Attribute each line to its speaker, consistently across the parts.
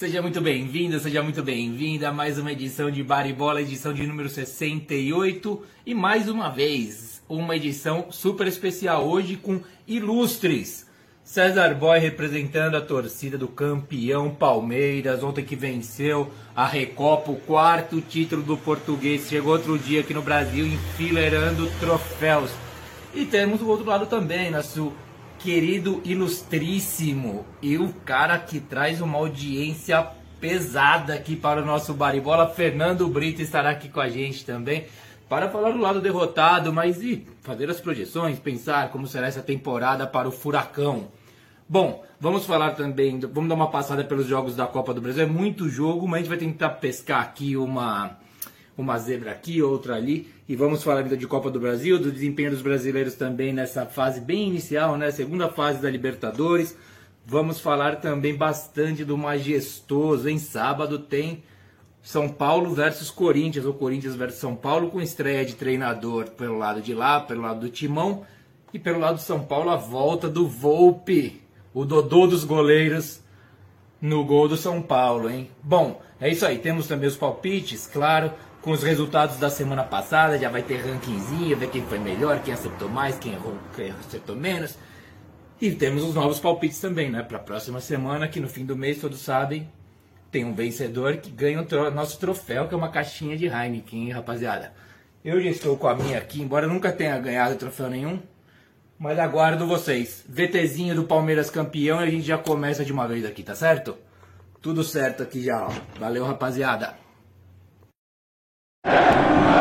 Speaker 1: Seja muito bem-vindo, seja muito bem-vinda a mais uma edição de Baribola, edição de número 68 e mais uma vez uma edição super especial hoje com ilustres. César Boy representando a torcida do campeão Palmeiras, ontem que venceu a Recopa, o quarto título do português. Chegou outro dia aqui no Brasil enfileirando troféus. E temos o outro lado também, nosso querido ilustríssimo e o cara que traz uma audiência pesada aqui para o nosso Baribola, Fernando Brito estará aqui com a gente também para falar do lado derrotado, mas e fazer as projeções, pensar como será essa temporada para o Furacão. Bom, vamos falar também, vamos dar uma passada pelos jogos da Copa do Brasil. É muito jogo, mas a gente vai tentar pescar aqui uma uma zebra aqui, outra ali. E vamos falar ainda de Copa do Brasil, do desempenho dos brasileiros também nessa fase bem inicial, né? Segunda fase da Libertadores. Vamos falar também bastante do majestoso. Em sábado tem São Paulo versus Corinthians, ou Corinthians versus São Paulo, com estreia de treinador pelo lado de lá, pelo lado do Timão. E pelo lado de São Paulo, a volta do Volpe, o Dodô dos goleiros, no gol do São Paulo, hein? Bom, é isso aí. Temos também os palpites, claro com os resultados da semana passada, já vai ter rankingzinho, ver quem foi melhor, quem acertou mais, quem errou, quem acertou menos. E temos os novos palpites também, né? Para a próxima semana, que no fim do mês, todos sabem, tem um vencedor que ganha o tro nosso troféu, que é uma caixinha de Heineken, hein, rapaziada. Eu já estou com a minha aqui, embora nunca tenha ganhado troféu nenhum, mas aguardo vocês. VTzinho do Palmeiras campeão e a gente já começa de uma vez aqui, tá certo? Tudo certo aqui já, ó. Valeu, rapaziada.
Speaker 2: Fazendo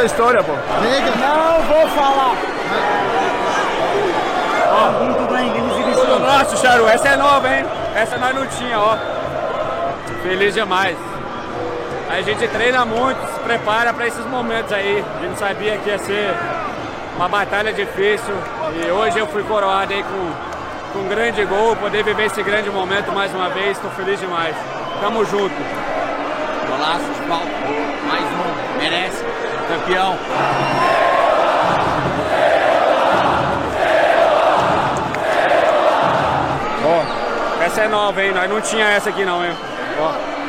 Speaker 2: a história, pô.
Speaker 3: Não vou falar. Ó, muito bem, Tudo nosso, Charu. Essa é nova, hein? Essa nós não tinha, ó. Feliz demais. A gente treina muito, se prepara para esses momentos aí. A gente sabia que ia ser uma batalha difícil. E hoje eu fui coroado aí com, com um grande gol, poder viver esse grande momento mais uma vez. Estou feliz demais. Tamo junto.
Speaker 4: Golaço de falta. Mais um. Merece campeão.
Speaker 3: Ó, essa é nova, hein? Nós não tinha essa aqui não, hein? Ó.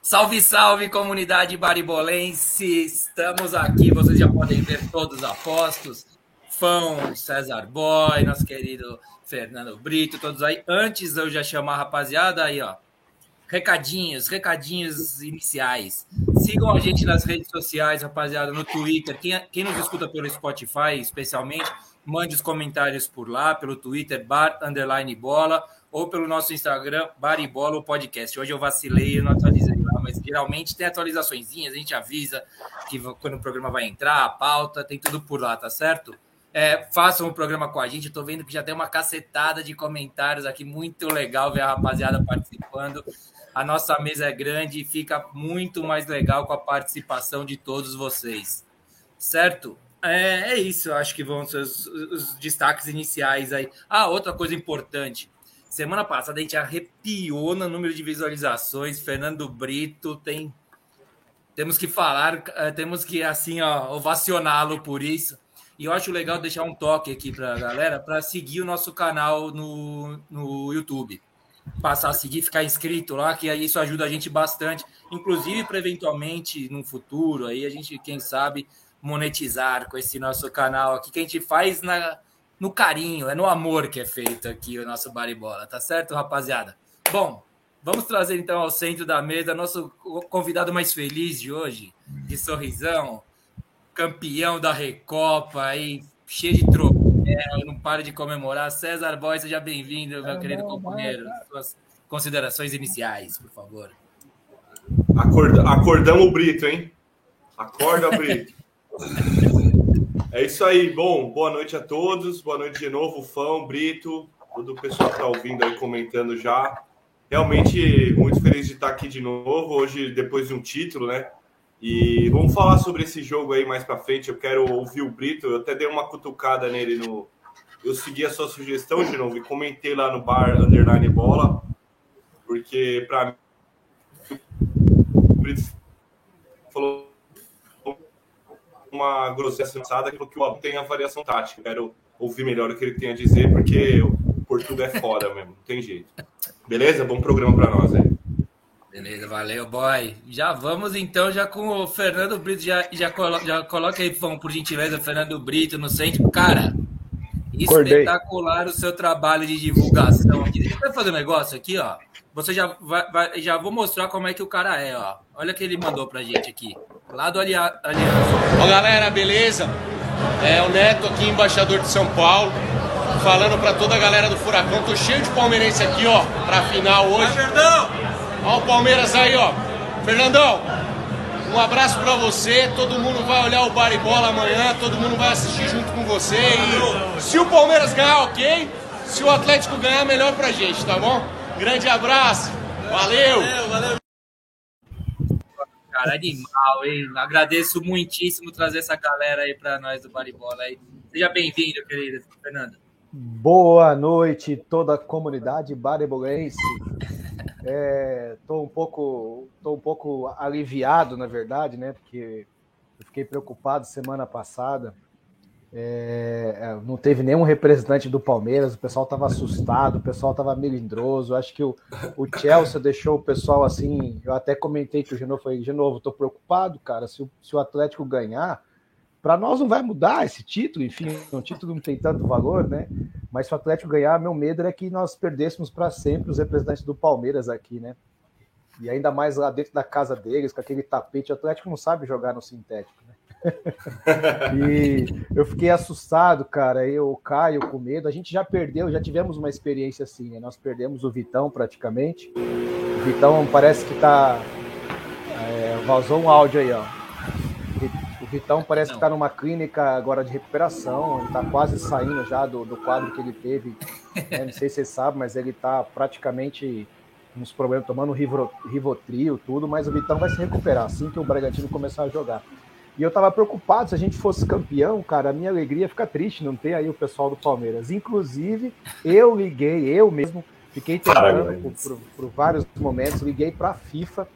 Speaker 1: Salve, salve, comunidade baribolense! Estamos aqui, vocês já podem ver todos os apostos. Fão, César Boy, nosso querido Fernando Brito, todos aí. Antes eu já chamar a rapaziada aí, ó. Recadinhos, recadinhos iniciais. Sigam a gente nas redes sociais, rapaziada, no Twitter. Quem, quem nos escuta pelo Spotify, especialmente, mande os comentários por lá, pelo Twitter, bar, underline bola, ou pelo nosso Instagram, baribola ou podcast. Hoje eu vacilei, eu não atualizei lá, mas geralmente tem atualizações, a gente avisa que quando o programa vai entrar, a pauta, tem tudo por lá, tá certo? É, façam o programa com a gente. Eu tô vendo que já tem uma cacetada de comentários aqui, muito legal ver a rapaziada participando. A nossa mesa é grande e fica muito mais legal com a participação de todos vocês. Certo? É, é isso, acho que vão ser os, os, destaques iniciais aí. Ah, outra coisa importante. Semana passada a gente arrepiou no número de visualizações. Fernando Brito tem. Temos que falar, eh, temos que assim, ovacioná-lo por isso. E eu acho legal deixar um toque aqui para a galera para seguir o nosso canal no, no YouTube passar a seguir, ficar inscrito lá, que isso ajuda a gente bastante, inclusive para eventualmente no futuro aí a gente, quem sabe, monetizar com esse nosso canal aqui que a gente faz na no carinho, é no amor que é feito aqui o nosso baribola, tá certo, rapaziada? Bom, vamos trazer então ao centro da mesa nosso convidado mais feliz de hoje, de sorrisão, campeão da Recopa aí, cheio de troféu, não para de comemorar. César Boy, seja bem-vindo, meu querido companheiro. Suas considerações iniciais, por favor.
Speaker 2: Acorda, acordamos o Brito, hein? Acorda, Brito. É isso aí. Bom, boa noite a todos. Boa noite de novo, Fã, Brito, todo o pessoal que está ouvindo aí comentando já. Realmente muito feliz de estar aqui de novo, hoje depois de um título, né? E vamos falar sobre esse jogo aí mais para frente. Eu quero ouvir o Brito. Eu até dei uma cutucada nele no. Eu segui a sua sugestão de novo e comentei lá no bar Underline Bola, porque para mim. O Brito falou uma groselha sensada que o tem a variação tática. Eu quero ouvir melhor o que ele tem a dizer, porque o Portugal é foda mesmo, não tem jeito. Beleza? Bom programa para nós aí.
Speaker 1: Beleza, valeu, boy. Já vamos então já com o Fernando Brito. Já, já, colo, já coloca aí, por gentileza, Fernando Brito no centro. Cara, espetacular o seu trabalho de divulgação aqui. Deixa eu fazer um negócio aqui, ó. Você já vai, vai, já vou mostrar como é que o cara é, ó. Olha o que ele mandou pra gente aqui. Lá do Aliança.
Speaker 5: Ó, galera, beleza? É o Neto aqui, embaixador de São Paulo. Falando pra toda a galera do Furacão. Tô cheio de palmeirense aqui, ó, pra final hoje. Vai, Verdão! Olha o Palmeiras aí, ó. Fernandão, um abraço para você. Todo mundo vai olhar o Bar e Bola amanhã. Todo mundo vai assistir junto com você. E se o Palmeiras ganhar, ok. Se o Atlético ganhar, melhor pra gente, tá bom? Grande abraço. Valeu. Valeu, valeu.
Speaker 1: Cara, animal, hein? Agradeço muitíssimo trazer essa galera aí para nós do Baribola aí. Seja bem-vindo, querido Fernando.
Speaker 6: Boa noite, toda a comunidade baribolense. Estou é, um pouco, tô um pouco aliviado, na verdade, né? Porque eu fiquei preocupado semana passada. É, é não teve nenhum representante do Palmeiras, o pessoal estava assustado, o pessoal estava melindroso. Acho que o, o Chelsea deixou o pessoal assim. Eu até comentei que o Genovo foi de novo, estou preocupado, cara. Se o, se o Atlético ganhar, para nós não vai mudar esse título, enfim, o título não tem tanto valor, né? Mas se o Atlético ganhar, meu medo era que nós perdêssemos para sempre os representantes do Palmeiras aqui, né? E ainda mais lá dentro da casa deles, com aquele tapete. O Atlético não sabe jogar no sintético, né? e eu fiquei assustado, cara. Eu, Caio, com medo. A gente já perdeu, já tivemos uma experiência assim, né? Nós perdemos o Vitão praticamente. O Vitão parece que tá. É, vazou um áudio aí, ó. Vitão parece não. que está numa clínica agora de recuperação, ele está quase saindo já do, do quadro que ele teve. Né? Não sei se você sabe, mas ele está praticamente uns problemas, tomando Rivotril, tudo, mas o Vitão vai se recuperar assim que o Bragantino começar a jogar. E eu estava preocupado, se a gente fosse campeão, cara, a minha alegria fica triste, não tem aí o pessoal do Palmeiras. Inclusive, eu liguei, eu mesmo, fiquei tentando por, por, por vários momentos, liguei para a FIFA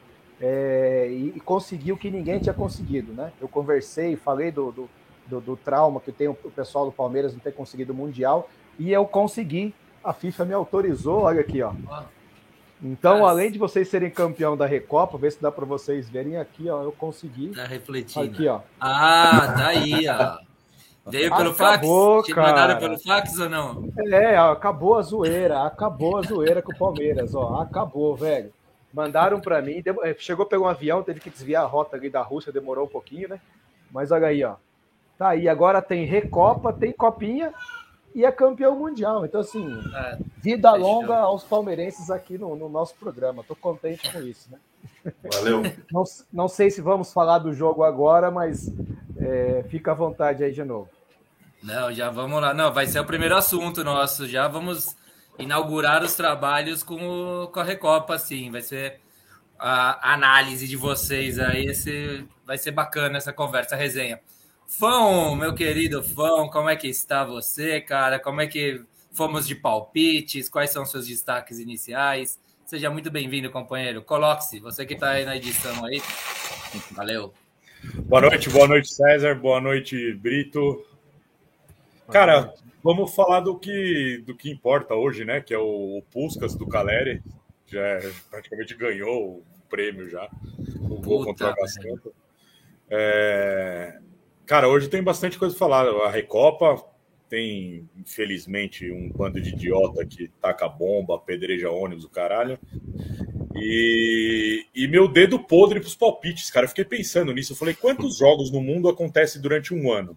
Speaker 6: é, e, e, conseguiu que ninguém tinha conseguido, né? Eu conversei, falei do, do, do, do trauma que tem o pessoal do Palmeiras não ter conseguido o Mundial, e eu consegui. A FIFA me autorizou, olha aqui, ó. Então, Nossa. além de vocês serem campeão da Recopa, ver se dá para vocês verem aqui, ó, eu consegui.
Speaker 1: Tá refletindo.
Speaker 6: Aqui, ó.
Speaker 1: Ah, tá aí, ó. Veio pelo acabou, fax? Te mandaram pelo fax ou não?
Speaker 6: É, acabou a zoeira, acabou a zoeira com o Palmeiras, ó, acabou, velho. Mandaram para mim, eh, chegou, pegou um avião, teve que desviar a rota ali da Rússia, demorou um pouquinho, né? Mas olha aí, ó. Tá aí, agora tem Recopa, tem Copinha e é campeão mundial. Então, assim, é, vida longa aos palmeirenses aqui no, no, nosso programa. Tô contente com isso, né?
Speaker 2: Valeu.
Speaker 6: Não, não sei se vamos falar do jogo agora, mas é, fica à vontade aí de novo.
Speaker 1: Não, já vamos lá. Não, vai ser o primeiro assunto nosso. Já vamos inaugurar os trabalhos com, o, com a Recopa, sim. Vai ser a análise de vocês aí. Esse, vai ser bacana essa conversa, a resenha. Fão, meu querido Fão, como é que está você, cara? Como é que fomos de palpites? Quais são seus destaques iniciais? Seja muito bem-vindo, companheiro. Coloque-se, você que está aí na edição aí. Valeu.
Speaker 7: Boa noite, boa noite, César. Boa noite, Brito. Cara, vamos falar do que, do que importa hoje, né? Que é o, o Puskas do Caleri. Já é, praticamente ganhou o prêmio já. O gol contra o É... Cara, hoje tem bastante coisa para falar. A Recopa, tem, infelizmente, um bando de idiota que taca bomba, pedreja ônibus, o caralho. E, e meu dedo podre pros palpites, cara. Eu fiquei pensando nisso. Eu falei, quantos jogos no mundo acontecem durante um ano?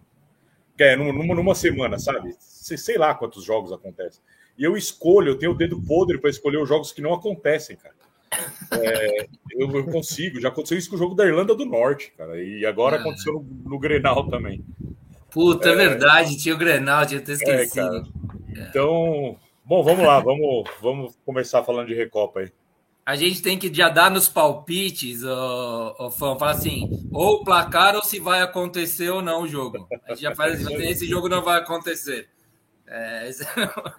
Speaker 7: Que é, numa, numa semana, sabe? Sei, lá quantos jogos acontecem. E eu escolho, eu tenho o dedo podre para escolher os jogos que não acontecem, cara. É, eu, eu, consigo, já aconteceu isso com o jogo da Irlanda do Norte, cara. E agora ah. aconteceu no, no Grenal também.
Speaker 1: Puta, é, é verdade, tinha o Grenal, tinha até é, esquecido.
Speaker 7: É, então, bom, vamos lá, vamos, vamos começar falando de Recopa aí.
Speaker 1: A gente tem que já dar nos palpites, o, o fã, falar assim, ou placar ou se vai acontecer ou não o jogo. A gente já faz assim, esse jogo não vai acontecer. É,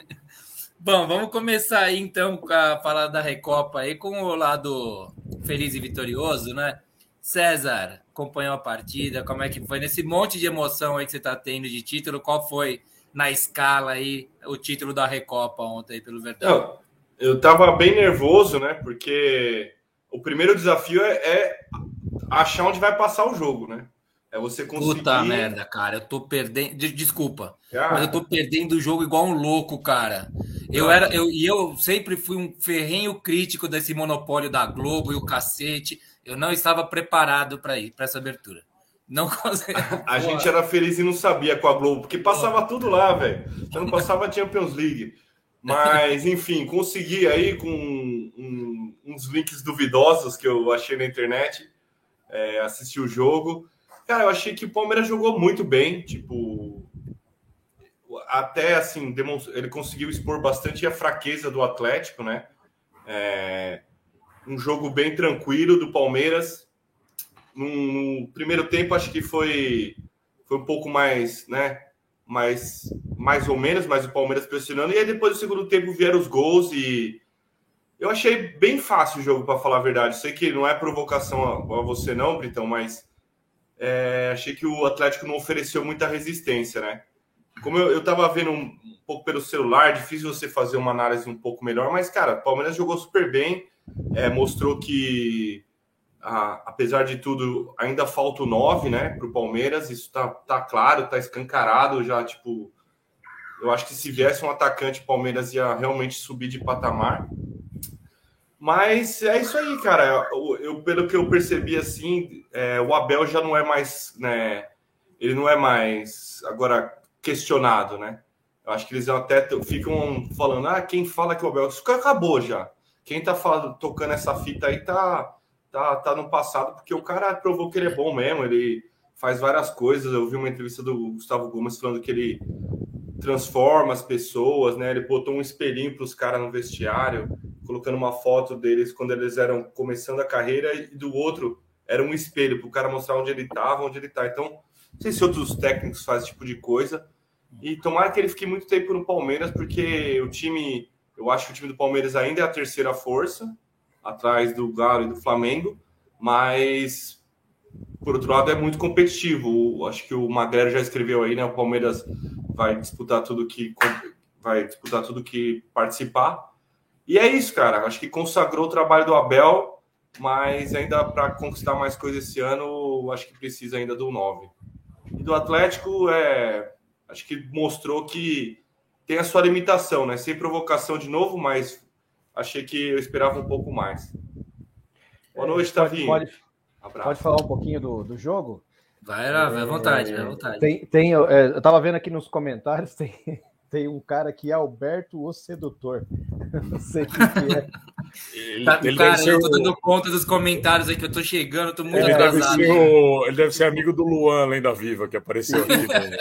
Speaker 1: Bom, vamos começar aí então a falar da Recopa aí com o lado feliz e vitorioso, né? César, acompanhou a partida, como é que foi nesse monte de emoção aí que você está tendo de título? Qual foi na escala aí o título da Recopa ontem pelo Verdão?
Speaker 2: Eu estava bem nervoso, né? Porque o primeiro desafio é, é achar onde vai passar o jogo, né? É você conseguir.
Speaker 1: Puta merda, cara. Eu tô perdendo. Desculpa. Mas eu tô perdendo o jogo igual um louco, cara. Eu era. Eu, e eu sempre fui um ferrenho crítico desse monopólio da Globo e o cacete. Eu não estava preparado para ir para essa abertura. Não
Speaker 2: consegui. A, a gente era feliz e não sabia com a Globo, porque passava tudo lá, velho. Você não passava Champions League. Mas, enfim, consegui aí com um, uns links duvidosos que eu achei na internet é, assistir o jogo. Cara, eu achei que o Palmeiras jogou muito bem, tipo, até assim, ele conseguiu expor bastante a fraqueza do Atlético, né? É, um jogo bem tranquilo do Palmeiras. No, primeiro tempo, acho que foi, foi um pouco mais, né? Mais, mais ou menos, mas o Palmeiras pressionando. E aí, depois do segundo tempo, vieram os gols e eu achei bem fácil o jogo, para falar a verdade. Sei que não é provocação a, a você, não, Britão, mas é, achei que o Atlético não ofereceu muita resistência, né? Como eu, eu tava vendo um, um, pouco pelo celular, difícil você fazer uma análise um pouco melhor, mas, cara, o Palmeiras jogou super bem, é, mostrou que, a, apesar de tudo, ainda falta o 9, né, para o Palmeiras, isso tá, tá claro, tá escancarado já, tipo, eu acho que se viesse um atacante, o Palmeiras ia realmente subir de patamar. Mas é isso aí, cara. Eu, eu pelo que eu percebi, assim, é, o Abel já não é mais, né? Ele não é mais agora questionado, né? Eu acho que eles até ficam falando, ah, quem fala que o Abel isso acabou já. Quem tá falando, tocando essa fita aí tá, tá, tá no passado, porque o cara provou que ele é bom mesmo. Ele faz várias coisas. Eu vi uma entrevista do Gustavo Gomes falando que ele transforma as pessoas, né? Ele botou um espelhinho para os caras no vestiário colocando uma foto deles quando eles eram começando a carreira e do outro era um espelho para o cara mostrar onde ele estava, onde ele está. Então, não sei se outros técnicos fazem esse tipo de coisa. E tomara que ele fique muito tempo no Palmeiras, porque o time, eu acho que o time do Palmeiras ainda é a terceira força, atrás do Galo e do Flamengo, mas por outro lado é muito competitivo. Acho que o Magrelo já escreveu aí, né? O Palmeiras vai disputar tudo que vai disputar tudo que participar. E é isso, cara. Acho que consagrou o trabalho do Abel, mas ainda para conquistar mais coisas esse ano, acho que precisa ainda do 9. E do Atlético, é, acho que mostrou que tem a sua limitação, né? Sem provocação de novo, mas achei que eu esperava um pouco mais. Boa noite, Tavinho.
Speaker 6: Pode, pode, pode falar um pouquinho do, do jogo?
Speaker 1: Vai lá, vai à vontade, vai à vontade.
Speaker 6: Tem, tem, é, eu estava vendo aqui nos comentários, tem, tem um cara aqui, Alberto o Sedutor. Não sei o que é.
Speaker 1: Ele, tá, ele cara, eu tô dando conta dos comentários aí que eu tô chegando, eu tô muito
Speaker 7: ele atrasado. Deve o, ele deve ser amigo do Luan, Lenda Viva, que apareceu aqui.
Speaker 6: Né?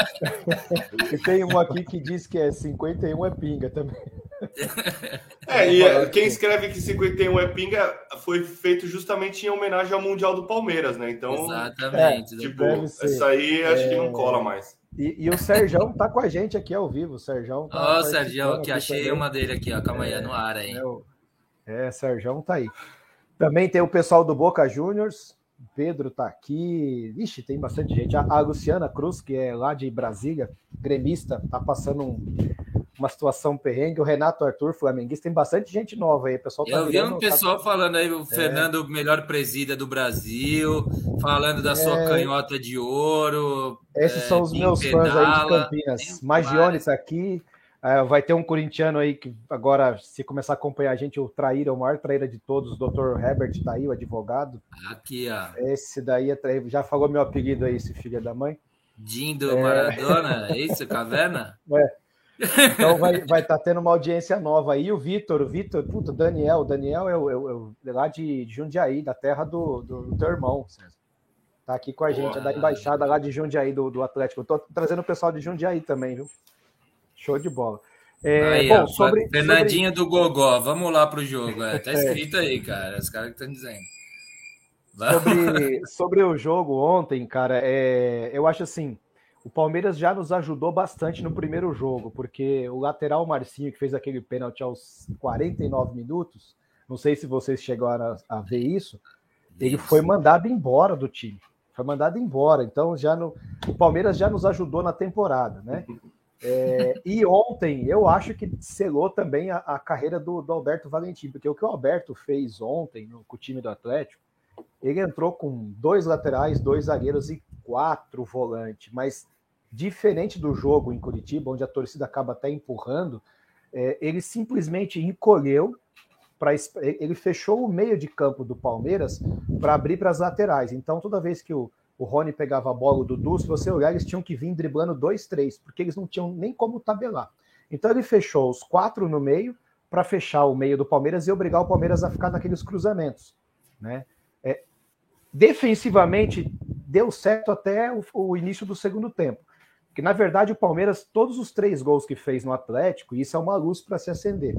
Speaker 6: e tem um aqui que diz que é 51 é pinga também.
Speaker 2: É, e quem escreve que 51 é pinga foi feito justamente em homenagem ao Mundial do Palmeiras, né? Então,
Speaker 1: exatamente.
Speaker 2: É, tipo, essa aí acho é... que não é. cola mais.
Speaker 6: E, e, o Serjão tá com a gente aqui ao vivo. O Serjão
Speaker 1: tá. Ó, oh, Serjão, que achei também. uma dele aqui, ó. Calma aí, é, no ar aí. É, o...
Speaker 6: é, Serjão tá aí. Também tem o pessoal do Boca Juniors. Pedro tá aqui. Ixi, tem bastante gente. A, a Luciana Cruz, que é lá de Brasília, gremista, tá passando um, uma situação perrengue. O Renato Arthur, flamenguista, tem bastante gente nova aí. pessoal
Speaker 1: tá Eu vi um pessoal tá... falando aí, o é. Fernando, melhor presida do Brasil, falando da sua é... canhota de ouro.
Speaker 6: Esses é, são os meus pedala, fãs aí de Campinas. Magione está aqui. É, vai ter um corintiano aí que agora, se começar a acompanhar a gente, o traíra, o maior traíra de todos, o Dr. Herbert tá aí, o advogado.
Speaker 1: Aqui, ó.
Speaker 6: Esse daí é já falou meu apelido aí, esse filho da mãe.
Speaker 1: Dindo é... Maradona, é isso, caverna?
Speaker 6: É. Então vai estar vai tá tendo uma audiência nova aí. O Vitor, o Vitor, puta, Daniel, o Daniel é, o, é, o, é lá de Jundiaí, da terra do, do, do teu irmão, César. Tá aqui com a gente, é da embaixada lá de Jundiaí do, do Atlético. Eu tô trazendo o pessoal de Jundiaí também, viu? Show de bola.
Speaker 1: É, aí, bom, ó, sobre, Fernandinho sobre... do Gogó, vamos lá pro jogo. É, tá escrito é. aí, cara. Os caras que estão dizendo.
Speaker 6: Sobre, sobre o jogo ontem, cara, é, eu acho assim. O Palmeiras já nos ajudou bastante no primeiro jogo, porque o lateral Marcinho, que fez aquele pênalti aos 49 minutos, não sei se vocês chegaram a, a ver isso, ele foi mandado embora do time. Foi mandado embora. Então, já no, o Palmeiras já nos ajudou na temporada, né? É, e ontem eu acho que selou também a, a carreira do, do, Alberto Valentim, porque o que o Alberto fez ontem no, com o time do Atlético, ele entrou com dois laterais, dois zagueiros e quatro volantes, mas diferente do jogo em Curitiba, onde a torcida acaba até empurrando, é, ele simplesmente encolheu para ele fechou o meio de campo do Palmeiras para abrir para as laterais. Então, toda vez que o, o Rony pegava a bola, o Dudu, se você olhar, eles tinham que vir driblando dois, três, porque eles não tinham nem como tabelar. Então ele fechou os quatro no meio para fechar o meio do Palmeiras e obrigar o Palmeiras a ficar naqueles cruzamentos. Né? É, defensivamente, deu certo até o, o início do segundo tempo. Que na verdade o Palmeiras, todos os três gols que fez no Atlético, isso é uma luz para se acender.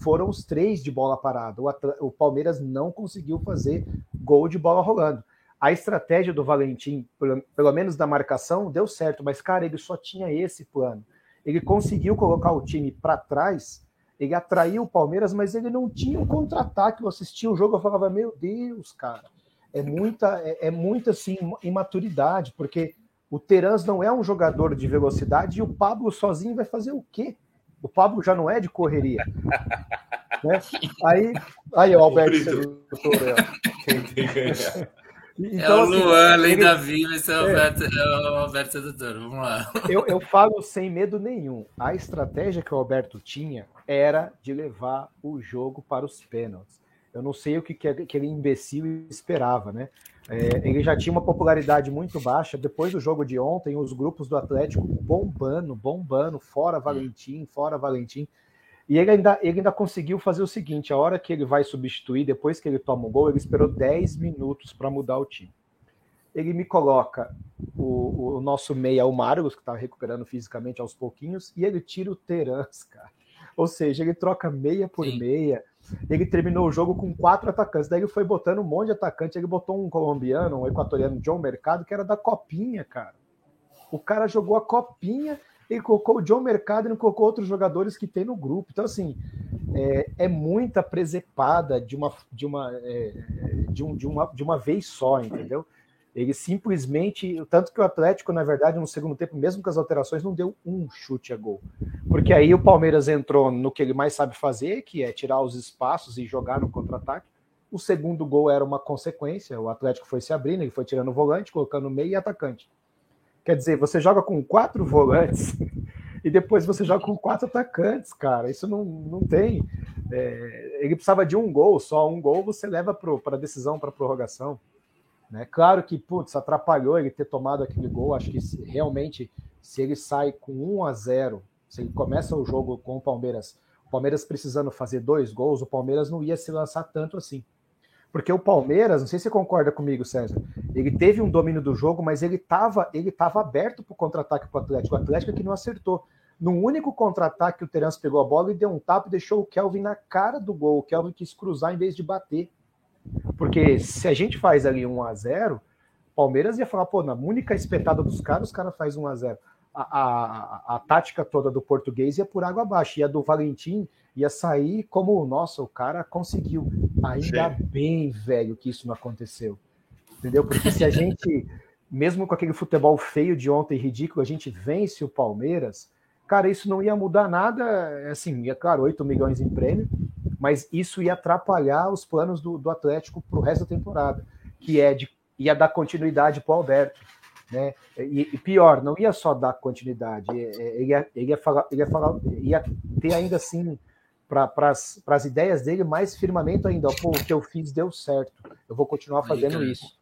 Speaker 6: Foram os três de bola parada. O, o Palmeiras não conseguiu fazer gol de bola rolando a estratégia do Valentim, pelo, pelo menos da marcação, deu certo, mas, cara, ele só tinha esse plano. Ele conseguiu colocar o time para trás, ele atraiu o Palmeiras, mas ele não tinha um contra-ataque. Eu assistia o jogo e falava, meu Deus, cara, é muita, é, é muita assim, imaturidade, porque o Terans não é um jogador de velocidade e o Pablo sozinho vai fazer o quê? O Pablo já não é de correria. né? Aí, aí, o Alberto.
Speaker 1: Então, é o assim, Luan, além da Vila, esse é o, é. Alberto, é o Alberto Sedutor. Vamos lá.
Speaker 6: Eu, eu falo sem medo nenhum. A estratégia que o Alberto tinha era de levar o jogo para os pênaltis. Eu não sei o que, que aquele imbecil esperava, né? É, ele já tinha uma popularidade muito baixa. Depois do jogo de ontem, os grupos do Atlético bombando, bombando, fora Valentim, fora Valentim. E ele ainda, ele ainda conseguiu fazer o seguinte: a hora que ele vai substituir, depois que ele toma o gol, ele esperou 10 minutos para mudar o time. Ele me coloca o, o nosso meia, o Marcos, que estava recuperando fisicamente aos pouquinhos, e ele tira o Terans, cara. Ou seja, ele troca meia por Sim. meia. Ele terminou o jogo com quatro atacantes. Daí ele foi botando um monte de atacante. Ele botou um colombiano, um equatoriano, John Mercado, que era da Copinha, cara. O cara jogou a Copinha ele colocou o John Mercado e não colocou outros jogadores que tem no grupo. Então, assim, é, é muita presepada de uma, de, uma, é, de, um, de, uma, de uma vez só, entendeu? Ele simplesmente. Tanto que o Atlético, na verdade, no segundo tempo, mesmo com as alterações, não deu um chute a gol. Porque aí o Palmeiras entrou no que ele mais sabe fazer, que é tirar os espaços e jogar no contra-ataque. O segundo gol era uma consequência, o Atlético foi se abrindo, ele foi tirando o volante, colocando meio e atacante. Quer dizer, você joga com quatro volantes e depois você joga com quatro atacantes, cara. Isso não, não tem. É, ele precisava de um gol, só um gol você leva para a decisão, para prorrogação. Né? Claro que, putz, atrapalhou ele ter tomado aquele gol. Acho que se, realmente, se ele sai com 1 a 0 se ele começa o jogo com o Palmeiras, o Palmeiras precisando fazer dois gols, o Palmeiras não ia se lançar tanto assim. Porque o Palmeiras, não sei se você concorda comigo, César, ele teve um domínio do jogo, mas ele estava ele tava aberto para o contra-ataque para o Atlético. O Atlético é que não acertou. No único contra-ataque, o Terence pegou a bola e deu um tapa e deixou o Kelvin na cara do gol. O Kelvin quis cruzar em vez de bater. Porque se a gente faz ali 1 a 0 Palmeiras ia falar, pô, na única espetada dos caras, os caras faz 1 a 0 a, a, a, tática toda do português ia por água abaixo. E a do Valentim ia sair como, nossa, o cara conseguiu. Ainda Sim. bem, velho, que isso não aconteceu. Entendeu? Porque se a gente, mesmo com aquele futebol feio de ontem, ridículo, a gente vence o Palmeiras, cara, isso não ia mudar nada, assim, é claro, 8 milhões em prêmio, mas isso ia atrapalhar os planos do, do Atlético para o resto da temporada, que é de ia dar continuidade para o Alberto. Né? E, e, pior, não ia só dar continuidade, ele ia, ele ia, falar, ele ia, falar, ia ter ainda assim para as ideias dele mais firmamento ainda. Pô, o que eu fiz deu certo, eu vou continuar fazendo isso.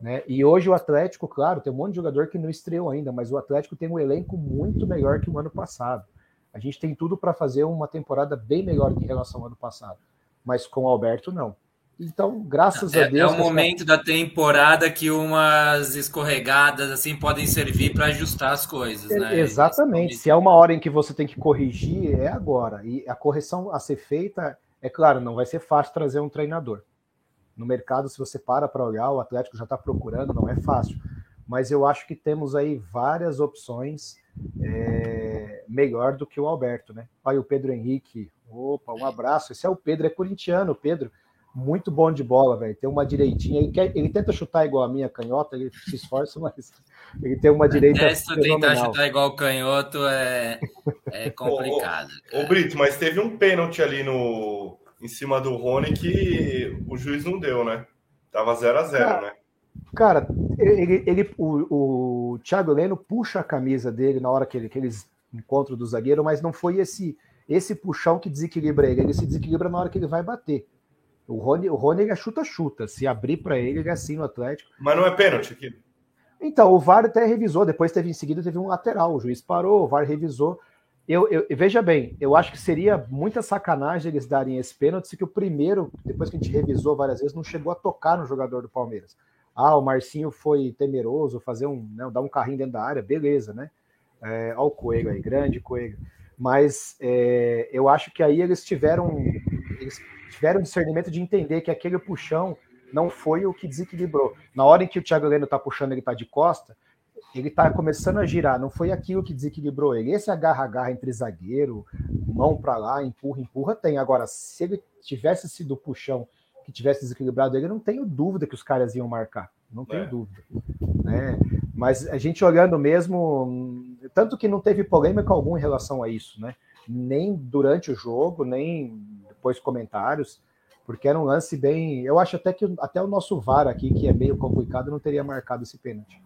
Speaker 6: Né? E hoje o Atlético, claro, tem um monte de jogador que não estreou ainda, mas o Atlético tem um elenco muito melhor que o ano passado. A gente tem tudo para fazer uma temporada bem melhor em relação ao ano passado. Mas com o Alberto, não. Então, graças
Speaker 1: é,
Speaker 6: a Deus.
Speaker 1: É o momento da temporada que umas escorregadas assim podem servir para ajustar as coisas, né?
Speaker 6: Exatamente. Se é uma hora em que você tem que corrigir, é agora. E a correção a ser feita, é claro, não vai ser fácil trazer um treinador. No mercado, se você para para olhar, o Atlético já está procurando, não é fácil. Mas eu acho que temos aí várias opções é, melhor do que o Alberto, né? Olha o Pedro Henrique. Opa, um abraço. Esse é o Pedro, é corintiano, Pedro. Muito bom de bola, velho. Tem uma direitinha. Ele, quer, ele tenta chutar igual a minha canhota, ele se esforça, mas ele tem uma direita.
Speaker 1: Se tentar chutar igual o canhoto é, é complicado.
Speaker 2: ô, ô, ô, Brito, mas teve um pênalti ali no, em cima do Rony que o juiz não deu, né? Tava 0 a 0 né?
Speaker 6: Cara, ele, ele, o, o Thiago Leno puxa a camisa dele na hora que, ele, que eles encontram do zagueiro, mas não foi esse esse puxão que desequilibra ele. Ele se desequilibra na hora que ele vai bater. O Rony, o Rony ele é chuta-chuta. Se abrir para ele, ele é assim no Atlético.
Speaker 2: Mas não é pênalti aqui.
Speaker 6: Então, o VAR até revisou. Depois teve em seguida teve um lateral. O juiz parou, o VAR revisou. Eu, eu, veja bem, eu acho que seria muita sacanagem eles darem esse pênalti se que o primeiro, depois que a gente revisou várias vezes, não chegou a tocar no jogador do Palmeiras. Ah, o Marcinho foi temeroso, fazer um, né, dar um carrinho dentro da área, beleza, né? É, olha o Coelho aí, grande Coelho. Mas é, eu acho que aí eles tiveram, eles tiveram discernimento de entender que aquele puxão não foi o que desequilibrou. Na hora em que o Thiago Leno tá puxando, ele tá de costa, ele está começando a girar, não foi aquilo que desequilibrou ele. Esse agarra-agarra entre zagueiro, mão para lá, empurra, empurra, tem. Agora, se ele tivesse sido puxão que tivesse desequilibrado ele, não tenho dúvida que os caras iam marcar. Não tenho é. dúvida. Né? Mas a gente olhando mesmo, tanto que não teve polêmica alguma em relação a isso, né? Nem durante o jogo, nem depois comentários, porque era um lance bem. Eu acho até que até o nosso VAR aqui, que é meio complicado, não teria marcado esse pênalti.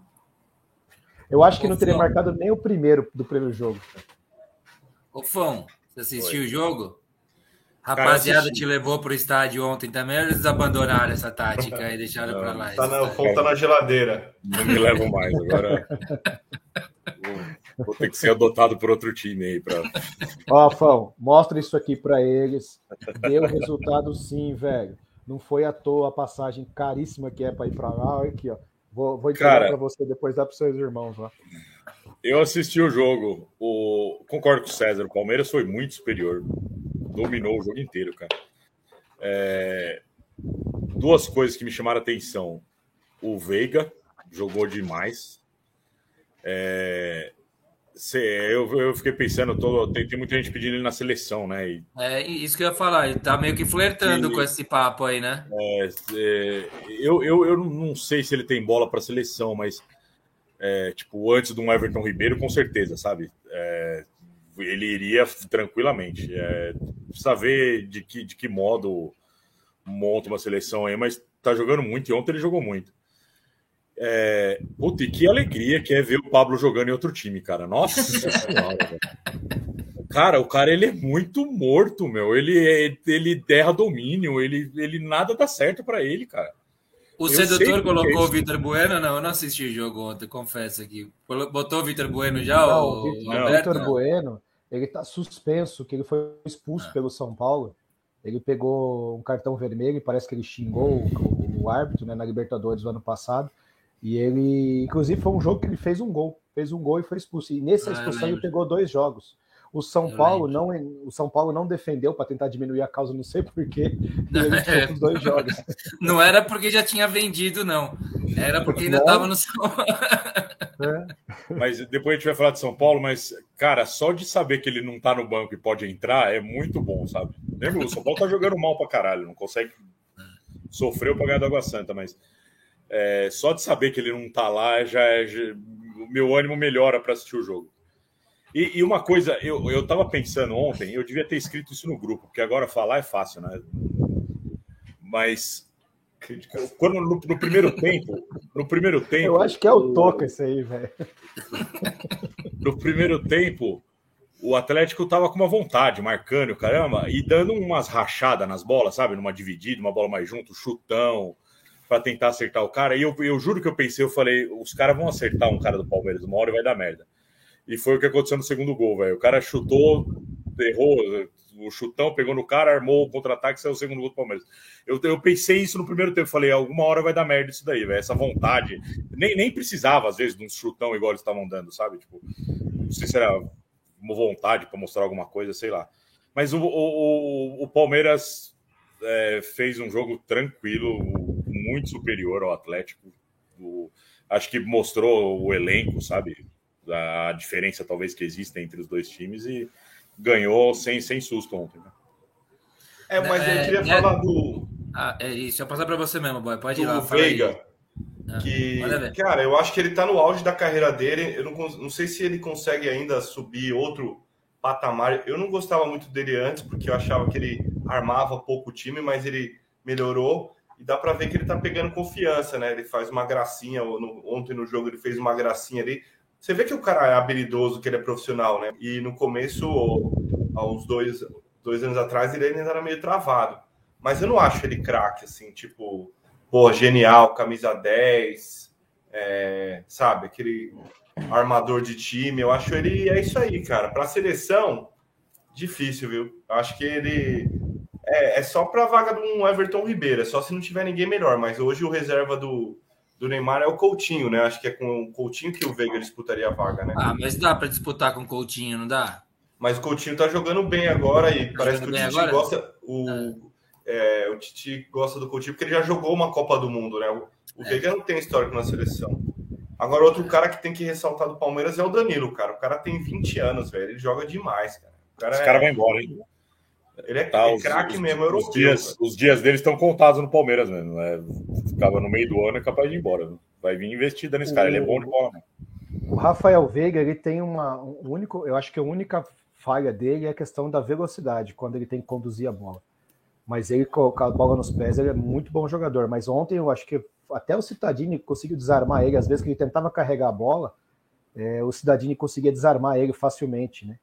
Speaker 6: Eu acho que não teria marcado nem o primeiro do primeiro jogo.
Speaker 1: Ô, Fão, você assistiu Oi. o jogo? Rapaziada te levou pro estádio ontem também, ou eles abandonaram essa tática e deixaram para lá?
Speaker 2: Tá na, tá na geladeira.
Speaker 7: Não me levam mais, agora. vou, vou, ter que ser adotado por outro time aí. Pra...
Speaker 6: Ó, Fão, mostra isso aqui para eles. Deu resultado sim, velho. Não foi à toa a passagem caríssima que é para ir para lá. Olha aqui, ó. Vou, vou entregar para você depois, dá para seus irmãos lá.
Speaker 7: Eu assisti o jogo. O... Concordo com o César. O Palmeiras foi muito superior. Dominou o jogo inteiro, cara. É... Duas coisas que me chamaram a atenção. O Veiga jogou demais. É... Eu, eu fiquei pensando, tô, tem, tem, muita gente pedindo ele na seleção, né? E,
Speaker 1: é isso que eu ia falar, ele tá meio que flertando com esse papo aí, né?
Speaker 7: É, é, eu, eu, eu não sei se ele tem bola para seleção, mas é, tipo, antes de um Everton Ribeiro, com certeza, sabe? Ele iria tranquilamente. É, precisa ver de que, de que modo monta uma seleção aí, mas tá jogando muito e ontem ele jogou muito. É... Puta, que alegria que é ver o Pablo jogando em outro time, cara. Nossa senhora, Cara, o cara ele é muito morto, meu. Ele, é, ele derra domínio, ele, ele nada dá certo para ele, cara.
Speaker 1: O eu sedutor colocou o Vitor Bueno? Não, eu não assisti o jogo ontem, confesso aqui. Botou o Vitor Bueno já?
Speaker 6: Não, o, o Vitor Bueno, ele tá suspenso, que ele foi expulso ah. pelo São Paulo. Ele pegou um cartão vermelho e parece que ele xingou o, o árbitro né, na Libertadores do ano passado. E ele, inclusive, foi um jogo que ele fez um gol, fez um gol e foi expulso. E nessa ah, expulsão ele pegou dois jogos. O São eu Paulo não, o São Paulo não defendeu para tentar diminuir a causa, não sei porquê.
Speaker 1: Dois jogos. Não era porque já tinha vendido, não. Era porque ainda estava no São
Speaker 7: é. Mas depois a gente vai falar de São Paulo, mas, cara, só de saber que ele não tá no banco e pode entrar é muito bom, sabe? Lembra? O São Paulo tá jogando mal pra caralho, não consegue. Sofreu pra ganhar da Água Santa, mas é, só de saber que ele não tá lá, já, é, já o meu ânimo melhora para assistir o jogo. E, e, uma coisa, eu, eu tava pensando ontem, eu devia ter escrito isso no grupo, porque agora falar é fácil, né? Mas quando no, no, primeiro tempo, no primeiro tempo.
Speaker 6: Eu acho que é o toca isso aí, velho.
Speaker 7: No primeiro tempo, o Atlético tava com uma vontade, marcando, caramba, e dando umas rachadas nas bolas, sabe? Numa dividida, uma bola mais junto, chutão, para tentar acertar o cara. E eu, eu juro que eu pensei, eu falei, os caras vão acertar um cara do Palmeiras uma hora e vai dar merda. E foi o que aconteceu no segundo gol, velho. O cara chutou, errou o chutão, pegou no cara, armou o contra-ataque, saiu o segundo gol do Palmeiras. Eu, eu pensei isso no primeiro tempo, falei, alguma hora vai dar merda isso daí, velho. Essa vontade. Nem, nem precisava, às vezes, de um chutão igual eles estavam dando, sabe? Tipo, não sei se era uma vontade para mostrar alguma coisa, sei lá. Mas o, o, o Palmeiras é, fez um jogo tranquilo, muito superior ao Atlético. O, acho que mostrou o elenco, sabe? A diferença talvez que existe entre os dois times e ganhou sem, sem susto ontem. Né?
Speaker 2: É, mas é, eu queria é, falar do.
Speaker 1: Ah, é isso, eu passar para você mesmo, boy. Pode ir lá.
Speaker 2: Veiga. Ah, que, cara, eu acho que ele tá no auge da carreira dele. Eu não, não sei se ele consegue ainda subir outro patamar. Eu não gostava muito dele antes, porque eu achava que ele armava pouco o time, mas ele melhorou. E dá para ver que ele tá pegando confiança, né? Ele faz uma gracinha. No, ontem no jogo ele fez uma gracinha ali. Você vê que o cara é habilidoso, que ele é profissional, né? E no começo, há uns dois, dois anos atrás, ele ainda era meio travado. Mas eu não acho ele craque, assim, tipo, pô, genial, camisa 10, é, sabe? Aquele armador de time. Eu acho ele, é isso aí, cara. Para seleção, difícil, viu? Eu acho que ele é, é só para vaga de um Everton Ribeiro, é só se não tiver ninguém melhor. Mas hoje o reserva do, do Neymar é o Coutinho, né? Acho que é com o Coutinho que o Veiga disputaria a vaga, né?
Speaker 1: Ah, mas dá para disputar com o Coutinho, não dá?
Speaker 2: Mas o Coutinho tá jogando bem agora e tá parece que o Titi agora? gosta. O, ah. é, o Titi gosta do Coutinho porque ele já jogou uma Copa do Mundo, né? O, o é. Veiga não tem histórico na seleção. Agora, outro cara que tem que ressaltar do Palmeiras é o Danilo, cara. O cara tem 20 anos, velho. Ele joga demais, cara. O
Speaker 7: cara Esse é... cara vai embora, hein?
Speaker 2: Ele é, tá, é craque mesmo, europeu.
Speaker 7: Os dias, os dias dele estão contados no Palmeiras mesmo. Né? Ficava no meio do ano, é capaz de ir embora. Vai vir investida nesse o, cara, ele é bom de bola. Né?
Speaker 6: O Rafael Veiga, ele tem uma. Um único, eu acho que a única falha dele é a questão da velocidade, quando ele tem que conduzir a bola. Mas ele colocar a bola nos pés, ele é muito bom jogador. Mas ontem eu acho que até o Citadini conseguiu desarmar ele, às vezes que ele tentava carregar a bola, é, o Cidadini conseguia desarmar ele facilmente, né?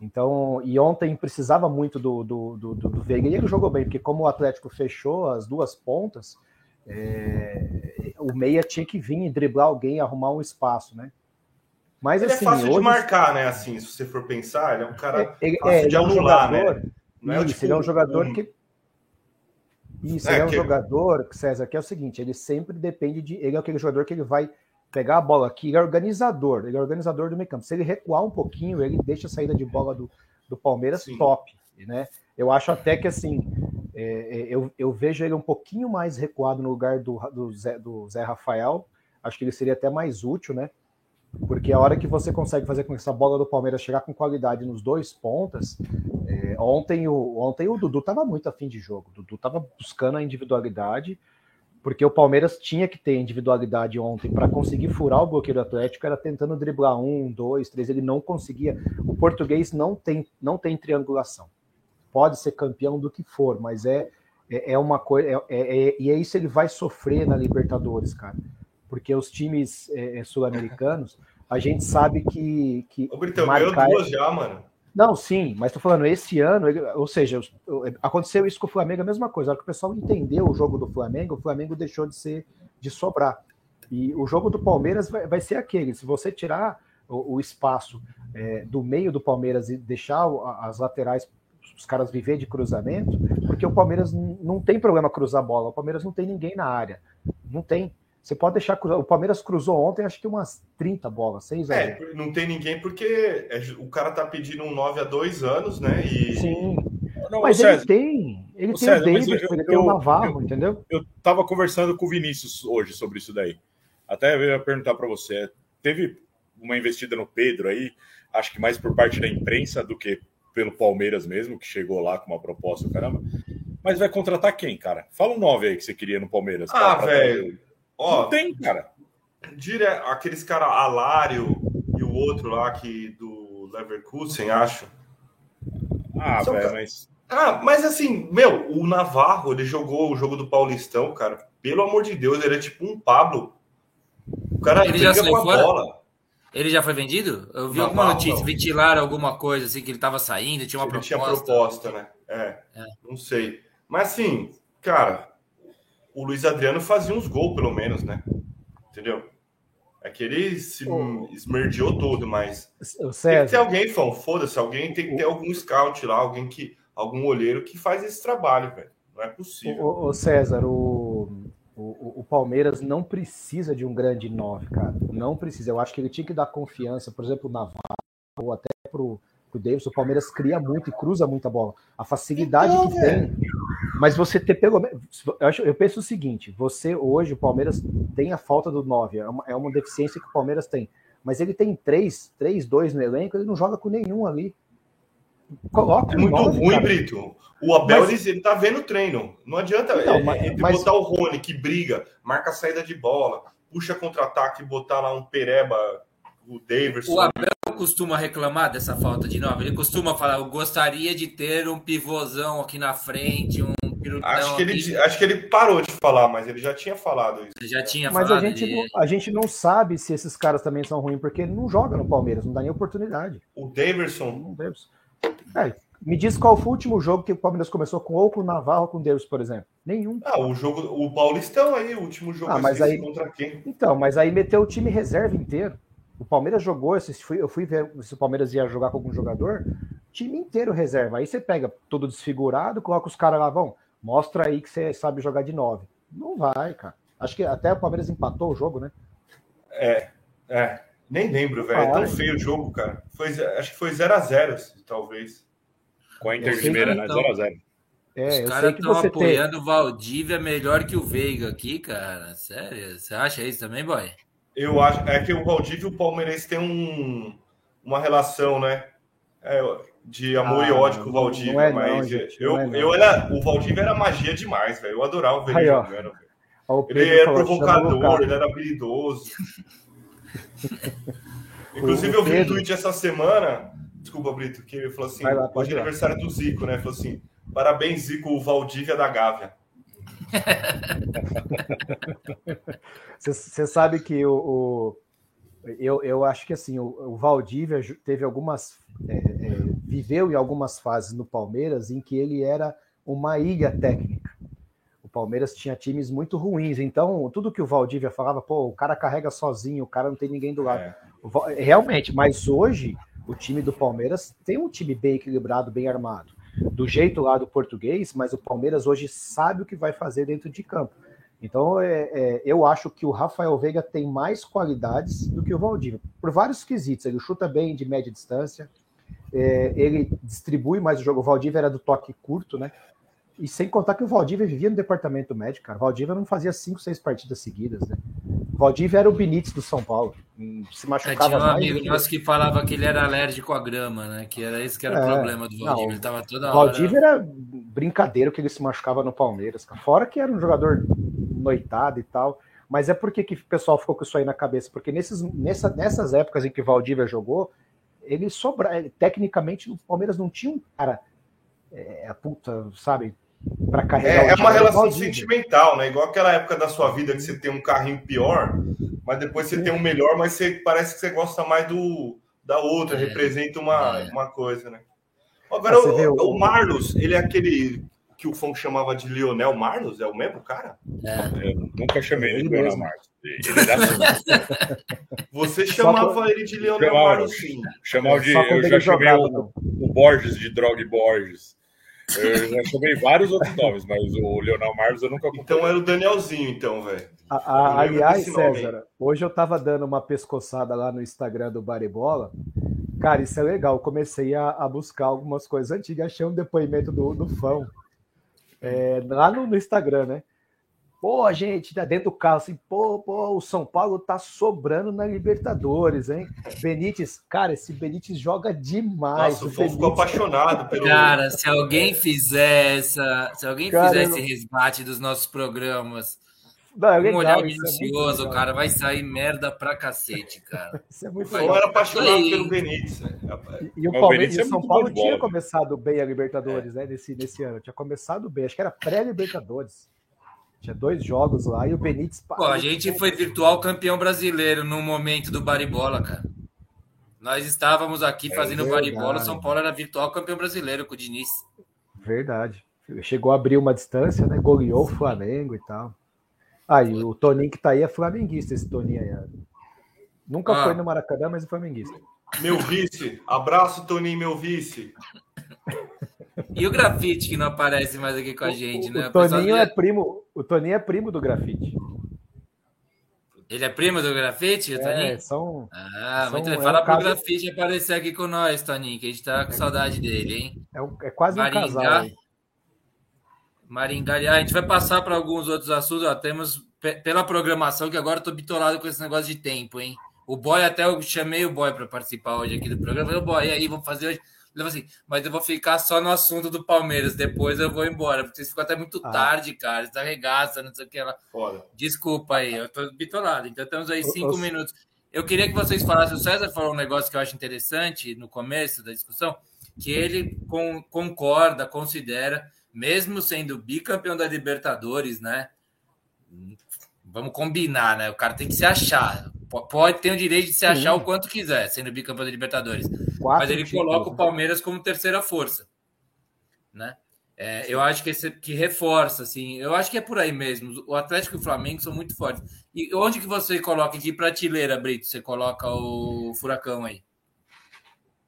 Speaker 6: Então, e ontem precisava muito do, do, do, do, Veiga, e ele jogou bem, porque como o Atlético fechou as duas pontas, é, o meia tinha que vir e driblar alguém, arrumar um espaço, né?
Speaker 2: Mas ele é assim, é fácil hoje... de marcar, né? Assim, se você for pensar, ele é um cara é, ele, é, ele é um anular,
Speaker 6: jogador, né? Não é, isso, tipo, ele é um jogador um... que isso, é, ele é um que... jogador, César, que é o seguinte, ele sempre depende de. Ele é aquele jogador que ele vai pegar a bola aqui, ele é organizador, ele é organizador do meio campo. Se ele recuar um pouquinho, ele deixa a saída de bola do, do Palmeiras Sim. top, né? Eu acho até que assim, é, é, eu, eu vejo ele um pouquinho mais recuado no lugar do, do, Zé, do Zé Rafael. Acho que ele seria até mais útil, né? Porque a hora que você consegue fazer com que essa bola do Palmeiras chegar com qualidade nos dois pontas, é, ontem, o, ontem o Dudu estava muito afim de jogo. O Dudu estava buscando a individualidade porque o Palmeiras tinha que ter individualidade ontem para conseguir furar o bloqueio do Atlético, era tentando driblar um, dois, três, ele não conseguia. O português não tem, não tem triangulação. Pode ser campeão do que for, mas é, é, é uma coisa. É, é, é, e é isso ele vai sofrer na Libertadores, cara. Porque os times é, é, sul-americanos, a gente sabe que. que
Speaker 2: o Britão ganhou duas já, mano.
Speaker 6: Não, sim, mas estou falando, esse ano, ou seja, aconteceu isso com o Flamengo, a mesma coisa. A hora que o pessoal entendeu o jogo do Flamengo, o Flamengo deixou de ser de sobrar. E o jogo do Palmeiras vai, vai ser aquele: se você tirar o, o espaço é, do meio do Palmeiras e deixar as laterais, os caras viver de cruzamento, porque o Palmeiras não tem problema cruzar a bola, o Palmeiras não tem ninguém na área. Não tem. Você pode deixar. O Palmeiras cruzou ontem, acho que umas 30 bolas, 6
Speaker 2: a É, não tem ninguém porque é, o cara tá pedindo um 9 a 2 anos, né? E...
Speaker 6: Sim. Não, mas ele César, tem. Ele tem César, o David, eu, ele eu, tem o Navarro,
Speaker 7: eu,
Speaker 6: entendeu?
Speaker 7: Eu tava conversando com o Vinícius hoje sobre isso daí. Até eu ia perguntar para você. Teve uma investida no Pedro aí, acho que mais por parte da imprensa do que pelo Palmeiras mesmo, que chegou lá com uma proposta, caramba. Mas vai contratar quem, cara? Fala um 9 aí que você queria no Palmeiras.
Speaker 2: Ah, velho.
Speaker 7: Ó, não tem, cara.
Speaker 2: Dire... Aqueles caras, Alário e o outro lá que do Leverkusen, acho.
Speaker 7: Ah,
Speaker 2: São
Speaker 7: velho,
Speaker 2: ca-
Speaker 7: mas.
Speaker 2: Ah, mas assim, meu, o Navarro, ele jogou o jogo do Paulistão, cara. Pelo amor de Deus, ele é tipo um Pablo. O cara
Speaker 1: Ele já
Speaker 2: briga com a
Speaker 1: fora?
Speaker 2: bola.
Speaker 1: Ele já foi vendido? Eu vi
Speaker 2: Não,
Speaker 1: alguma
Speaker 2: não,
Speaker 1: notícia,
Speaker 2: não.
Speaker 1: ventilaram alguma coisa assim que ele tava saindo, tinha uma
Speaker 2: ele
Speaker 1: proposta.
Speaker 2: tinha proposta, né? É,
Speaker 1: É.
Speaker 2: não sei. Mas assim, cara, o Luiz Adriano fazia uns gols, pelo menos, né? Entendeu? É que ele se
Speaker 6: Ô.
Speaker 2: esmerdeou todo, mas
Speaker 6: O
Speaker 2: tem que ter
Speaker 6: César,
Speaker 2: alguém, Fão, foda-se, alguém tem que ter algum scout lá, alguém que, algum olheiro que faz esse trabalho, velho. Não é possível.
Speaker 6: o, o César, o, o, o Palmeiras não precisa de um grande 9, cara. Não precisa. Eu acho que ele tinha que dar confiança, por exemplo, na Navarro ou até pro, pro Davis. O Palmeiras cria muito e cruza muita bola. A facilidade
Speaker 2: Então,
Speaker 6: que tem. Mas você ter pelo menos. Eu, acho- eu penso o seguinte: você hoje, o Palmeiras tem a falta do 9. É uma, é uma deficiência que o Palmeiras tem. Mas ele tem 3, 3, 2 no elenco, ele não joga com nenhum ali. Coloca
Speaker 2: É muito
Speaker 6: nove,
Speaker 2: ruim,
Speaker 6: cara.
Speaker 2: Brito. O Abel,
Speaker 6: Mas-
Speaker 2: ele, ele tá vendo o treino. Não adianta
Speaker 6: Então,
Speaker 2: é,
Speaker 6: mas- mas-
Speaker 2: botar o Rony, que briga, marca a saída de bola, puxa contra-ataque e botar lá um Pereba, o Daverson.
Speaker 1: O Abel costuma reclamar dessa falta de nove. Ele costuma falar: eu gostaria de ter um pivôzão aqui na frente, um pirutão.
Speaker 2: Acho que,
Speaker 1: aqui."
Speaker 2: ele, acho que ele parou de falar, mas ele já tinha falado isso.
Speaker 1: Ele já tinha
Speaker 6: Mas a
Speaker 1: falado.
Speaker 6: gente,
Speaker 1: ele-
Speaker 6: não, a gente não sabe se esses caras também são ruins, porque ele não joga no Palmeiras, não dá nem oportunidade.
Speaker 2: O Daverson,
Speaker 6: Não Davis. É, me diz qual foi o último jogo que o Palmeiras começou com ou com o Navarro ou com o Davis, por exemplo. Nenhum.
Speaker 2: ah, o jogo, o Paulistão aí, o último jogo
Speaker 6: Ah, mas aí-
Speaker 2: contra quem?
Speaker 6: Então, mas aí meteu o time reserva inteiro. O Palmeiras jogou, eu fui, eu fui ver se o Palmeiras ia jogar com algum jogador, time inteiro reserva. Aí você pega todo desfigurado, coloca os caras lá, vão, mostra aí que você sabe jogar de nove. Não vai, cara. Acho que até o Palmeiras empatou o jogo, né?
Speaker 2: É, é. Nem lembro, velho. É tão
Speaker 6: Para.
Speaker 2: feio o jogo, cara. Foi, acho que foi 0x0, talvez.
Speaker 7: Com a Inter de Limeira, né?
Speaker 1: então.
Speaker 7: 0x0.
Speaker 6: É,
Speaker 1: Os caras estão apoiando o Valdívia melhor que o Veiga aqui, cara. Sério? Você acha isso também, boy?
Speaker 2: Eu acho. É que o Valdívia e o Palmeirense tem um, uma relação, né? É, de amor
Speaker 6: Ah,
Speaker 2: e ódio com o
Speaker 6: não-
Speaker 2: Valdívia.
Speaker 6: não é não,
Speaker 2: mas
Speaker 6: gente,
Speaker 2: eu,
Speaker 6: não é não.
Speaker 2: eu era. O Valdívia era magia demais, velho. Eu adorava ver ele
Speaker 6: Aí, ó.
Speaker 2: jogando. Ele era
Speaker 6: falou,
Speaker 2: provocador, ele era habilidoso. Inclusive, eu vi um tweet essa semana. Desculpa, Brito, que ele falou assim:
Speaker 6: lá,
Speaker 2: hoje
Speaker 6: pode
Speaker 2: é aniversário do Zico, né? Falou assim: parabéns, Zico, o Valdívia da Gávea.
Speaker 6: Você sabe que o, o- eu, eu acho que assim o, o Valdívia teve algumas é, é, viveu em algumas fases no Palmeiras em que ele era uma ilha técnica. O Palmeiras tinha times muito ruins, então tudo que o Valdívia falava, pô, o cara carrega sozinho, o cara não tem ninguém do lado.
Speaker 2: É.
Speaker 6: Realmente, mas hoje o time do Palmeiras tem um time bem equilibrado, bem armado. Do jeito lá do português, mas o Palmeiras hoje sabe o que vai fazer dentro de campo. Então, é, é, eu acho que o Rafael Veiga tem mais qualidades do que o Valdívia, por vários quesitos. Ele chuta bem de média distância, é, ele distribui mais o jogo. O Valdívia era do toque curto, né? E sem contar que o Valdívia vivia no departamento médico, cara. O Valdívia não fazia cinco, seis partidas seguidas, né? O Valdívia era o Benítez do São Paulo. Hum, Se
Speaker 1: É,
Speaker 6: machucava
Speaker 1: tinha um
Speaker 6: mais.
Speaker 1: amigo
Speaker 6: que-
Speaker 1: nosso que falava que ele era alérgico à grama, né? Que era esse que era o
Speaker 6: É,
Speaker 1: problema do Valdívia.
Speaker 6: não,
Speaker 1: ele tava toda
Speaker 6: O
Speaker 1: hora.
Speaker 6: Valdívia era brincadeira que ele se machucava no Palmeiras, cara. Fora que era um jogador noitado e tal. Mas é porque que o pessoal ficou com isso aí na cabeça? Porque nesses, nessa, nessas épocas em que o Valdívia jogou, ele sobra. Tecnicamente, o Palmeiras não tinha um cara. É, a puta, sabe? Pra carregar
Speaker 2: É, é uma relação
Speaker 6: Valdívia.
Speaker 2: sentimental, né? Igual aquela época da sua vida que você tem um carrinho pior, mas depois você tem um melhor, mas você parece que você gosta mais do da outra,
Speaker 1: É.
Speaker 2: representa uma,
Speaker 1: É.
Speaker 2: uma coisa, né? Agora, o,
Speaker 6: o-
Speaker 2: o Marlos, ele é aquele que o Fon chamava de Lionel Marlos? É o mesmo cara?
Speaker 7: Eu nunca chamei ele
Speaker 6: Ele
Speaker 7: de Leonel era assim.
Speaker 2: Você chamava ele de Lionel
Speaker 7: Chamava.
Speaker 2: Marlos, sim.
Speaker 7: Chamava de.
Speaker 6: Só quando
Speaker 7: Eu já chamei
Speaker 6: jogava,
Speaker 7: o, o Borges de Drog Borges. Eu já chamei vários outros nomes, mas o Leonel Marcos eu nunca
Speaker 2: Então era o Danielzinho, então, velho.
Speaker 6: Aliás,
Speaker 2: desse nome,
Speaker 6: César, hoje eu tava dando uma pescoçada lá no Instagram do Baribola. Cara, isso é legal. Eu comecei a, a buscar algumas coisas antigas. Achei um depoimento do, do fã é, lá no, no Instagram, né? Pô, gente, tá dentro do carro assim, pô, pô, o São Paulo tá sobrando na Libertadores, hein? Benítez, cara, esse Benítez joga demais.
Speaker 2: Nossa, o
Speaker 6: o
Speaker 2: ficou apaixonado pelo.
Speaker 1: Cara, se alguém fizer essa, se alguém
Speaker 6: Cara,
Speaker 1: fizer
Speaker 6: eu
Speaker 1: esse resgate dos nossos programas Não, é legal, um olhar minucioso, é cara. Vai sair merda pra cacete, cara.
Speaker 6: isso é muito
Speaker 2: Eu era apaixonado pelo Benítez. Né?
Speaker 6: E, e o, Palmeiras, e o São Paulo tinha começado bem a Libertadores, é. né? Nesse, nesse ano. Tinha começado bem. Acho que era pré-Libertadores. Tinha dois jogos lá e o Benítez.
Speaker 1: Pô, a gente foi virtual campeão brasileiro no momento do Baribola, cara. Nós estávamos aqui é fazendo. Baribola, São Paulo era virtual campeão brasileiro com o Diniz.
Speaker 6: Verdade. Chegou a abrir uma distância, né? Goleou o Flamengo e tal. Aí, ah, o Toninho que tá aí é flamenguista, esse Toninho aí. Nunca ah. foi no Maracanã, mas é flamenguista.
Speaker 2: Meu vice. Abraço, Toninho, meu vice.
Speaker 1: E o grafite que não aparece mais aqui com a gente,
Speaker 6: o,
Speaker 1: né?
Speaker 6: O Toninho é primo, o Toninho é primo do grafite.
Speaker 1: Ele é primo do grafite, o
Speaker 6: é,
Speaker 1: Toninho?
Speaker 6: São,
Speaker 1: ah, são, muito bem. É Fala um pro caso... grafite aparecer aqui com nós, Toninho, que a gente tá com saudade dele, hein?
Speaker 6: É, um, é quase Maringá, um casal. Aí.
Speaker 1: Maringá, a gente vai passar para alguns outros assuntos, ó, temos pela programação, que agora eu tô bitolado com esse negócio de tempo, hein? O boy, até eu chamei o boy para participar hoje aqui do programa. Falei, boy, e aí, vamos fazer hoje? Ele falou assim, mas eu vou ficar só no assunto do Palmeiras, depois eu vou embora, porque vocês ficam até muito ah. tarde, cara, está arregaça, não sei o que lá. Desculpa aí, eu tô bitolado. Então temos aí cinco eu, minutos. Eu queria que vocês falassem, o César falou um negócio que eu acho interessante no começo da discussão, que ele com, concorda, considera, mesmo sendo bicampeão da Libertadores, né? Vamos combinar, né? O cara tem que se achar. Pode ter o direito de se achar Sim. o quanto quiser, sendo bicampeão da Libertadores. Quatro Mas ele títulos, coloca o né? Palmeiras como terceira força. Né? É, eu acho que, esse, que reforça, assim. Eu acho que é por aí mesmo. O Atlético e o Flamengo são muito fortes. E onde que você coloca aqui prateleira, Brito? Você coloca o Furacão aí?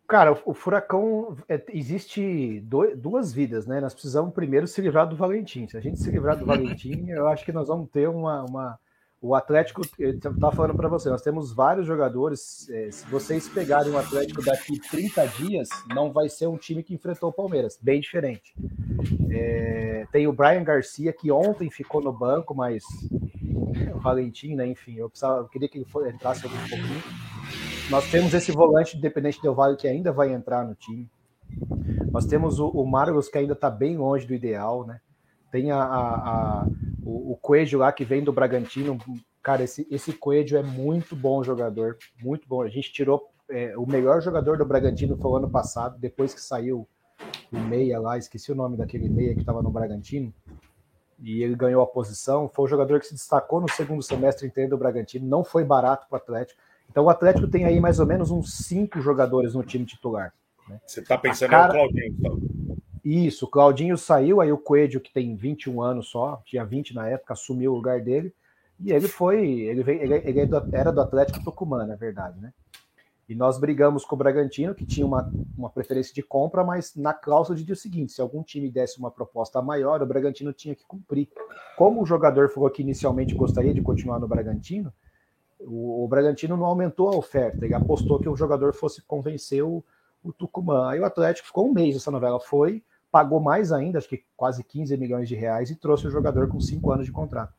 Speaker 6: Cara, o Furacão é, existe duas vidas, né? Nós precisamos primeiro se livrar do Valentim. Se a gente se livrar do Valentim, eu acho que nós vamos ter uma, uma o Atlético, eu estava falando para você, nós temos vários jogadores. É, se vocês pegarem o Atlético daqui 30 dias, não vai ser um time que enfrentou o Palmeiras, bem diferente. É, tem o Brian Garcia, que ontem ficou no banco, mas o Valentim, né? Enfim, eu, precisava, eu queria que ele entrasse um pouquinho. Nós temos esse volante independente do Vale que ainda vai entrar no time. Nós temos o, o Marlos, que ainda está bem longe do ideal, né? Tem a, a, a o, o Coelho lá que vem do Bragantino. Cara, esse, esse Coelho é muito bom jogador, muito bom. A gente tirou é, o melhor jogador do Bragantino foi o ano passado, depois que saiu o meia lá, esqueci o nome daquele meia que estava no Bragantino, e ele ganhou a posição. Foi o jogador que se destacou no segundo semestre inteiro do Bragantino, não foi barato para o Atlético. Então o Atlético tem aí mais ou menos uns cinco jogadores no time titular.
Speaker 7: Né? Você está pensando cara... no Claudinho, então.
Speaker 6: Isso, o Claudinho saiu, aí o Coelho, que tem 21 anos só, tinha 20 na época, assumiu o lugar dele, e ele foi, ele, veio, ele, ele é era do Atlético Tucumã, na verdade, né? E nós brigamos com o Bragantino, que tinha uma, uma preferência de compra, mas na cláusula dizia o seguinte: se algum time desse uma proposta maior, o Bragantino tinha que cumprir. Como o jogador falou que inicialmente gostaria de continuar no Bragantino, o, o Bragantino não aumentou a oferta, ele apostou que o jogador fosse convencer o, o Tucumã. Aí o Atlético ficou um mês essa novela, foi, pagou mais ainda, acho que quase 15 milhões de reais, e trouxe o jogador com cinco anos de contrato.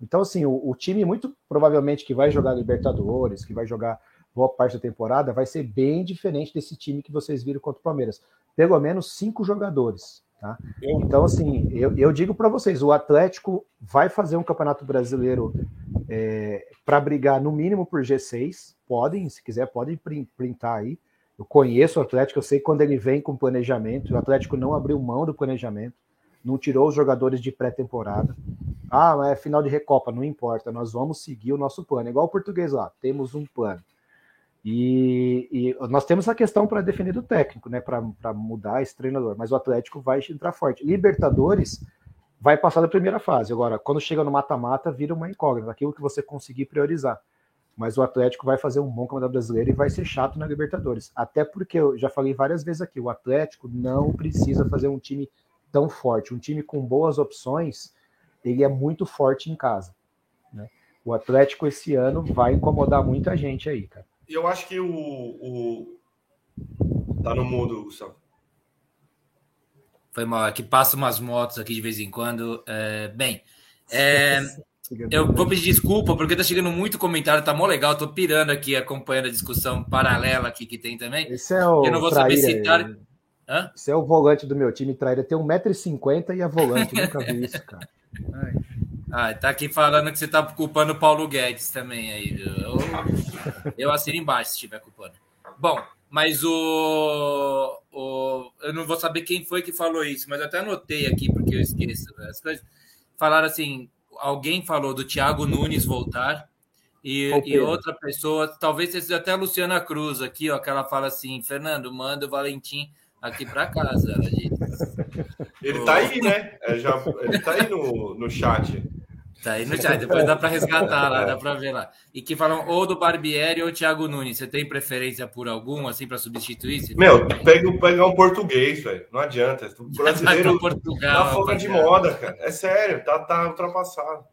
Speaker 6: Então, assim, o, o, time muito provavelmente que vai jogar Libertadores, que vai jogar boa parte da temporada, vai ser bem diferente desse time que vocês viram contra o Palmeiras. Pelo menos cinco jogadores. Tá? Então, assim, eu, eu digo para vocês: o Atlético vai fazer um campeonato brasileiro é, para brigar no mínimo por G6. Podem, se quiser, podem printar aí. Eu conheço o Atlético, eu sei quando ele vem com planejamento. O Atlético não abriu mão do planejamento, não tirou os jogadores de pré-temporada. Ah, é final de Recopa, não importa, nós vamos seguir o nosso plano. Igual o português lá, temos um plano. E, e nós temos a questão para definir do técnico, né? Para mudar esse treinador, mas o Atlético vai entrar forte. Libertadores vai passar da primeira fase. Agora, quando chega no mata-mata, vira uma incógnita, aquilo que você conseguir priorizar mas o Atlético vai fazer um bom campeonato brasileiro e vai ser chato na Libertadores. Até porque eu já falei várias vezes aqui, o Atlético não precisa fazer um time tão forte. Um time com boas opções, ele é muito forte em casa. Né? O Atlético esse ano vai incomodar muita gente aí, cara.
Speaker 2: Eu acho que o, o... tá no mundo, Gustavo.
Speaker 1: Foi mal, é passa umas motos aqui de vez em quando. É, bem, é, Eu vou pedir desculpa, porque tá chegando muito comentário, tá mó legal, tô pirando aqui, acompanhando a discussão paralela aqui que tem também.
Speaker 6: Esse é o. Eu não vou saber citar. Hã? Esse é o volante do meu time, Traíra. Tem 1,50m e é volante, nunca vi isso, cara. Ai.
Speaker 1: Ah, tá aqui falando que você tá culpando o Paulo Guedes também aí. Eu, eu assino embaixo se estiver culpando. Bom, mas o, o. Eu não vou saber quem foi que falou isso, mas eu até anotei aqui, porque eu esqueço as coisas. Falaram assim: alguém falou do Thiago Nunes voltar. E, e, outra pessoa, talvez seja até a Luciana Cruz aqui, ó, que ela fala assim: Fernando, manda o Valentim aqui para casa. Ela
Speaker 2: Ele tá aí, né? É, já, ele tá aí no, no chat.
Speaker 1: Tá aí no chat, depois dá para resgatar lá, dá para ver lá. E que falam ou do Barbieri ou Thiago Nunes. Você tem preferência por algum, assim, para substituir? Você
Speaker 2: Meu, pega, pega um português, velho. Não adianta. O brasileiro
Speaker 1: Portugal,
Speaker 2: tá fora de moda, cara. É sério, tá, tá ultrapassado.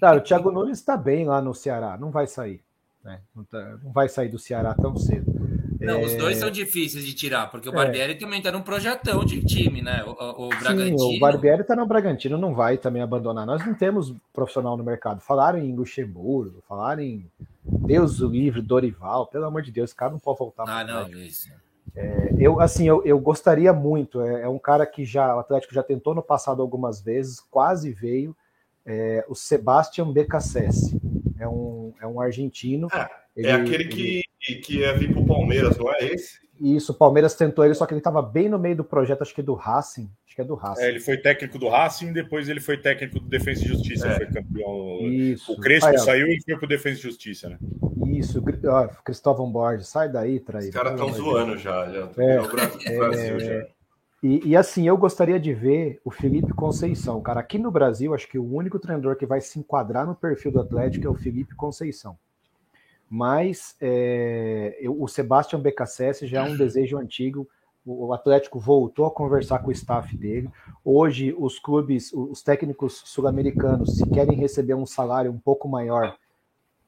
Speaker 6: Cara, o Thiago Nunes está bem lá no Ceará, não vai sair. Né? Não, tá, não, vai sair do Ceará tão cedo.
Speaker 1: Não, é... os dois são difíceis de tirar, porque o Barbieri é. também está num projetão de time, né? O, o Bragantino.
Speaker 6: Sim, o Barbieri está no Bragantino, não vai também abandonar. Nós não temos profissional no mercado. Falaram em Luxemburgo, falaram em Deus o livre, Dorival, pelo amor de Deus, esse cara não pode voltar.
Speaker 1: Ah, não, isso.
Speaker 6: É, eu, assim, eu, eu gostaria muito. É, é, um cara que já, o Atlético já tentou no passado algumas vezes, quase veio. É, o Sebastian Becassese. É um, é um argentino.
Speaker 2: Ah, ele, é aquele que, ele... que ia vir para o Palmeiras, não é esse?
Speaker 6: Isso, o Palmeiras tentou ele, só que ele estava bem no meio do projeto, acho que do Racing. Acho que é do Racing. É,
Speaker 7: ele foi técnico do Racing, depois ele foi técnico do Defesa e Justiça, é. foi campeão. Isso. O Crespo Aí, saiu e foi pro Defesa e Justiça, né?
Speaker 6: Isso, ó, Cristóvão Borges, sai daí, traído.
Speaker 2: Os caras estão zoando já, já. É,
Speaker 6: Brasil, Brasil já. E, e, assim, eu gostaria de ver o Felipe Conceição. Cara, aqui no Brasil, acho que o único treinador que vai se enquadrar no perfil do Atlético é o Felipe Conceição. Mas é, eu, o Sebastião Becassese já é um desejo antigo. O Atlético voltou a conversar com o staff dele. Hoje, os clubes, os técnicos sul-americanos, se querem receber um salário um pouco maior,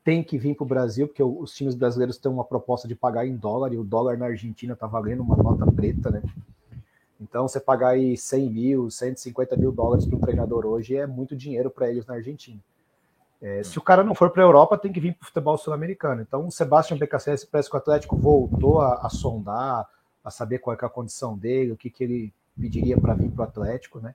Speaker 6: tem que vir para o Brasil, porque os times brasileiros têm uma proposta de pagar em dólar, e o dólar na Argentina está valendo uma nota preta, né? Então, você pagar aí 100 mil, 150 mil dólares para um treinador hoje é muito dinheiro para eles na Argentina. É, se o cara não for para a Europa, tem que vir para o futebol sul-americano. Então, o Sebastião BKSS parece que o Atlético voltou a, a, sondar, a saber qual é a condição dele, o que, que ele pediria para vir para o Atlético, né?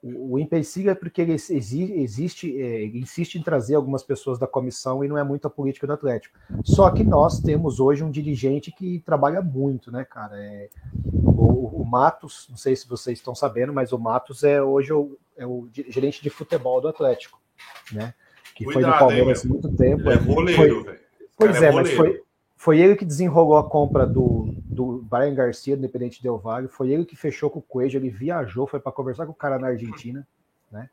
Speaker 6: O, o empecilho é porque ele existe, é, ele insiste em trazer algumas pessoas da comissão e não é muito a política do Atlético. Só que nós temos hoje um dirigente que trabalha muito, né, cara? É, o, o, Matos, não sei se vocês estão sabendo, mas o Matos é hoje o, é o gerente de futebol do Atlético, né? Que Cuidado, foi no Palmeiras há muito tempo.
Speaker 2: Ele é goleiro, velho.
Speaker 6: Pois é, é mas foi, foi ele que desenrolou a compra do, do Brian Garcia, do Independente Del Valle, foi ele que fechou com o Coelho, ele viajou, foi para conversar com o cara na Argentina, né?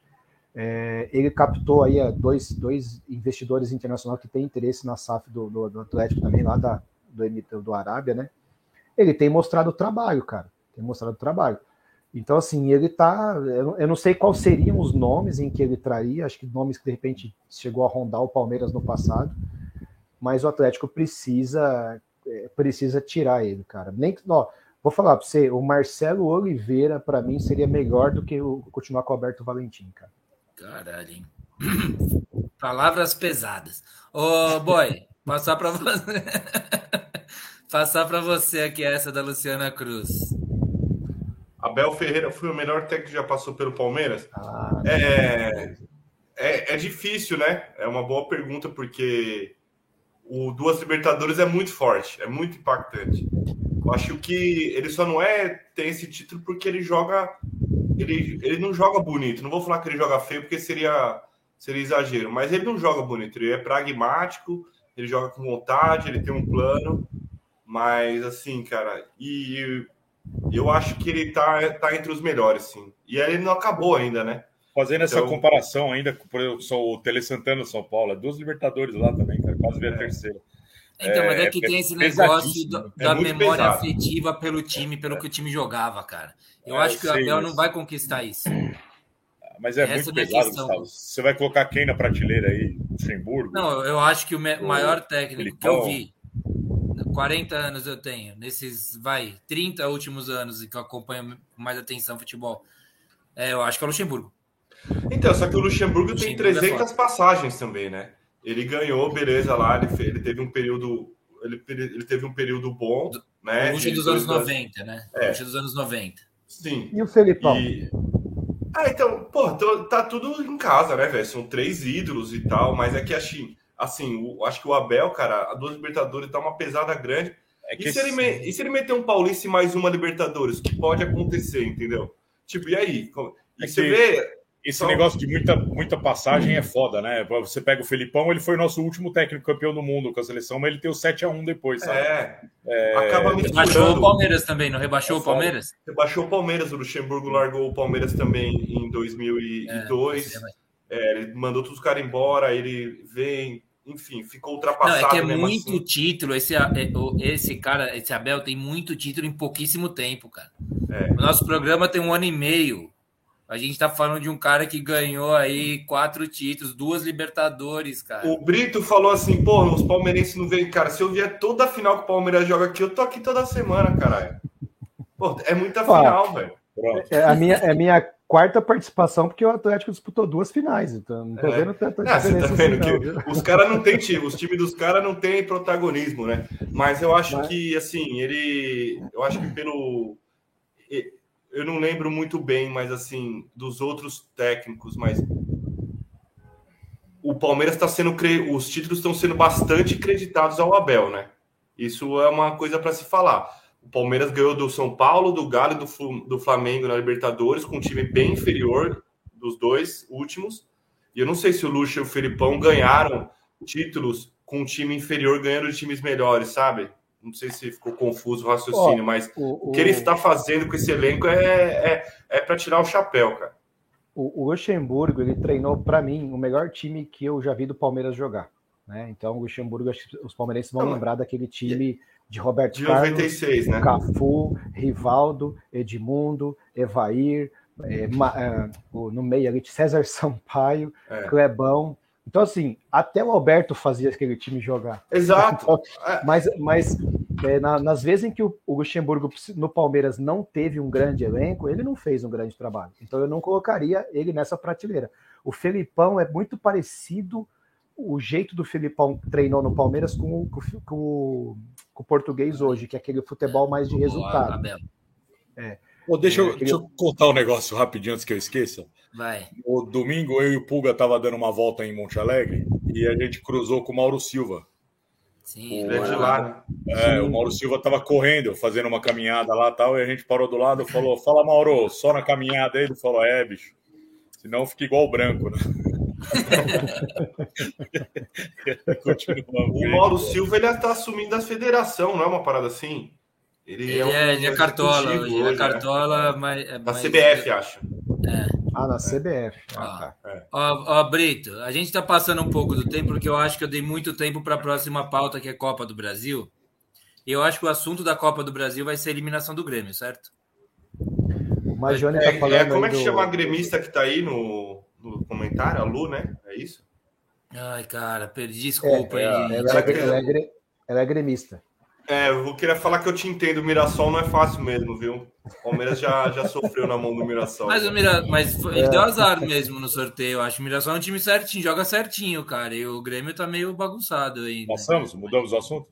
Speaker 6: É, ele captou aí é, dois, dois investidores internacionais que têm interesse na SAF do, do, do Atlético também, lá da, do, do Arábia, né? ele tem mostrado trabalho, cara. Tem mostrado trabalho. Então, assim, ele tá. Eu não sei quais seriam os nomes em que ele traria, acho que nomes que de repente chegou a rondar o Palmeiras no passado, mas o Atlético precisa é, precisa tirar ele, cara. Nem ó, vou falar para você, o Marcelo Oliveira, para mim, seria melhor do que o, continuar com o Alberto Valentim, cara.
Speaker 1: Caralho, hein? Palavras pesadas. Ô, boy, passar para você. Passar para você aqui essa da Luciana Cruz.
Speaker 2: Abel Ferreira foi o melhor técnico que já passou pelo Palmeiras? Ah, é, é, é, difícil, né? É uma boa pergunta, porque o Duas Libertadores é muito forte, é muito impactante. Eu acho que ele só não é tem esse título porque ele joga. Ele, ele não joga bonito. Não vou falar que ele joga feio, porque seria, seria exagero, mas ele não joga bonito. Ele é pragmático, ele joga com vontade, ele tem um plano. Mas, assim, cara, e eu acho que ele tá, tá entre os melhores, sim. E ele não acabou ainda, né?
Speaker 7: Fazendo essa então... comparação ainda, por exemplo, o Tele Santana São Paulo, é duas Libertadores lá também, cara, quase veio a é. terceira.
Speaker 1: Então, mas é, é que tem esse negócio do, da é memória pesado. afetiva pelo time, pelo que o time jogava, cara. Eu é, acho que o Abel não vai conquistar isso.
Speaker 7: Mas é Essa muito pesado, Gustavo. Você vai colocar quem na prateleira aí? Luxemburgo?
Speaker 1: Não, eu acho que o maior técnico que eu vi 40 anos eu tenho, nesses, vai, 30 últimos anos que eu acompanho com mais atenção futebol. É, eu acho que é o Luxemburgo.
Speaker 2: Então, só que o Luxemburgo, Luxemburgo tem 300 é passagens também, né? Ele ganhou, beleza, lá, ele, ele teve um período ele, ele teve um período bom, do, né?
Speaker 1: Luxo dos anos 90, né? É. Luxo dos anos 90.
Speaker 2: Sim.
Speaker 6: E o Felipão? E...
Speaker 2: Ah, então, pô, tô- tá tudo em casa, né, velho? São três ídolos e tal, mas é que assim, assim, o- acho que o Abel, cara, a duas Libertadores dá uma pesada grande.
Speaker 7: É que
Speaker 2: E se, ele
Speaker 7: esse-
Speaker 2: e se ele meter um Paulista e mais uma Libertadores? O que pode acontecer, entendeu? Tipo, e aí? Como- E
Speaker 7: É
Speaker 2: você
Speaker 7: que-
Speaker 2: vê.
Speaker 7: Esse
Speaker 2: Só-
Speaker 7: negócio de muita, muita passagem é foda, né? Você pega o Felipão, ele foi nosso último técnico campeão do mundo com a seleção, mas ele tem o 7x1 depois, sabe?
Speaker 2: É, acaba
Speaker 1: Rebaixou o. Palmeiras também, não rebaixou
Speaker 2: É
Speaker 1: o. Palmeiras?
Speaker 2: Baixou o Palmeiras, o Luxemburgo largou o Palmeiras também em 2002. É, ele mandou todos os caras embora, ele vem, enfim, ficou
Speaker 1: Não,
Speaker 2: ultrapassado
Speaker 1: é que é muito
Speaker 2: assim.
Speaker 1: título. Esse, é, o- esse cara, esse Abel tem muito título em pouquíssimo tempo, cara.
Speaker 2: É.
Speaker 1: O nosso programa tem um ano e meio. A gente tá falando de um cara que ganhou aí quatro títulos, duas Libertadores, cara.
Speaker 2: O Brito falou assim, pô, os palmeirenses não vêm, cara. Se eu vier toda a final que o Palmeiras joga aqui, eu tô aqui toda semana, caralho. Pô, é muita final, velho.
Speaker 7: Pronto.
Speaker 6: É a minha, é a minha quarta participação, porque o Atlético disputou duas finais, então não tô
Speaker 2: É.
Speaker 6: vendo tanta
Speaker 2: Ah, você tá vendo
Speaker 6: assim, não,
Speaker 2: que os caras não têm time, os times dos caras não têm protagonismo, né? Mas eu acho
Speaker 6: Mas-
Speaker 2: que, assim, ele. Eu acho que pelo. Eu não lembro muito bem, mas assim, dos outros técnicos, mas. O Palmeiras está sendo. cre- Os títulos estão sendo bastante creditados ao Abel, né? Isso é uma coisa para se falar. O Palmeiras ganhou do São Paulo, do Galo e do Flamengo na Libertadores, com um time bem inferior dos dois últimos. E eu não sei se o Lucha e o Felipão ganharam títulos com um time inferior ganhando de times melhores, sabe? Não sei se ficou confuso o raciocínio, mas
Speaker 6: O,
Speaker 2: o que ele está fazendo com esse elenco é, é, é para tirar o chapéu, cara.
Speaker 6: o, o Luxemburgo, ele treinou, para mim, o melhor time que eu já vi do Palmeiras jogar. Né? Então, o Luxemburgo, acho que os palmeirenses vão
Speaker 2: Não,
Speaker 6: lembrar daquele time de Roberto
Speaker 2: De
Speaker 6: Carlos,
Speaker 2: 96, né?
Speaker 6: Cafu, Rivaldo, Edmundo, Evair, é, ma- é, no meio ali, César Sampaio,
Speaker 2: É.
Speaker 6: Clebão. Então, assim, até o Alberto fazia aquele time jogar.
Speaker 2: Exato.
Speaker 6: Mas, mas é, na- nas vezes em que o, o Luxemburgo no Palmeiras não teve um grande elenco, ele não fez um grande trabalho. Então eu não colocaria ele nessa prateleira. O Felipão é muito parecido o jeito do Felipão treinou no Palmeiras com, o- com, o- com o- com o português hoje, que é aquele futebol mais de resultado.
Speaker 1: Abel.
Speaker 7: Pô, deixa, eu,
Speaker 6: É,
Speaker 7: deixa eu contar um negócio rapidinho antes que eu esqueça.
Speaker 1: Vai.
Speaker 7: No domingo, eu e o Pulga tava dando uma volta em Monte Alegre e a gente cruzou com o Mauro Silva.
Speaker 1: Sim,
Speaker 2: Ele é de lá, né?
Speaker 7: É, o Mauro Silva tava correndo, fazendo uma caminhada lá e tal, e a gente parou do lado e falou: Fala, Mauro, só na caminhada. Ele falou: É, bicho, senão fica igual o branco, né?
Speaker 2: O Mauro Silva ele está assumindo a federação, não é uma parada assim?
Speaker 1: Ele
Speaker 2: um
Speaker 1: é, ele é cartola,
Speaker 2: executivo
Speaker 1: ele é
Speaker 2: hoje, né?
Speaker 1: cartola, mas.
Speaker 2: Da
Speaker 1: mas-
Speaker 2: CBF, acho.
Speaker 6: Ah, na CBF.
Speaker 1: Ah.
Speaker 6: Ah, tá.
Speaker 1: Ó, ó, Brito, a gente tá passando um pouco do tempo, porque eu acho que eu dei muito tempo para a próxima pauta, que é Copa do Brasil. E eu acho que o assunto da Copa do Brasil vai ser a eliminação do Grêmio, certo?
Speaker 6: O Majone
Speaker 2: É,
Speaker 6: tá falando.
Speaker 2: é, como é que
Speaker 6: do-
Speaker 2: chama a gremista que tá aí no, no comentário? A Lu, né? É isso?
Speaker 1: Ai, cara, perdi desculpa
Speaker 6: É,
Speaker 1: aí.
Speaker 6: Ela é, ela é gre- ela é gremista.
Speaker 2: É, eu queria falar que eu te entendo. O Mirassol não é fácil mesmo, viu? O Palmeiras já, já sofreu na mão do Mirassol.
Speaker 1: Mas, o Mira... Mas foi- ele deu azar mesmo no sorteio, eu acho. O Mirassol é um time certinho, joga certinho, cara. E o Grêmio tá meio bagunçado aí.
Speaker 7: Passamos, mudamos o assunto?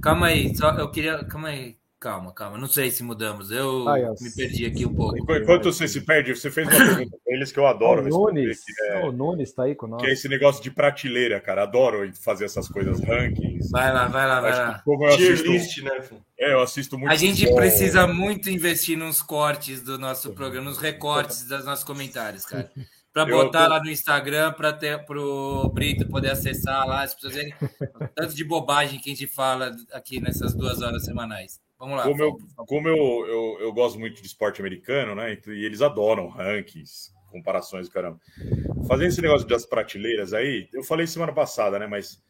Speaker 1: Calma aí, só eu queria. Calma aí. Calma, calma. Não sei se mudamos. Eu
Speaker 6: Ai, eu-
Speaker 1: me perdi aqui um pouco.
Speaker 7: Enqu- Enquanto você se perde, você fez uma pergunta pra eles que eu adoro
Speaker 6: o Nunes,
Speaker 7: é,
Speaker 6: o Nunes tá aí com nós.
Speaker 7: que é esse negócio de prateleira, cara. Adoro fazer essas coisas, rankings.
Speaker 1: Vai lá, vai lá, vai lá.
Speaker 7: como eu assisto,
Speaker 2: list, né?
Speaker 7: é, eu assisto muito
Speaker 1: A gente
Speaker 7: futebol,
Speaker 1: precisa muito investir nos cortes do nosso programa, nos recortes dos nossos comentários, cara. Pra
Speaker 7: Eu
Speaker 1: botar
Speaker 7: tô-
Speaker 1: lá no Instagram, para ter pro Brito poder acessar lá, as pessoas verem o tanto de bobagem que a gente fala aqui nessas duas horas semanais. Vamos lá.
Speaker 7: Como eu, como eu, eu, eu gosto muito de esporte americano, né? E eles adoram rankings, comparações, caramba. Fazendo esse negócio das prateleiras aí, eu falei semana passada, né? Mas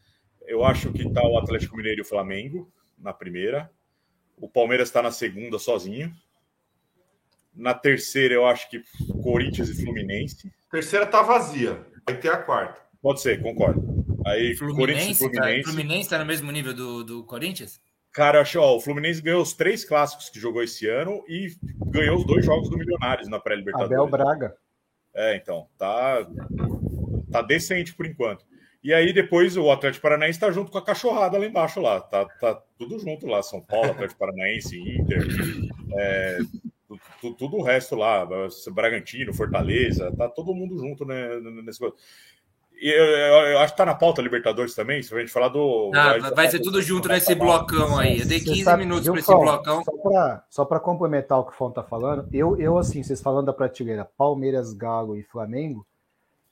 Speaker 7: eu acho que tá o Atlético Mineiro e o Flamengo na primeira. O Palmeiras está na segunda sozinho. Na terceira, eu acho que Corinthians e Fluminense.
Speaker 2: Terceira tá vazia. Vai ter a quarta.
Speaker 7: Pode ser, concordo. Aí Corinthians e
Speaker 1: Fluminense,
Speaker 7: Fluminense.
Speaker 1: Fluminense tá no mesmo nível do, do Corinthians?
Speaker 7: Cara, eu acho, ó, o Fluminense ganhou os três clássicos que jogou esse ano e ganhou os dois jogos do Milionários na
Speaker 6: Abel
Speaker 7: pré-Libertadores.
Speaker 6: Braga.
Speaker 7: É, então, tá, tá decente por enquanto. E aí depois o Atlético Paranaense tá junto com a cachorrada lá embaixo lá. Tá, tá tudo junto lá. São Paulo, Atlético Paranaense, Inter. É, tudo, tudo o resto lá, Bragantino, Fortaleza, tá todo mundo junto né, nesse eu, eu, eu, acho que tá na pauta Libertadores também, se a gente falar do.
Speaker 1: Ah, vai, vai ser tudo junto nesse blocão aí. Eu dei 15 sabe, minutos para esse blocão.
Speaker 6: Só para complementar o que o Fon tá falando, eu, eu, assim, vocês falando da prateleira Palmeiras, Galo e Flamengo,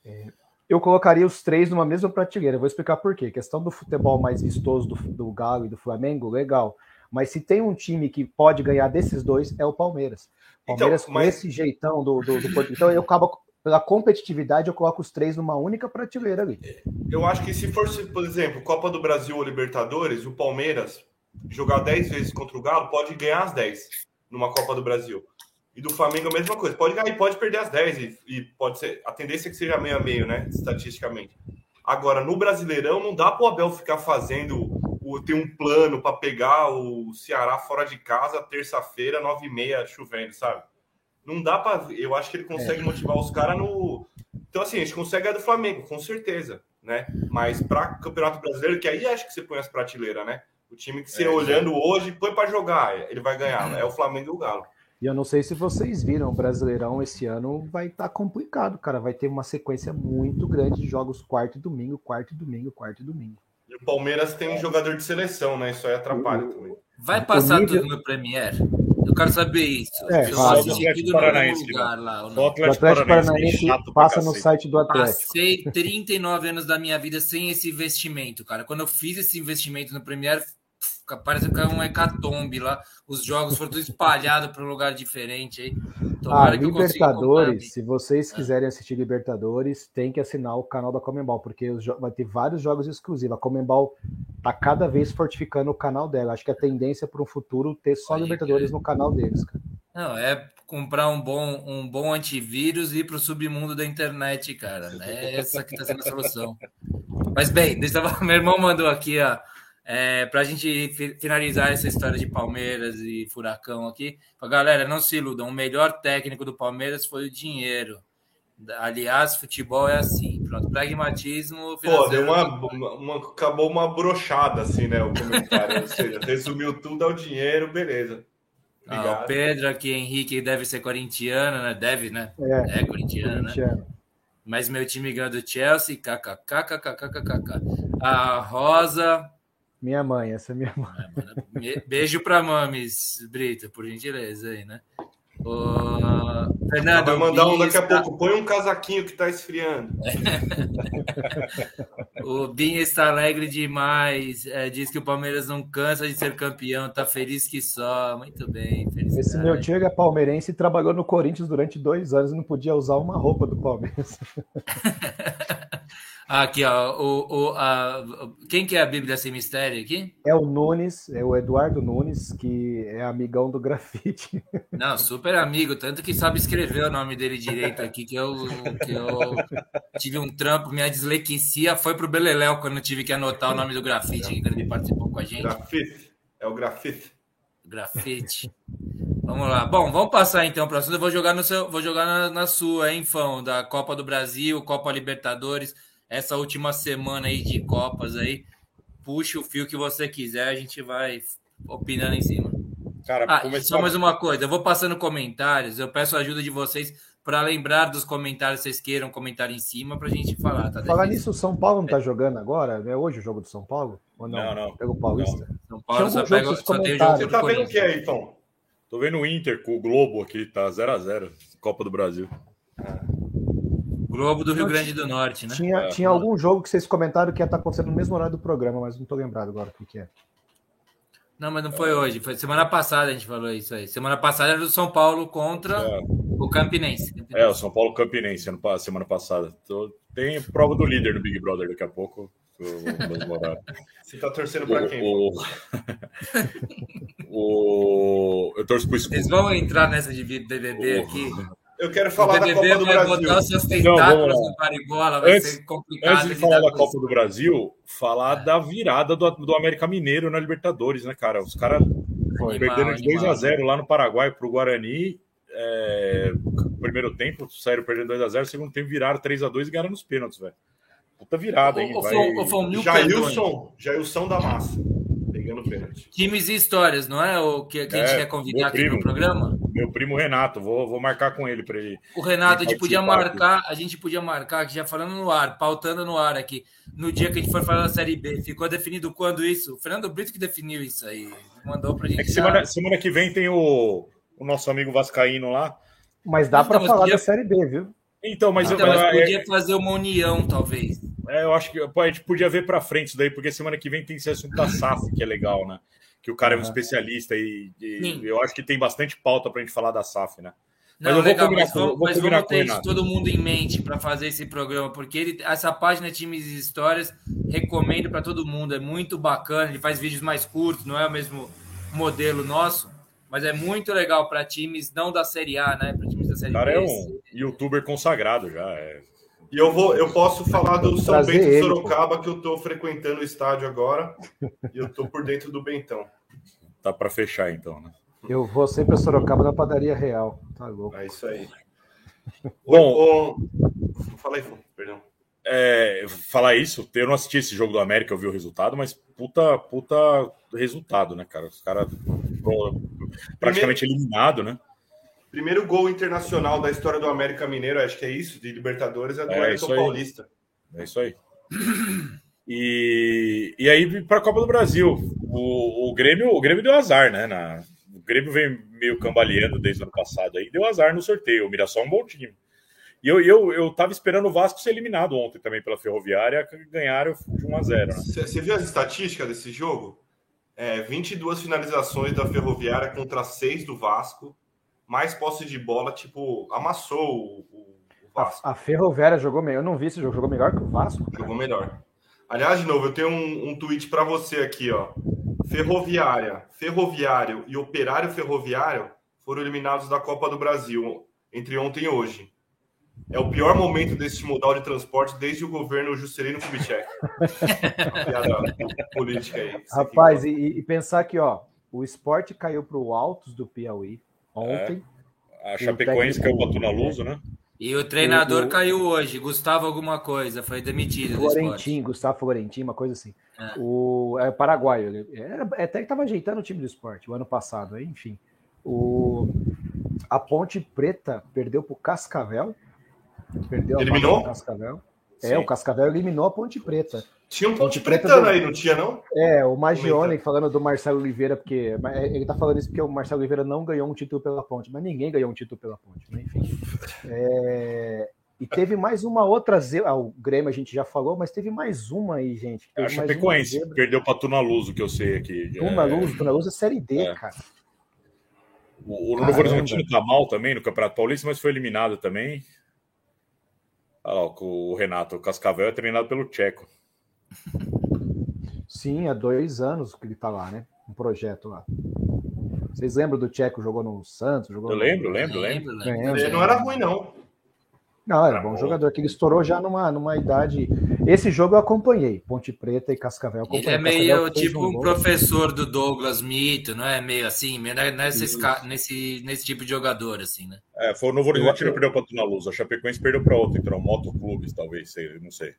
Speaker 6: é, eu colocaria os três numa mesma prateleira. Vou explicar por quê. A questão do futebol mais vistoso do, do Galo e do Flamengo, legal. Mas se tem um time que pode ganhar desses dois, é o Palmeiras. Então, Palmeiras então, mas... com esse jeitão do, do, do... Então eu acabo pela competitividade, eu coloco os três numa única prateleira ali.
Speaker 2: Eu acho que se fosse, por exemplo, Copa do Brasil ou Libertadores, o Palmeiras jogar 10 vezes contra o Galo pode ganhar as 10 numa Copa do Brasil. E do Flamengo a mesma coisa. Pode ganhar e pode perder as 10 e, e, pode ser. A tendência é que seja meio a meio, né? Estatisticamente. Agora, no Brasileirão, não dá para o Abel ficar fazendo. O, ter um plano para pegar o Ceará fora de casa terça-feira, 9h30, chovendo, sabe? Não dá para. Eu acho que ele consegue é. motivar os caras no. Então, assim, a gente consegue a do Flamengo, com certeza, né? Mas para Campeonato Brasileiro, que aí acho que você põe as prateleiras, né? O time que você é, olhando é. hoje põe para jogar, ele vai ganhar. É o Flamengo e o Galo.
Speaker 6: E eu não sei se vocês viram, o Brasileirão esse ano vai estar tá complicado, cara. Vai ter uma sequência muito grande de jogos quarto e domingo, quarto e domingo, quarto e domingo.
Speaker 2: E o Palmeiras tem um jogador de seleção, né? Isso aí atrapalha também.
Speaker 1: Vai passar nível... tudo no Premier? Eu quero saber isso. É,
Speaker 6: eu faz. O Atlético Paranaense, lugar lá, o Atlético, Atlético Paranaense passa no site do Atlético.
Speaker 1: Passei 39 anos da minha vida sem esse investimento, cara. Quando eu fiz esse investimento no Premier, parece que caiu um hecatombe lá. Os jogos foram todos espalhados para um lugar diferente aí.
Speaker 6: Tomara ah, Libertadores, se vocês é. quiserem assistir Libertadores, tem que assinar o canal da Comembol, porque vai ter vários jogos exclusivos. A Comembol tá cada vez fortificando o canal dela. Acho que a tendência para o futuro ter só Libertadores no canal deles, cara.
Speaker 1: Não, é comprar um bom, um bom antivírus e ir para o submundo da internet, cara. É essa que está sendo a solução. Mas bem, meu irmão mandou aqui, ó. É, para a gente finalizar essa história de Palmeiras e Furacão aqui, a galera, não se iludam, o melhor técnico do Palmeiras foi o dinheiro. Aliás, futebol é assim. Pronto, pragmatismo.
Speaker 2: Pô, deu uma, uma, uma, acabou uma brochada, assim, né? O comentário. Ou seja, resumiu tudo ao dinheiro, beleza.
Speaker 1: Ah, o Pedro aqui, Henrique, deve ser corintiano, né? Deve, né? É, é corintiano, corintiano. né? Mas meu time ganhou do Chelsea, kkkkkkkk. A Rosa,
Speaker 6: minha mãe, essa é minha mãe.
Speaker 1: Beijo para mames, Brito, por gentileza aí, né? O...
Speaker 2: Fernando, vai mandar um daqui a pouco. Põe um casaquinho que tá esfriando.
Speaker 1: o Bin está alegre demais. É, diz que o Palmeiras não cansa de ser campeão, tá feliz que só. Muito bem.
Speaker 6: Esse meu tio é palmeirense e trabalhou no Corinthians durante dois anos e não podia usar uma roupa do Palmeiras.
Speaker 1: Aqui, ó, o, o, a, quem que é a Bíblia Sem Mistério aqui?
Speaker 6: É o Nunes, é o Eduardo Nunes, que é amigão do grafite.
Speaker 1: Não, super amigo, tanto que sabe escrever o nome dele direito aqui, que eu, que eu tive um trampo, minha dislexia foi pro Beleléu quando eu tive que anotar o nome do grafite, que ele participou com a gente.
Speaker 2: Grafite, é o grafite.
Speaker 1: Grafite. Vamos lá. Bom, vamos passar então para o assunto. Eu vou jogar, no seu, vou jogar na, na sua, hein, Fão, da Copa do Brasil, Copa Libertadores essa última semana aí de Copas aí, puxa o fio que você quiser, a gente vai opinando em cima. Cara, ah, começou... só mais uma coisa, eu vou passando comentários, eu peço a ajuda de vocês para lembrar dos comentários que vocês queiram comentar em cima para a gente falar. Tá
Speaker 6: Falar nisso, o São Paulo não está jogando agora? É hoje o jogo do São Paulo? Ou não? Não, não. Pega o Paulista? Não.
Speaker 1: São Paulo só, pega, só tem jogo Você
Speaker 2: tá vendo o que aí, então?
Speaker 7: Tô vendo o Inter com o Globo aqui, tá 0x0, Copa do Brasil. Ah.
Speaker 1: Globo do Rio Grande do Norte, né?
Speaker 6: Tinha, é, tinha algum jogo que vocês comentaram que ia estar acontecendo no mesmo horário do programa, mas não estou lembrado agora o que, é.
Speaker 1: Não, mas não foi hoje. Foi semana passada a gente falou isso aí. Semana passada era do São Paulo contra é. o Campinense. Campinense.
Speaker 7: É, o São Paulo Campinense, semana passada. Tem prova do líder do Big Brother daqui a pouco.
Speaker 2: Você tá torcendo para quem?
Speaker 7: O... o... Eu torço pro
Speaker 1: escuro. Eles vão entrar nessa de BBB o... aqui.
Speaker 2: Eu quero falar da Copa do
Speaker 1: vai
Speaker 2: Brasil.
Speaker 1: paribola, vai antes, ser complicado.
Speaker 7: Antes de falar da Copa do Brasil, falar é. da virada do, do América Mineiro na Libertadores, né, cara? Os caras perderam de 2 a 0 lá no Paraguai pro Guarani. É, primeiro tempo, saíram perdendo 2 a 0 segundo tempo viraram 3 a 2 e ganharam nos pênaltis, velho. Puta virada, hein?
Speaker 2: O, vai... o, o, Jailson, Jailson da massa. Pegando pênalti.
Speaker 1: Times e histórias, não é o que, que a gente
Speaker 7: É,
Speaker 1: quer convidar aqui
Speaker 7: primo.
Speaker 1: no programa?
Speaker 7: Meu primo Renato, vou, vou marcar com ele para ele.
Speaker 1: O Renato, a gente podia marcar, a gente podia marcar, que já falando no ar, pautando no ar aqui, no dia que a gente for falar da Série B. Ficou definido quando isso? O Fernando Brito que definiu isso aí. Mandou pra gente.
Speaker 7: É que semana, semana que vem tem o, o nosso amigo Vascaíno lá.
Speaker 6: Mas dá para
Speaker 1: Então, mas
Speaker 6: falar
Speaker 1: podia-
Speaker 6: da Série B, viu?
Speaker 7: Então, mas,
Speaker 1: Então,
Speaker 7: eu,
Speaker 1: mas
Speaker 7: é-
Speaker 1: podia fazer uma união, talvez.
Speaker 7: É, eu acho que pô, a gente podia ver para frente isso daí, porque semana que vem tem esse assunto da SAF, que é legal, né? Que o cara é um especialista e, e eu acho que tem bastante pauta pra gente falar da SAF, né? Mas
Speaker 1: Não,
Speaker 7: eu vou
Speaker 1: legal, mas
Speaker 7: com-
Speaker 1: vamos,
Speaker 7: vou
Speaker 1: mas vamos
Speaker 7: o
Speaker 1: ter isso todo mundo em mente para fazer esse programa, porque ele, essa página Times e Histórias recomendo para todo mundo, é muito bacana, ele faz vídeos mais curtos, não é o mesmo modelo nosso, mas é muito legal para times não da Série A, né? Para times da
Speaker 7: O
Speaker 1: Série
Speaker 7: cara
Speaker 1: B.
Speaker 7: é um youtuber consagrado já. é.
Speaker 2: E eu vou, eu posso falar do São
Speaker 6: Trazer
Speaker 2: Bento de
Speaker 6: ele,
Speaker 2: Sorocaba, que eu tô frequentando o estádio agora. e eu tô por dentro do Bentão.
Speaker 7: Tá para fechar então, né?
Speaker 6: Eu vou sempre a Sorocaba na padaria real. Tá louco.
Speaker 2: É isso aí.
Speaker 7: Bom,
Speaker 2: Ô, Fala aí, perdão.
Speaker 7: é, falar isso, eu não assisti esse jogo do América, eu vi o resultado, mas puta, puta resultado, né, cara? Os caras praticamente eliminado, né?
Speaker 2: Primeiro gol internacional da história do América Mineiro, acho que é isso, de Libertadores, é do
Speaker 7: É, aí.
Speaker 2: Paulista.
Speaker 7: É isso aí. E, e aí para a Copa do Brasil, o, o Grêmio, o Grêmio deu azar, né? Na, o Grêmio vem meio cambaleando desde o ano passado aí, deu azar no sorteio. O Mirassol é um bom time. E eu, eu, eu tava esperando o Vasco ser eliminado ontem também pela Ferroviária, que ganharam de 1 a 0 né?
Speaker 2: Você você viu as estatísticas desse jogo? É, 22 finalizações da Ferroviária contra 6 do Vasco. Mais posse de bola, tipo, amassou o, o- Vasco.
Speaker 6: A, a Ferroviária jogou melhor. Eu não vi esse jogo. Jogou melhor que o Vasco. cara.
Speaker 2: Jogou melhor. Aliás, de novo, eu tenho um, um tweet para você aqui, ó. Ferroviária, Ferroviário e Operário Ferroviário foram eliminados da Copa do Brasil entre ontem e hoje. É o pior momento deste modal de transporte desde o governo Juscelino Kubitschek. Política aí.
Speaker 6: Rapaz, e, e pensar que, ó, o esporte caiu para o Altos do Piauí ontem.
Speaker 7: A Chapecoense caiu pra Tuna Luso, né?
Speaker 1: E o treinador
Speaker 6: O- o-
Speaker 1: caiu hoje, Gustavo alguma coisa, foi demitido.
Speaker 6: Florentim, Gustavo Florentim, uma coisa assim.
Speaker 1: É.
Speaker 6: O é paraguaio, ele era, até que estava ajeitando o time do esporte o ano passado, aí, enfim. O, a Ponte Preta perdeu para o Cascavel. Perdeu a
Speaker 2: Eliminou?
Speaker 6: do Cascavel. É,
Speaker 2: Sim.
Speaker 6: o Cascavel eliminou a Ponte Preta.
Speaker 2: Tinha um ponte
Speaker 6: Preta
Speaker 2: aí, não tinha, não?
Speaker 6: É, o Magione falando do Marcelo Oliveira, porque mas ele tá falando isso porque o Marcelo Oliveira não ganhou um título pela Ponte, mas ninguém ganhou um título pela Ponte, né? Enfim. É, e teve mais uma outra zebra. Ah, o Grêmio a gente já falou, mas teve mais uma aí, gente.
Speaker 7: A
Speaker 6: Teve uma
Speaker 7: Chapecoense perdeu pra Tuna Luso, que eu sei aqui.
Speaker 6: Tuna
Speaker 7: É,
Speaker 6: Luz, Tuna Luz é Série D,
Speaker 7: É.
Speaker 6: cara.
Speaker 7: O, o Novo. Horizontino tá mal também no Campeonato Paulista, mas foi eliminado também. Olha lá, o Renato, o Cascavel é treinado pelo Tcheco.
Speaker 6: Sim, há dois anos que ele tá lá, né? Um projeto lá. Vocês lembram do Tcheco jogou no Santos? Jogou
Speaker 7: Eu
Speaker 6: no-
Speaker 7: lembro, lembro, lembro.
Speaker 1: Lembro, lembro.
Speaker 6: Lembro.
Speaker 2: Ele não era ruim, não.
Speaker 6: Não, era
Speaker 2: Era
Speaker 6: bom
Speaker 2: bom.
Speaker 6: jogador, que ele estourou já numa, numa idade. Esse jogo eu acompanhei, Ponte Preta e Cascavel.
Speaker 1: Ele é meio tipo
Speaker 6: um
Speaker 1: um professor do Douglas Mito, não é? Meio assim, meio nesse, esca- nesse, nesse tipo de jogador, assim, né?
Speaker 7: É, foi o Novo Horizontino
Speaker 6: Eu-
Speaker 7: que perdeu pra Tuna Luso. A Chapecoense perdeu pra outro, então, Motoclubes, talvez, sei, não sei.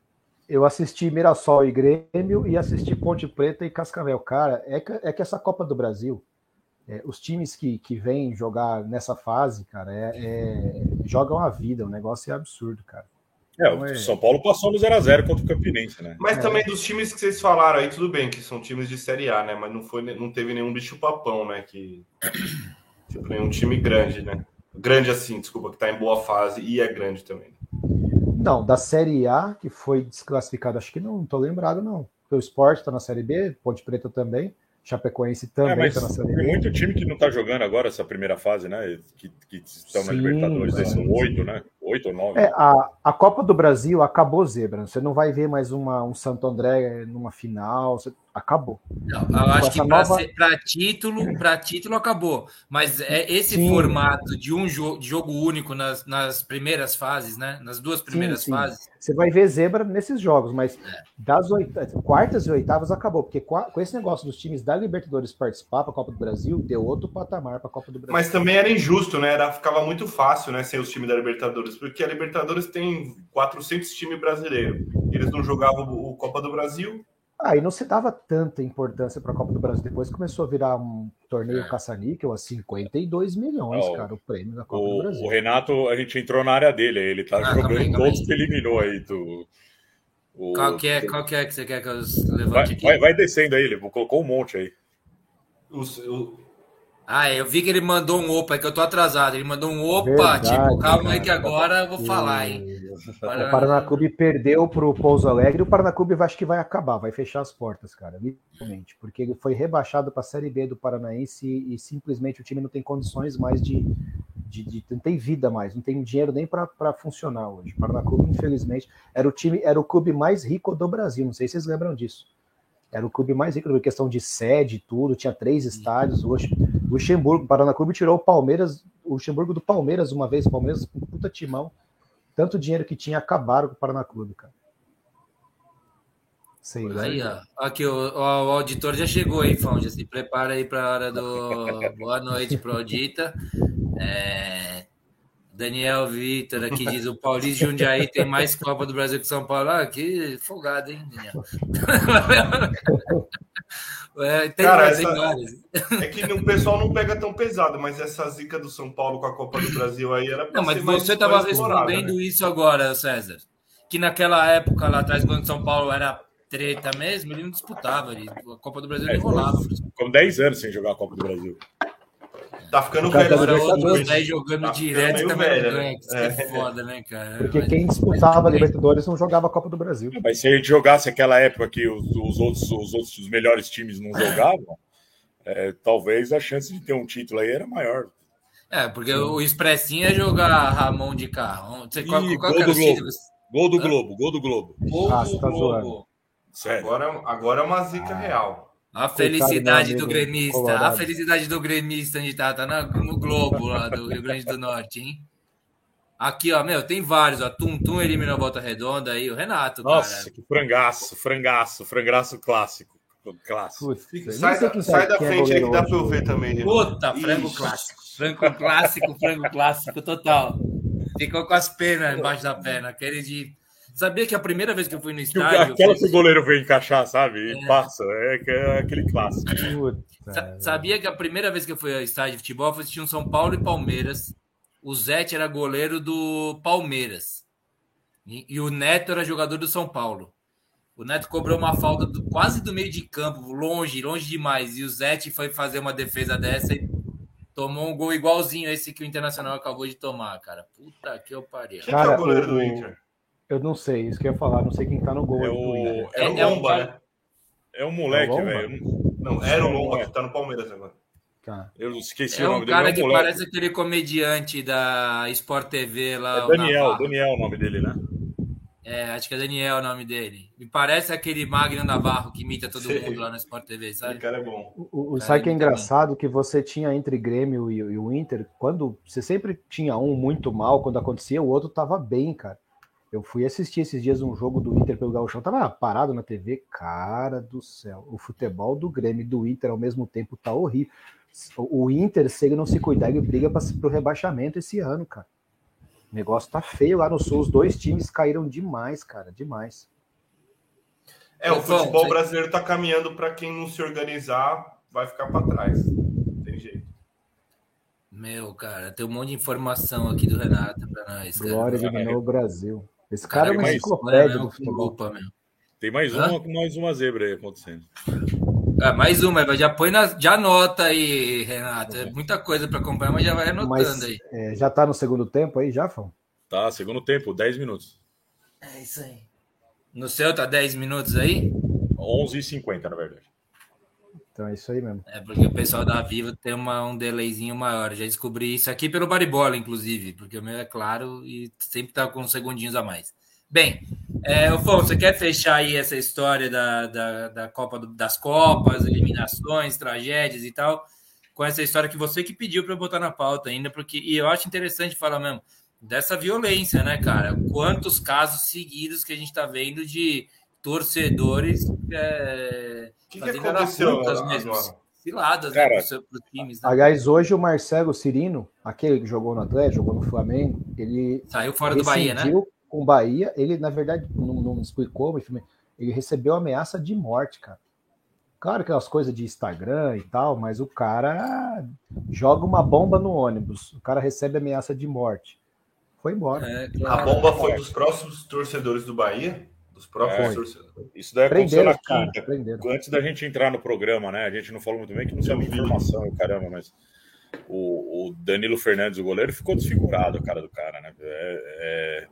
Speaker 6: Eu assisti Mirassol e Grêmio e assisti Ponte Preta e Cascavel. Cara, é que, é que essa Copa do Brasil, é, os times que, que vêm jogar nessa fase, cara, é, é- jogam a vida. O negócio é absurdo, cara.
Speaker 7: É, o
Speaker 6: é-
Speaker 7: São Paulo passou no 0x0 contra o Campinense, né?
Speaker 2: Mas
Speaker 6: É.
Speaker 2: também dos times que vocês falaram aí, tudo bem, que são times de Série A, né? Mas não, foi, não teve nenhum bicho-papão, né? Que, tipo, nenhum time grande, né? Grande assim, desculpa, que tá em boa fase e é grande também.
Speaker 6: Não, da Série A, que foi desclassificado, acho que não, não tô lembrado, não. O Sport tá na Série B, Ponte Preta também, Chapecoense
Speaker 7: É,
Speaker 6: também
Speaker 7: mas
Speaker 6: tá na Série
Speaker 7: tem
Speaker 6: B.
Speaker 7: muito time que não tá jogando agora essa primeira fase, né? Que, que estão na
Speaker 6: Sim,
Speaker 7: Libertadores. Aí
Speaker 6: sim,
Speaker 7: são oito, né? Oito ou nove.
Speaker 6: É, a, a Copa do Brasil acabou zebra. Você não vai ver mais uma, um Santo André numa final. você- acabou.
Speaker 1: Não, eu acho que para
Speaker 6: nova-
Speaker 1: título, para título acabou. Mas é esse
Speaker 6: Sim.
Speaker 1: formato de um jo- de jogo único nas, nas primeiras fases, né? Nas duas primeiras
Speaker 6: sim.
Speaker 1: fases.
Speaker 6: Você vai ver zebra nesses jogos, mas
Speaker 1: É.
Speaker 6: das oita- quartas e oitavas acabou, porque com esse negócio dos times da Libertadores participar para a Copa do Brasil, deu outro patamar para a Copa do Brasil.
Speaker 2: Mas também era injusto, né? Era, ficava muito fácil, né? Sem os times da Libertadores, porque a Libertadores tem 400 times brasileiros. Eles não jogavam o Copa do Brasil.
Speaker 6: Aí não se dava tanta importância para a Copa do Brasil. Depois começou a virar um torneio
Speaker 1: É.
Speaker 6: caça-níquel a 52 milhões,
Speaker 7: Não,
Speaker 6: cara, o prêmio da Copa do
Speaker 7: O,
Speaker 6: Brasil.
Speaker 7: o Renato, a gente entrou na área dele, aí ele tá
Speaker 1: Ah,
Speaker 7: jogando todos que eliminou aí. Tu, o-
Speaker 1: Qual que, é, qual que é que você quer que eu levante
Speaker 7: Vai,
Speaker 1: aqui?
Speaker 7: vai, vai descendo aí, ele colocou um monte aí.
Speaker 2: Os- o-
Speaker 1: Ah, eu vi que ele mandou um opa, é que eu tô atrasado. Ele mandou um opa,
Speaker 6: Verdade,
Speaker 1: tipo, calma aí que agora eu vou falar, hein?
Speaker 6: O Paraná Clube perdeu para o Pouso Alegre o Paraná Clube acho que vai acabar, vai fechar as portas, cara, literalmente, porque ele foi rebaixado para a Série B do Paranaense e, e simplesmente o time não tem condições mais de, de, de- não tem vida mais, não tem dinheiro nem para funcionar hoje. O Paraná Clube, infelizmente, era o time, era o clube mais rico do Brasil, não sei se vocês lembram disso. Era o clube mais rico, questão de sede e tudo, tinha três estádios. O Lux- o Luxemburgo, o Paraná Clube tirou o Palmeiras, o Luxemburgo do Palmeiras uma vez, o Palmeiras com puta timão. Tanto dinheiro que tinha, acabaram com o Paraná Clube, cara. Sei lá.
Speaker 1: Aí, ó. Aqui, o, o- o auditor já chegou aí, Fão. Já se prepara aí para a hora do. Boa noite pro Audita. É, Daniel Vitor aqui diz: o Paulista Jundiaí tem mais Copa do Brasil que São Paulo. Ah, que folgado, hein, Daniel? É, tem,
Speaker 2: Cara, essa-
Speaker 1: vários.
Speaker 2: É que o pessoal não pega tão pesado, mas essa zica do São Paulo com a Copa do Brasil aí era pra
Speaker 1: Não, mas você estava respondendo
Speaker 2: né?
Speaker 1: isso agora, César. Que naquela época lá atrás, quando São Paulo era treta mesmo, ele não disputava. Ele, a Copa do Brasil
Speaker 7: É,
Speaker 1: não rolava.
Speaker 7: Ficou 10 anos sem jogar a Copa do Brasil.
Speaker 2: Tá ficando velho.
Speaker 6: tá
Speaker 2: né?
Speaker 6: Libertadores.
Speaker 1: Aí jogando
Speaker 2: Tá
Speaker 1: direto também
Speaker 2: velho, né?
Speaker 1: Isso que é foda, né, cara?
Speaker 6: Porque
Speaker 1: Mas-
Speaker 6: quem disputava a Libertadores não jogava a Copa do Brasil.
Speaker 7: Mas se a gente jogasse aquela época que os, os outros, os outros os melhores times não jogavam, é, talvez a chance de ter um título aí era maior.
Speaker 1: É, porque o Expressinho é jogar Ramon de carro. Você, qual,
Speaker 7: Ih,
Speaker 1: qual
Speaker 7: gol do
Speaker 1: o
Speaker 7: Globo.
Speaker 1: título?
Speaker 7: Gol do Globo, gol do Globo.
Speaker 1: Gol
Speaker 6: Ah,
Speaker 1: do
Speaker 6: você tá
Speaker 1: Globo.
Speaker 6: zoando.
Speaker 7: Sério.
Speaker 2: Agora, agora é uma zica real.
Speaker 1: A felicidade do gremista, a
Speaker 6: colorado.
Speaker 1: felicidade do gremista onde tá, tá na- no Globo lá do Rio Grande do Norte, hein? Aqui, ó, meu, tem vários, ó. Tum Tum eliminou a volta redonda aí, o Renato,
Speaker 7: Nossa,
Speaker 1: cara.
Speaker 7: que frangaço, frangaço, frangaço clássico. Clássico.
Speaker 6: Putz,
Speaker 2: sai da, sai
Speaker 6: tá-
Speaker 2: da
Speaker 6: é
Speaker 2: frente aí que dá pra eu ver também. Renan.
Speaker 1: Puta, frango
Speaker 2: Ixi.
Speaker 1: clássico. Frango clássico, frango clássico total. Ficou com as penas embaixo da perna. Aquele de. Sabia que a primeira vez que eu fui no estádio.
Speaker 7: Aquela que o goleiro vem encaixar, sabe? E passa. É, é aquele clássico.
Speaker 1: Sa- Sabia que a primeira vez que eu fui ao estádio de futebol foi assistir um São Paulo e Palmeiras. O Zete era goleiro do Palmeiras. E, e o Neto era jogador do São Paulo. O Neto cobrou uma falta do- quase do meio de campo, longe, longe demais. E o Zete foi fazer uma defesa dessa e tomou um gol igualzinho a esse que o Internacional acabou de tomar, cara. Puta que eu pariu.
Speaker 2: Quem que é
Speaker 6: Cara,
Speaker 2: o goleiro do Inter?
Speaker 6: Eu não sei, isso que eu ia falar, não sei quem tá no gol
Speaker 7: É o.
Speaker 2: É o
Speaker 1: É- é um
Speaker 2: Lomba, né?
Speaker 7: é um moleque,
Speaker 6: É o Lomba?
Speaker 7: velho. Não-
Speaker 2: era o Lomba
Speaker 7: é.
Speaker 2: que tá no Palmeiras agora.
Speaker 6: Tá.
Speaker 7: Eu esqueci
Speaker 1: É
Speaker 7: o
Speaker 1: um
Speaker 7: nome
Speaker 1: cara
Speaker 7: dele.
Speaker 1: que
Speaker 7: É um moleque.
Speaker 1: parece aquele comediante da Sport TV lá.
Speaker 7: É
Speaker 1: o
Speaker 7: Daniel. Daniel é o nome dele, né?
Speaker 1: É, acho que é Daniel o nome dele. Me parece aquele Magno Navarro que imita todo
Speaker 2: Sei.
Speaker 1: mundo lá no Sport TV, sabe?
Speaker 2: cara é bom.
Speaker 6: O, o,
Speaker 1: Cara,
Speaker 6: sabe que é
Speaker 1: muito bem.
Speaker 6: engraçado que você tinha entre Grêmio e, e o Inter, quando você sempre tinha um muito mal, quando acontecia, o outro tava bem, cara. Eu fui assistir esses dias um jogo do Inter pelo Gauchão, tava parado na TV, cara do céu. O futebol do Grêmio e do Inter ao mesmo tempo tá horrível. O o Inter, se ele não se cuidar, ele briga para pro rebaixamento esse ano, cara. O negócio tá feio lá no Sul. Os dois times caíram demais, cara, demais.
Speaker 2: É, o futebol brasileiro tá caminhando para quem não se organizar, vai ficar para trás. Não Tem jeito.
Speaker 1: Meu, cara, tem um monte de informação aqui do Renato pra nós. Cara.
Speaker 6: Glória
Speaker 7: cara.
Speaker 6: eliminou o Brasil. Esse
Speaker 1: Cara,
Speaker 6: cara é uma
Speaker 7: mas-
Speaker 6: enciclopédia do futebol.
Speaker 1: Opa, meu.
Speaker 7: Tem mais
Speaker 1: Hã?
Speaker 7: uma, mais uma zebra aí acontecendo.
Speaker 1: Ah, mais uma, mas já põe na, já anota aí, Renato. É muita coisa pra acompanhar, mas já vai anotando
Speaker 6: Mas
Speaker 1: aí.
Speaker 6: é, já tá no segundo tempo aí, já, Fão?
Speaker 7: Tá, segundo tempo, 10 minutos.
Speaker 1: É isso aí. No seu tá 10 minutos aí?
Speaker 7: 11h50, na verdade.
Speaker 6: Então é isso aí mesmo.
Speaker 1: É porque o pessoal da Viva tem uma, um delayzinho maior. Já descobri isso aqui pelo Baribola, inclusive, porque o meu é claro e sempre tá com uns segundinhos a mais. Bem, é, Fon, você quer fechar aí essa história da, da, da Copa do- das Copas, eliminações, tragédias e tal, com essa história que você que pediu para botar na pauta ainda, porque e eu acho interessante falar mesmo dessa violência, né, cara? Quantos casos seguidos que a gente tá vendo de torcedores é,
Speaker 2: que, que
Speaker 1: fazendo
Speaker 2: aconteceu
Speaker 1: arapucas mesmo,
Speaker 2: agora?
Speaker 1: ciladas
Speaker 7: Cara,
Speaker 1: né, times. Né?
Speaker 6: Aliás, hoje o Marcelo Cirino, aquele que jogou no Atlético, jogou no Flamengo, ele
Speaker 1: Saiu fora do Bahia, né?
Speaker 6: com o Bahia. Ele, na verdade, não, não explicou, mas ele recebeu ameaça de morte, cara. Claro que aquelas coisas de Instagram e tal, mas o cara joga uma bomba no ônibus, o cara recebe ameaça de morte. Foi embora.
Speaker 2: É, claro. A bomba foi dos próximos torcedores do Bahia? Dos próprios é, torcedores.
Speaker 7: Isso daí aconteceu na quinta. Cara, antes da gente entrar no programa, né? A gente não falou muito bem que não sabe informação, caramba, mas o, o, Danilo Fernandes, o goleiro, ficou desfigurado, a cara do cara, né? É, é...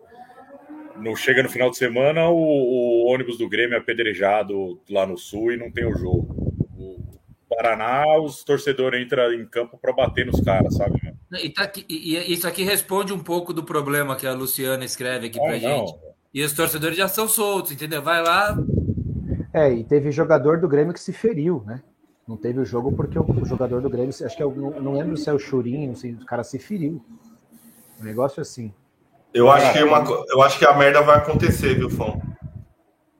Speaker 7: Não chega no final de semana, o, o, ônibus do Grêmio é apedrejado lá no sul e não tem o jogo. O Paraná, os torcedores entram em campo para bater nos caras, sabe?
Speaker 1: E, tá aqui, e, isso aqui responde um pouco do problema que a Luciana escreve aqui para gente. E os torcedores já são soltos, entendeu? Vai lá.
Speaker 6: É, e teve jogador do Grêmio que se feriu, né? Não teve o jogo porque o, jogador do Grêmio, acho que eu não, não lembro se é o Churinho, não sei, o cara se feriu. Um negócio assim.
Speaker 2: Eu acho, que uma, eu acho que a merda vai acontecer, viu, Fão?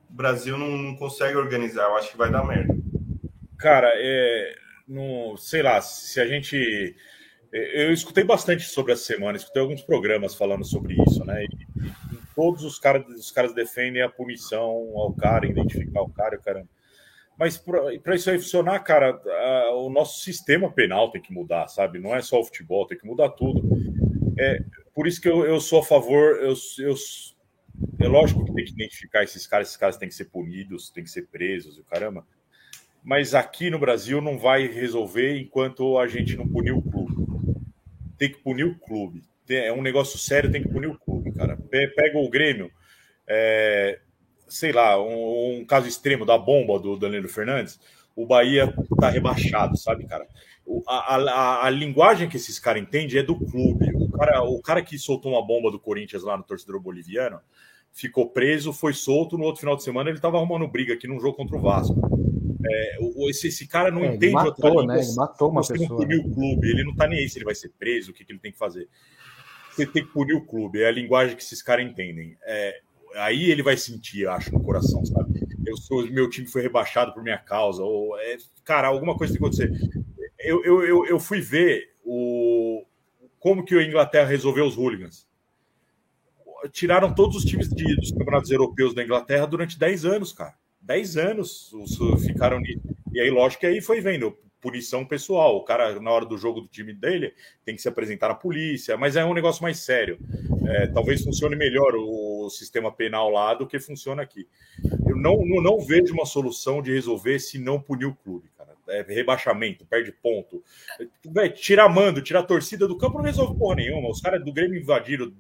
Speaker 2: O Brasil não, não consegue organizar, eu acho que vai dar merda.
Speaker 7: Cara, é, no, sei lá, se a gente. Eu escutei bastante sobre essa semana, escutei alguns programas falando sobre isso, né? E todos os caras, os caras defendem a punição ao cara, identificar o cara, o caramba. Mas para isso aí funcionar, cara, a, o nosso sistema penal tem que mudar, sabe? Não é só o futebol, tem que mudar tudo. É, por isso que eu, eu sou a favor, eu, eu, é lógico que tem que identificar esses caras, esses caras têm que ser punidos, têm que ser presos, o caramba. Mas aqui no Brasil não vai resolver enquanto a gente não punir o clube. Tem que punir o clube. É um negócio sério, tem que punir o clube. Pega o Grêmio. É, sei lá, um, um, caso extremo da bomba do Danilo Fernandes, o Bahia tá rebaixado, sabe, cara? A, a, a linguagem que esses caras entendem é do clube. O cara, o cara que soltou uma bomba do Corinthians lá no torcedor boliviano ficou preso, foi solto. No outro final de semana ele tava arrumando briga aqui num jogo contra o Vasco. É, esse, esse, cara não é, entende
Speaker 6: matou, outra língua. Né? Ele matou uma pessoa.
Speaker 7: não punir o clube, ele não tá nem aí se ele vai ser preso, o que, que ele tem que fazer. Você tem que punir o clube, é a linguagem que esses caras entendem. É, aí ele vai sentir, acho, no coração, sabe? Eu sou, meu time foi rebaixado por minha causa, ou é, cara, alguma coisa tem que acontecer. Eu, eu, eu, eu fui ver o como que a Inglaterra resolveu os hooligans. Tiraram todos os times de, dos campeonatos europeus da Inglaterra durante 10 anos, cara. 10 anos os, ficaram nisso. E aí, lógico que aí foi vendo punição pessoal. O cara, na hora do jogo do time dele, tem que se apresentar na polícia, mas é um negócio mais sério. É, talvez funcione melhor o sistema penal lá do que funciona aqui. Eu não, não, não vejo uma solução de resolver se não punir o clube, cara. É rebaixamento, perde ponto. É, tirar mando, tirar torcida do campo não resolve porra nenhuma. Os caras do Grêmio invadiram,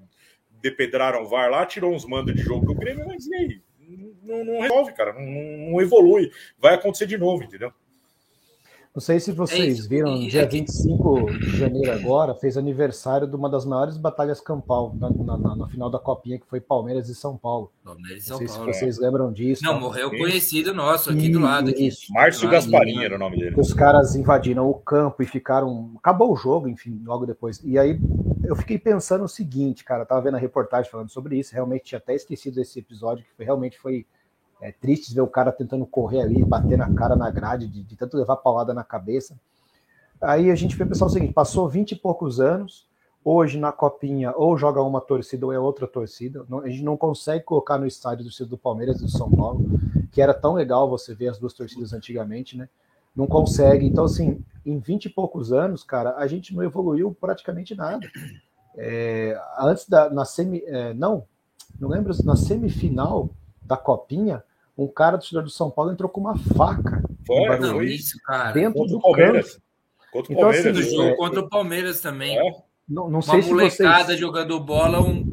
Speaker 7: depedraram o VAR lá, tirou uns mandos de jogo do Grêmio, mas e aí? Não, não resolve, cara. Não, não evolui. Vai acontecer de novo, entendeu?
Speaker 6: Não sei se vocês é viram, no dia 25 de janeiro agora, fez aniversário de uma das maiores batalhas campal na, na, na final da Copinha, que foi Palmeiras e São Paulo. Palmeiras e São Não sei Paulo. se vocês lembram disso.
Speaker 1: Não, morreu Sim. conhecido nosso aqui do lado. Aqui. Isso.
Speaker 7: Márcio ah, Gasparinho era o nome dele.
Speaker 6: Os caras invadiram o campo e ficaram. Acabou o jogo, enfim, logo depois. E aí eu fiquei pensando o seguinte, cara, tava vendo a reportagem falando sobre isso, realmente tinha até esquecido esse episódio, que foi, realmente foi é triste ver o cara tentando correr ali, bater na cara na grade, de, de tanto levar paulada na cabeça. Aí a gente foi pensar o seguinte: passou 20 e poucos anos, hoje na Copinha, ou joga uma torcida ou é outra torcida. a gente não consegue colocar no estádio do do Palmeiras e do São Paulo, que era tão legal você ver as duas torcidas antigamente, né? Não consegue. Então, assim, em 20 e poucos anos, cara, a gente não evoluiu praticamente nada. É, antes da. Na semi, é, não, não lembro, na semifinal da Copinha, um cara do torcedor do São Paulo entrou com uma faca.
Speaker 1: Foi, não, isso, cara.
Speaker 6: Dentro contra do Palmeiras. Campo.
Speaker 1: Contra o então, Palmeiras. Assim, jogo é, contra o Palmeiras também. É.
Speaker 6: Não, não sei uma
Speaker 1: se molecada vocês... jogando bola, um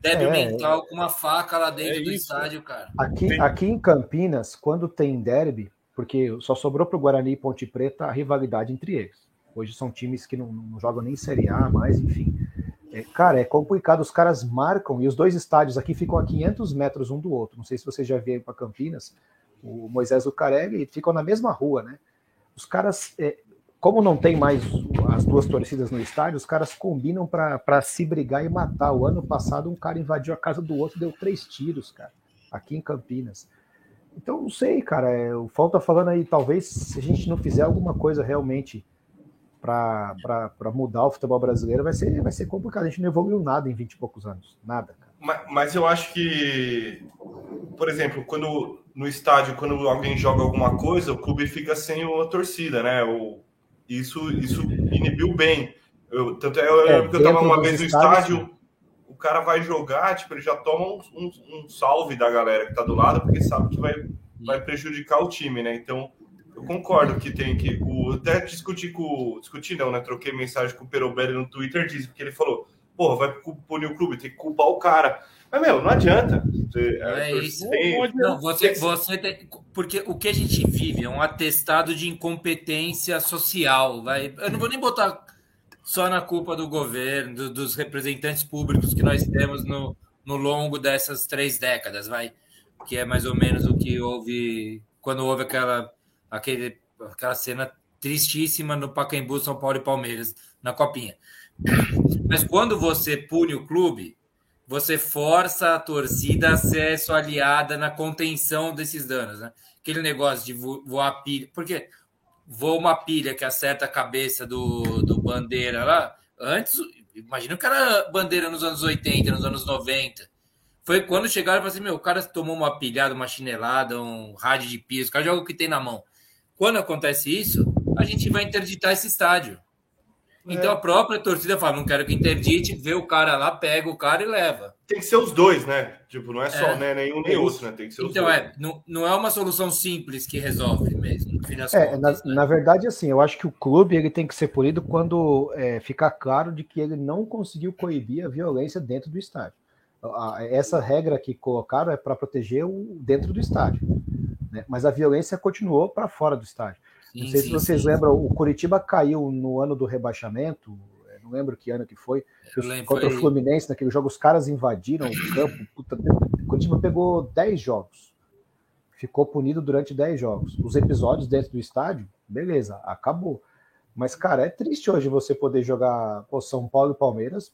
Speaker 1: débil é, mental com uma faca lá dentro é do estádio, cara.
Speaker 6: Aqui, aqui em Campinas, quando tem derby, porque só sobrou para o Guarani e Ponte Preta a rivalidade entre eles. Hoje são times que não, não jogam nem Série A mais, enfim. É, cara, é complicado. Os caras marcam e os dois estádios aqui ficam a 500 metros um do outro. Não sei se você já veio para Campinas, o Moisés Lucarelli, ficam na mesma rua, né? Os caras, é, como não tem mais as duas torcidas no estádio, os caras combinam para se brigar e matar. O ano passado, um cara invadiu a casa do outro, deu três tiros, cara, aqui em Campinas. Então, não sei, cara. É, o Falta tá falando aí, talvez se a gente não fizer alguma coisa realmente para mudar o futebol brasileiro vai ser, vai ser complicado. A gente não evoluiu nada em 20 e poucos anos. Nada.
Speaker 2: Mas, mas, eu acho que por exemplo, quando no estádio, quando alguém joga alguma coisa, o clube fica sem a torcida, né? O, isso, isso inibiu bem. Eu, tanto é, eu lembro é, que eu tava uma vez no estádio, o cara vai jogar, tipo, ele já toma um, um, um, salve da galera que tá do lado, porque sabe que vai, vai prejudicar o time, né? Então, eu concordo que tem que. O, até discutir com. Discutir não, né? Troquei mensagem com o Perobelli no Twitter, disse, porque ele falou: porra, vai punir o clube, tem que culpar o cara. Mas, meu, não adianta.
Speaker 1: Você, é, é isso. Tem, não, você, você tem, porque o que a gente vive é um atestado de incompetência social. Vai, eu não vou nem botar só na culpa do governo, do, dos representantes públicos que nós temos no, no longo dessas três décadas, vai, que é mais ou menos o que houve quando houve aquela, aquele, aquela cena tristíssima no Pacaembu, São Paulo e Palmeiras na Copinha. Mas quando você pune o clube, você força a torcida a ser sua aliada na contenção desses danos, né? Aquele negócio de voar pilha, porque voa uma pilha que acerta a cabeça do, do bandeira lá, antes, imagina o cara bandeira nos anos 80, nos anos 90. Foi quando chegaram e falaram assim: meu, o cara tomou uma pilhada, uma chinelada, um rádio de piso, o cara joga o que tem na mão. Quando acontece isso, a gente vai interditar esse estádio. Então é. a própria torcida fala: não quero que interdite, vê o cara lá, pega o cara e leva.
Speaker 2: Tem que ser os dois, né? Tipo, não é só é. né, nenhum nem outro, né? Tem que ser os
Speaker 1: então,
Speaker 2: dois.
Speaker 1: é, não, não é uma solução simples que resolve mesmo, no fim das
Speaker 6: é, contas, na, né? na, verdade, assim, eu acho que o clube ele tem que ser punido quando é, ficar claro de que ele não conseguiu coibir a violência dentro do estádio. Essa regra que colocaram é para proteger o dentro do estádio. Né? Mas a violência continuou para fora do estádio. Sim, não sei sim, se vocês sim. lembram, o Curitiba caiu no ano do rebaixamento, não lembro que ano que foi, contra o Fluminense, naquele jogo, os caras invadiram o campo. Puta, o Curitiba pegou 10 jogos. Ficou punido durante 10 jogos. Os episódios dentro do estádio, beleza, acabou. Mas, cara, é triste hoje você poder jogar pô, São Paulo e Palmeiras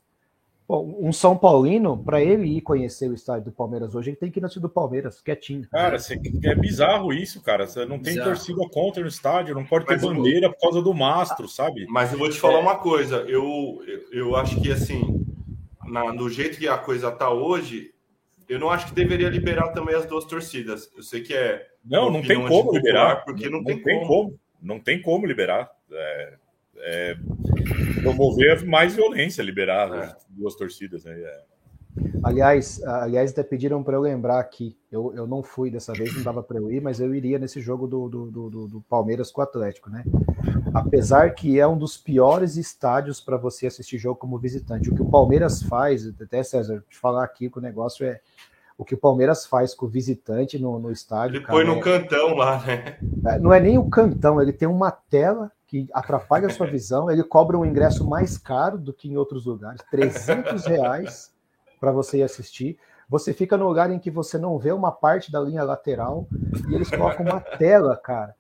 Speaker 6: Bom, um São Paulino, para ele ir conhecer o estádio do Palmeiras hoje, ele tem que ir no estádio do Palmeiras, quietinho.
Speaker 7: Cara, é bizarro isso, cara. Você não tem bizarro. torcida contra no estádio, não pode ter mas bandeira eu... por causa do mastro, sabe?
Speaker 2: Mas eu vou te falar é. uma coisa. Eu, eu acho que, assim, na, do jeito que a coisa tá hoje, eu não acho que deveria liberar também as duas torcidas. Eu sei que é.
Speaker 7: Não, não tem como liberar. Porque não, não tem, tem como. como. Não tem como liberar. É é, promover mais violência, liberar é. duas torcidas. Né? É.
Speaker 6: Aliás, aliás, até pediram para eu lembrar aqui. Eu, eu não fui dessa vez, não dava para eu ir, mas eu iria nesse jogo do, do, do, do, Palmeiras com o Atlético, né? Apesar que é um dos piores estádios para você assistir jogo como visitante. O que o Palmeiras faz, até César, te falar aqui que o negócio é o que o Palmeiras faz com o visitante no, no estádio.
Speaker 2: Ele cara, põe no é... cantão lá, né?
Speaker 6: É, não é nem o cantão, ele tem uma tela que atrapalha a sua visão, ele cobra um ingresso mais caro do que em outros lugares, 300 reais para você ir assistir. Você fica no lugar em que você não vê uma parte da linha lateral e eles colocam uma tela, cara.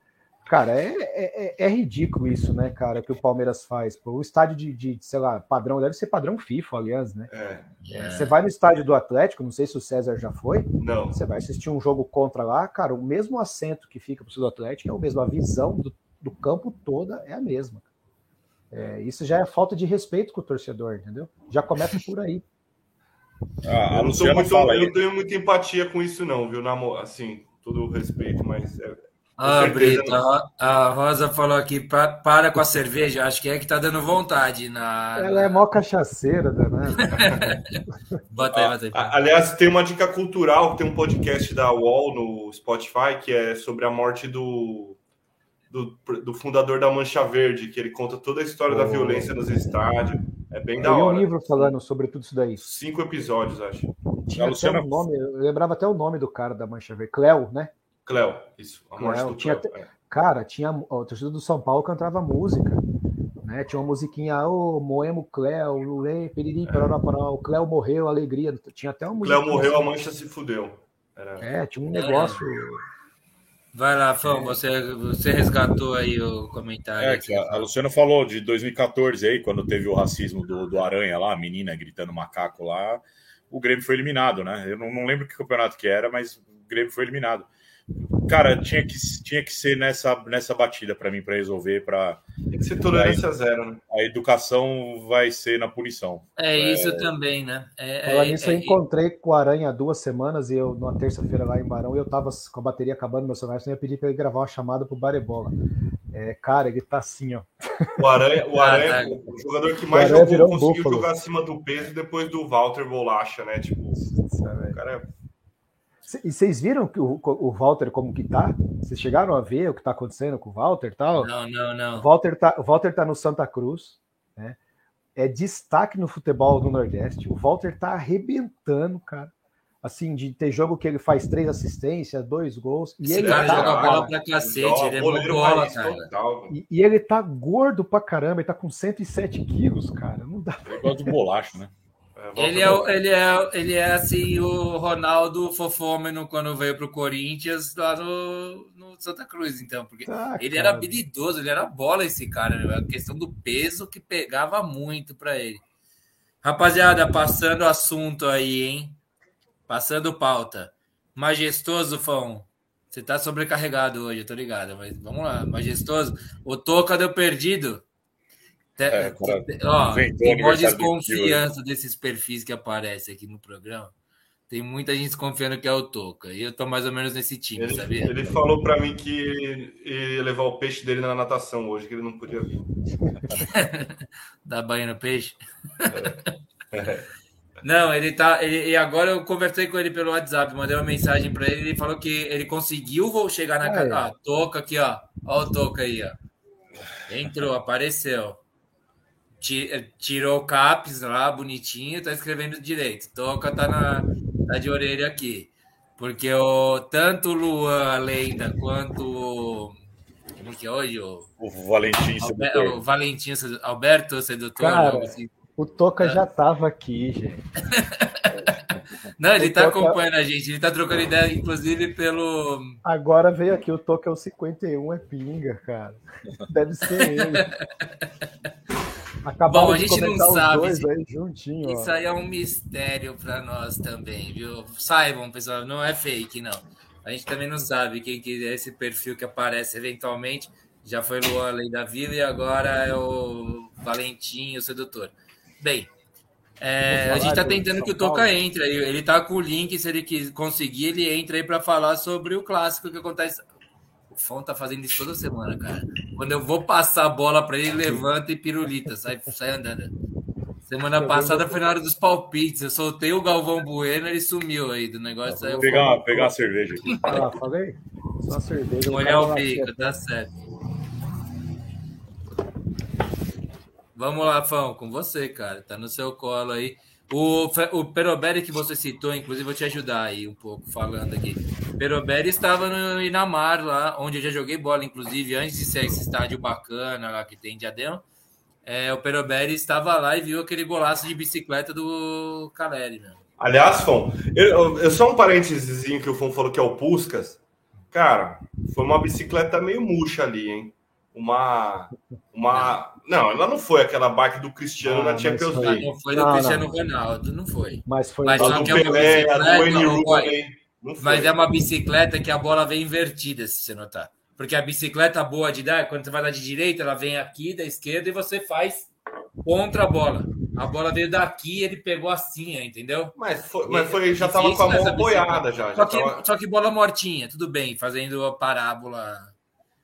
Speaker 6: Cara, é, é, é, é ridículo isso, né, cara, que o Palmeiras faz. Pô, o estádio de, de, sei lá, padrão, deve ser padrão FIFA, aliás, né? É, é. Você vai no estádio do Atlético, não sei se o César já foi.
Speaker 2: Não.
Speaker 6: Você vai assistir um jogo contra lá, cara, o mesmo assento que fica pro seu Atlético é o mesmo, a visão do, do campo toda é a mesma. É, isso já é falta de respeito com o torcedor, entendeu? Já começa por aí.
Speaker 2: Ah, eu, não muito, eu não tenho muita empatia com isso, não, viu? Assim, todo o respeito, mas. É,
Speaker 1: ah, Brito, a, a Rosa falou aqui, pra, para com a cerveja, acho que é que tá dando vontade. Na,
Speaker 6: Ela é mó cachaceira, né?
Speaker 2: bota aí, bota aí. Aliás, tem uma dica cultural, tem um podcast da UOL no Spotify que é sobre a morte do do, do, fundador da Mancha Verde, que ele conta toda a história oh. da violência nos estádios. É bem da hora.
Speaker 6: um livro falando sobre tudo isso daí.
Speaker 2: Cinco episódios, acho.
Speaker 6: Tinha até Luciana... um nome, eu lembrava até o nome do cara da Mancha Verde. Cleo, né?
Speaker 2: Cleo, isso. A
Speaker 6: morte Cleo. do tinha Cleo, é. Cara, tinha, o torcedor do São Paulo cantava música. Né? Tinha uma musiquinha, ô, oh, Moemo Cleo, Lulê, Periri, é. o Cleo morreu, alegria. Tinha até uma
Speaker 2: música. Cleo morreu, assim. a Mancha se fudeu.
Speaker 6: Era... É, tinha um negócio.
Speaker 1: Vai lá, Fão, você, você resgatou aí o comentário.
Speaker 7: É, que a, a Luciana falou de 2014 aí, quando teve o racismo do, do Aranha lá, a menina gritando macaco lá, o Grêmio foi eliminado, né? Eu não, não lembro que campeonato que era, mas o Grêmio foi eliminado. Cara, tinha que, tinha que ser nessa, nessa batida para mim, para resolver. Pra...
Speaker 2: Tem que ser tolerância zero, né?
Speaker 7: A educação vai ser na punição.
Speaker 1: É isso também, né? É,
Speaker 6: Falar
Speaker 1: é-
Speaker 6: nisso,
Speaker 1: é-
Speaker 6: eu encontrei com o Aranha há duas semanas e eu, numa terça-feira lá em Barão, eu tava com a bateria acabando no meu celular, eu ia pedir para ele gravar uma chamada pro Barebola. É, cara, ele tá assim, ó.
Speaker 2: O Aranha, o,
Speaker 1: Ah,
Speaker 2: Aranha,
Speaker 1: tá.
Speaker 2: o jogador que mais jogou,
Speaker 6: um
Speaker 2: conseguiu
Speaker 6: búfalo.
Speaker 2: jogar acima do peso depois do Walter Bolacha, né? Tipo, o cara é
Speaker 6: E vocês viram que o, o Walter como que tá? Vocês chegaram a ver o que tá acontecendo com o Walter e tal?
Speaker 1: Não, não,
Speaker 6: O
Speaker 1: não.
Speaker 6: Walter tá, o Walter tá no Santa Cruz, né? É destaque no futebol do Nordeste. O Walter tá arrebentando, cara. Assim, de ter jogo que ele faz três assistências, dois gols. E
Speaker 1: Esse
Speaker 6: ele
Speaker 1: cara
Speaker 6: tá,
Speaker 1: joga
Speaker 2: cara,
Speaker 1: bola pra cacete, ele é bola, cara.
Speaker 2: total,
Speaker 6: e, e ele tá gordo pra caramba, ele tá com 107 quilos, cara. Não dá
Speaker 7: Eu gosto do bolacho, né?
Speaker 1: Ele é, o- ele, é, ele é assim o Ronaldo fofômeno quando veio pro Corinthians lá no, no Santa Cruz, então, porque
Speaker 6: Tá,
Speaker 1: ele
Speaker 6: cara.
Speaker 1: era habilidoso, ele era bola esse cara, né? a questão do peso que pegava muito pra ele. Rapaziada, passando o assunto aí, hein? Passando pauta. Majestoso, Fão. Você tá sobrecarregado hoje, eu tô ligado, mas vamos lá, majestoso. O Toca deu perdido. Te-
Speaker 7: É, cara,
Speaker 1: ó,
Speaker 7: inventou
Speaker 1: tem desconfiança desses perfis que aparecem aqui no programa. Tem muita gente desconfiando que é o Toca. E eu tô mais ou menos nesse time,
Speaker 2: Ele,
Speaker 1: sabia?
Speaker 2: ele falou pra mim que ele ia levar o peixe dele na natação hoje, que ele não podia vir.
Speaker 1: Da banho no peixe.
Speaker 2: É.
Speaker 1: Não, ele tá. Ele, e agora eu conversei com ele pelo WhatsApp, mandei uma mensagem pra ele. Ele falou que ele conseguiu vou chegar na
Speaker 6: Ah,
Speaker 1: casa.
Speaker 6: é.
Speaker 1: Ah, toca aqui, ó. Ó o toca aí, ó. Entrou, apareceu. Ti- Tirou o caps lá, bonitinho, tá escrevendo direito. Toca tá, na, tá de orelha aqui. Porque o, tanto o Luan, a lenda, quanto o. Como que é hoje? O,
Speaker 7: O Valentim sedutor.
Speaker 1: o Valentim, Alberto Sedutor.
Speaker 6: Cara,
Speaker 1: assim.
Speaker 6: O Toca
Speaker 1: É.
Speaker 6: já tava aqui, gente.
Speaker 1: Não, ele
Speaker 6: o
Speaker 1: tá
Speaker 6: Toca-
Speaker 1: acompanhando a gente, ele tá trocando ideia, inclusive, pelo.
Speaker 6: Agora veio aqui, o Toca é o 51, é pinga, cara. Deve ser ele. Acabaram
Speaker 1: Bom, a gente não sabe se-
Speaker 6: aí juntinho.
Speaker 1: Isso
Speaker 6: ó.
Speaker 1: aí é um mistério pra nós também, viu? Saibam, pessoal, não é fake, não. A gente também não sabe quem que é esse perfil que aparece eventualmente. Já foi Luan Lei da Vida e agora é o Valentim, o sedutor. Bem, é, a gente tá
Speaker 6: do
Speaker 1: tentando que o Toca entre. aí. Ele tá com o link, se ele conseguir, ele entra aí pra falar sobre o clássico que acontece. O Fão tá fazendo isso toda semana, cara. Quando eu vou passar a bola pra ele, ele levanta e pirulita, sai, sai andando. Semana passada foi na hora dos palpites. Eu soltei o Galvão Bueno, ele sumiu aí do negócio. Aí eu
Speaker 7: Vou pegar, uma, pegar uma cerveja aqui.
Speaker 6: Ah, falei? Só uma cerveja.
Speaker 1: vou
Speaker 6: o
Speaker 1: bico, tá certo. Vamos lá, Fão, com você, cara. Tá no seu colo aí. O, o Peroberi que você citou, inclusive, vou te ajudar aí um pouco falando aqui. Peroberi estava no Inamar, lá, onde eu já joguei bola, inclusive, antes de ser esse estádio bacana lá que tem em Diadema. É, o Peroberi estava lá e viu aquele golaço de bicicleta do Caleri, né?
Speaker 2: Aliás, Fon, eu- eu- só um parênteses que o Fon falou que é o Puscas. Cara, foi uma bicicleta meio murcha ali, hein? Uma. Uma. Não, ela não foi aquela bike do Cristiano
Speaker 6: Ah,
Speaker 2: na Champions
Speaker 6: foi.
Speaker 2: League.
Speaker 1: não foi do
Speaker 6: Não,
Speaker 1: Cristiano
Speaker 6: não.
Speaker 1: Ronaldo, não foi.
Speaker 6: Mas foi
Speaker 1: Mas
Speaker 2: A
Speaker 1: só
Speaker 2: do
Speaker 1: que é uma
Speaker 2: Pelé, a do
Speaker 1: bicicleta.
Speaker 2: Não.
Speaker 1: Mas é uma bicicleta que a bola vem invertida, se você notar. Porque a bicicleta boa de dar, quando você vai dar de direita, ela vem aqui da esquerda e você faz contra a bola. A bola veio daqui, ele pegou assim, entendeu?
Speaker 2: Mas, foi, mas foi, já
Speaker 1: Difícil
Speaker 2: tava com a mão apoiada
Speaker 1: bicicleta.
Speaker 2: já.
Speaker 1: Só
Speaker 2: já
Speaker 1: que,
Speaker 2: tava,
Speaker 1: só que bola mortinha, tudo bem, fazendo a parábola.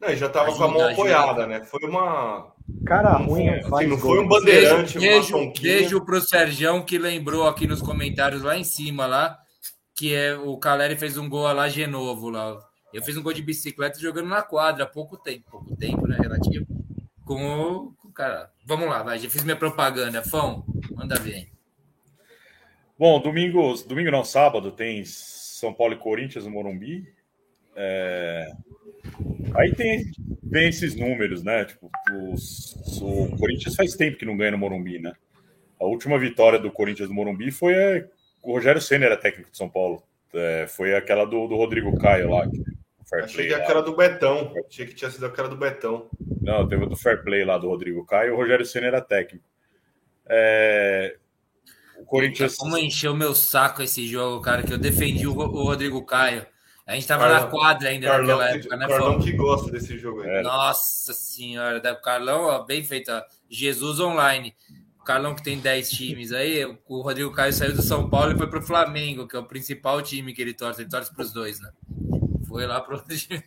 Speaker 2: Não, ele já tava com a mão
Speaker 1: ajuda.
Speaker 2: apoiada, né? Foi uma.
Speaker 6: Cara
Speaker 2: Não
Speaker 6: ruim,
Speaker 2: foi,
Speaker 6: não faz
Speaker 2: assim, não foi um bandeirante,
Speaker 1: Beijo,
Speaker 2: uma
Speaker 1: beijo pro Sergião que lembrou aqui nos comentários lá em cima lá, que é o Caleri fez um gol lá Genovo lá. Eu fiz um gol de bicicleta jogando na quadra há pouco tempo, pouco tempo, né, relativo. Com o, com o cara. Vamos lá, vai, já fiz minha propaganda, Fão, manda ver.
Speaker 7: Bom, domingo, domingo não, sábado, tem São Paulo e Corinthians no Morumbi. É, Aí tem, tem esses números, né? Tipo, os- o Corinthians faz tempo que não ganha no Morumbi, né? A última vitória do Corinthians no Morumbi foi é, o Rogério Senna era técnico de São Paulo. É, foi aquela do, do Rodrigo Caio lá. que- Fair
Speaker 2: Achei
Speaker 7: play
Speaker 2: que era do Betão. Achei que tinha sido aquela do Betão.
Speaker 7: Não, teve o do Fair Play lá do Rodrigo Caio. O Rogério Senna era técnico. É, O Corinthians.
Speaker 1: Como encheu meu saco esse jogo, cara, que eu defendi o Rodrigo Caio. A gente tava na quadra ainda
Speaker 2: Carlão,
Speaker 1: naquela
Speaker 2: que,
Speaker 1: época, né,
Speaker 2: Carlão que gosta desse jogo aí.
Speaker 7: É.
Speaker 1: Nossa senhora, da Carlão, ó, bem feito. ó. Jesus Online. O Carlão que tem 10 times aí, o Rodrigo Caio saiu do São Paulo e foi pro Flamengo, que é o principal time que ele torce. Ele torce pros dois, né? Foi lá pro outro time.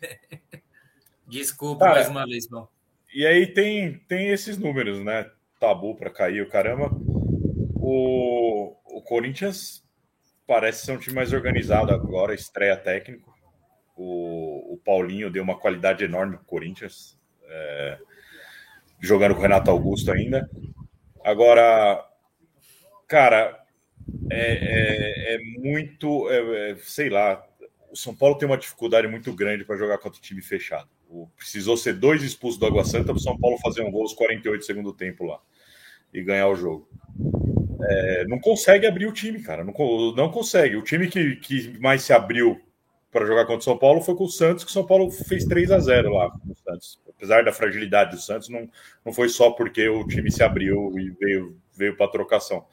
Speaker 1: Desculpa
Speaker 7: Cara,
Speaker 1: mais uma vez, bom.
Speaker 7: E aí tem, tem esses números, né? Tabu para cair o caramba. O, o Corinthians parece ser um time mais organizado agora, estreia técnico. O, o Paulinho deu uma qualidade enorme pro Corinthians, é, jogando com o Renato Augusto ainda. Agora, cara, é, é, é muito, é, é, sei lá, o São Paulo tem uma dificuldade muito grande para jogar contra o time fechado. O- precisou ser dois expulsos do Água Santa para o São Paulo fazer um gol aos 48 do tempo lá e ganhar o jogo. É, não consegue abrir o time, cara. Não, não consegue. O time que, que mais se abriu para jogar contra o São Paulo foi com o Santos, que o São Paulo fez 3 a 0 lá com o Santos. Apesar da fragilidade do Santos, não, não foi só porque o time se abriu e veio, veio para trocação.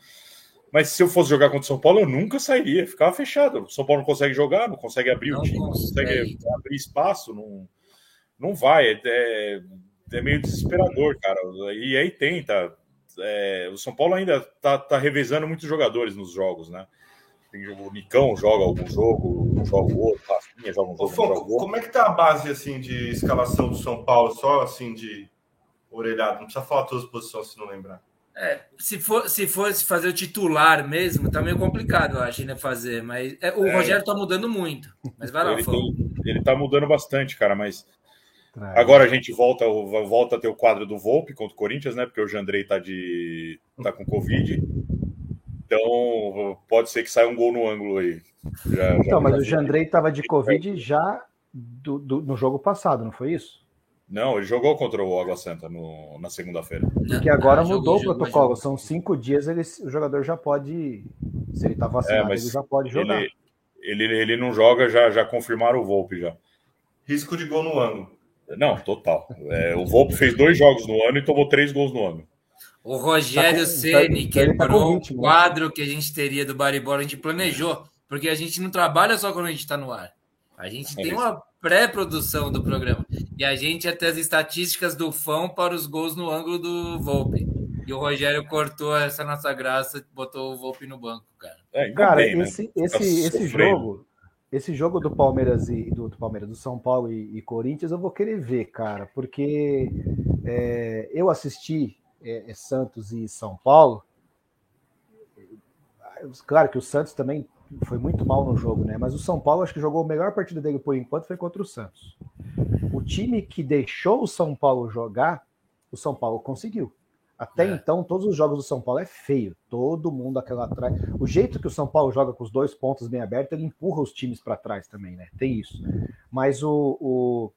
Speaker 7: Mas se eu fosse jogar contra o São Paulo, eu nunca sairia, ficava fechado. O São Paulo não consegue jogar, não consegue abrir
Speaker 1: Não
Speaker 7: o time, não consegue abrir espaço, não, não vai. É, é, é meio desesperador, cara. E aí tenta. É, o São Paulo ainda tá, tá revezando muitos jogadores nos jogos, né? Tem, o Nicão joga algum jogo, não joga o outro, Rafinha joga um
Speaker 2: Ô,
Speaker 7: jogo,
Speaker 2: Fon,
Speaker 7: não joga outro.
Speaker 2: como é que tá a base assim de escalação do São Paulo? Só assim de orelhado. Não precisa falar todas as posições se não lembrar.
Speaker 1: É, se, for, se fosse fazer o titular mesmo, tá meio complicado, eu acho, ainda fazer. Mas é, o
Speaker 7: É.
Speaker 1: Rogério tá mudando muito. Mas vai lá,
Speaker 7: Ele, tem- ele tá mudando bastante, cara, mas
Speaker 6: Traz.
Speaker 7: Agora a gente volta, volta a ter o quadro do Volpe contra o Corinthians, né? Porque o Jandrei tá, de, tá com Covid. Então pode ser que saia um gol no ângulo aí. Já-
Speaker 6: Então,
Speaker 7: já-
Speaker 6: mas
Speaker 7: já-
Speaker 6: o Jandrei estava de Covid já do, do- no jogo passado, não foi isso?
Speaker 7: Não, ele jogou contra o Água Santa no- na segunda-feira.
Speaker 6: Porque agora
Speaker 1: Ah,
Speaker 6: mudou
Speaker 1: jogou,
Speaker 6: o protocolo.
Speaker 1: jogou.
Speaker 6: São cinco dias, ele, o jogador já pode. Se ele está vacinado,
Speaker 7: É, mas
Speaker 6: ele já pode jogar.
Speaker 7: Ele, ele, ele não joga, já, já confirmaram o Volpe já.
Speaker 2: Risco de gol no ângulo.
Speaker 7: Não, total. É, o Volpe fez dois jogos no ano e tomou três gols no ano.
Speaker 1: O Rogério
Speaker 6: Tá
Speaker 1: Ceni
Speaker 6: tá com
Speaker 1: quebrou o
Speaker 6: ritmo, né?
Speaker 1: quadro que a gente teria do Baribola, a gente planejou, porque a gente não trabalha só quando a gente está no ar. A gente
Speaker 7: É
Speaker 1: tem
Speaker 7: isso.
Speaker 1: uma pré-produção do programa. E a gente até as estatísticas do fã para os gols no ângulo do Volpe. E o Rogério cortou essa nossa graça e botou o Volpe no banco, cara.
Speaker 7: É,
Speaker 6: Cara,
Speaker 7: bem, né?
Speaker 6: esse,
Speaker 7: Tá
Speaker 6: esse, esse
Speaker 7: sofrendo.
Speaker 6: jogo, esse jogo do Palmeiras e do, do Palmeiras, do São Paulo e, e Corinthians, eu vou querer ver, cara, porque é, eu assisti é, é, Santos e São Paulo. Claro que o Santos também foi muito mal no jogo, né? Mas o São Paulo acho que jogou a melhor partida dele por enquanto foi contra o Santos. O time que deixou o São Paulo jogar, o São Paulo conseguiu. Até
Speaker 1: É.
Speaker 6: então, todos os jogos do São Paulo é feio. Todo mundo aquela atrás. O jeito que o São Paulo joga com os dois pontos bem abertos, ele empurra os times para trás também, né? Tem isso. Mas o, o-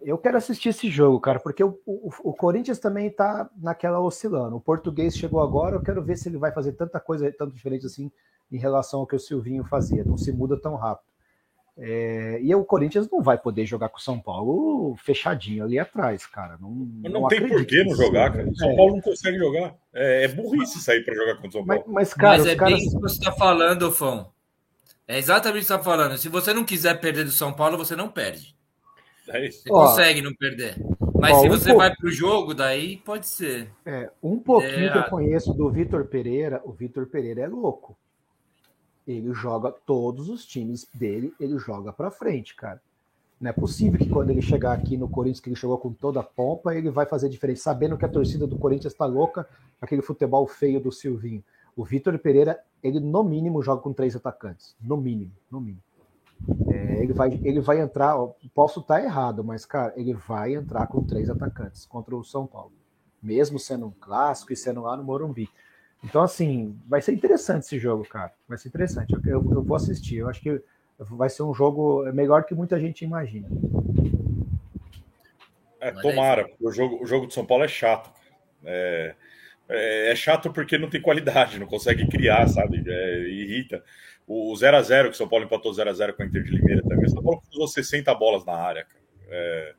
Speaker 6: eu quero assistir esse jogo, cara, porque o, o, o Corinthians também tá naquela oscilando. O português chegou agora, eu quero ver se ele vai fazer tanta coisa, tanto diferente assim, em relação ao que o Silvinho fazia. Não se muda tão rápido. É, e o Corinthians não vai poder jogar com o São Paulo fechadinho ali atrás, cara. Não,
Speaker 7: Mas não, tem por que não jogar, cara. O São
Speaker 6: É.
Speaker 7: Paulo não consegue jogar. É, é burrice sair para jogar contra o São
Speaker 6: Mas,
Speaker 7: Paulo.
Speaker 6: mas, cara,
Speaker 1: Mas
Speaker 6: os
Speaker 1: é
Speaker 6: caras.
Speaker 1: bem isso que você está falando, Fão. É exatamente o que você está falando. Se você não quiser perder do São Paulo, você não perde.
Speaker 7: É isso.
Speaker 1: Você
Speaker 6: Ó,
Speaker 1: consegue não perder. Mas
Speaker 6: ó,
Speaker 1: se
Speaker 6: um
Speaker 1: você
Speaker 6: pouco.
Speaker 1: vai pro jogo, daí pode ser.
Speaker 6: É, um pouquinho que eu
Speaker 1: É.
Speaker 6: conheço do Vitor Pereira, o Vitor Pereira é louco. Ele joga todos os times dele, ele joga pra frente, cara. Não é possível que quando ele chegar aqui no Corinthians, que ele chegou com toda a pompa, ele vai fazer diferente, sabendo que a torcida do Corinthians tá louca, aquele futebol feio do Silvinho. O Vitor Pereira, ele no mínimo joga com três atacantes. No mínimo, no mínimo. É, ele, vai, ele vai entrar, posso estar errado, mas, cara, ele vai entrar com três atacantes contra o São Paulo mesmo sendo um clássico e sendo lá no Morumbi. Então, assim, vai ser interessante esse jogo, cara. Vai ser interessante. Eu, eu, eu vou assistir. Eu acho que vai ser um jogo melhor que muita gente imagina.
Speaker 7: É,
Speaker 1: Mas
Speaker 7: tomara, porque o jogo, o jogo de São Paulo é chato. É, é, é chato porque não tem qualidade, não consegue criar, sabe? É, irrita. O 0x0, que o São Paulo empatou 0x0 com a Inter de Limeira também. O São Paulo usou 60 bolas na área, cara. É,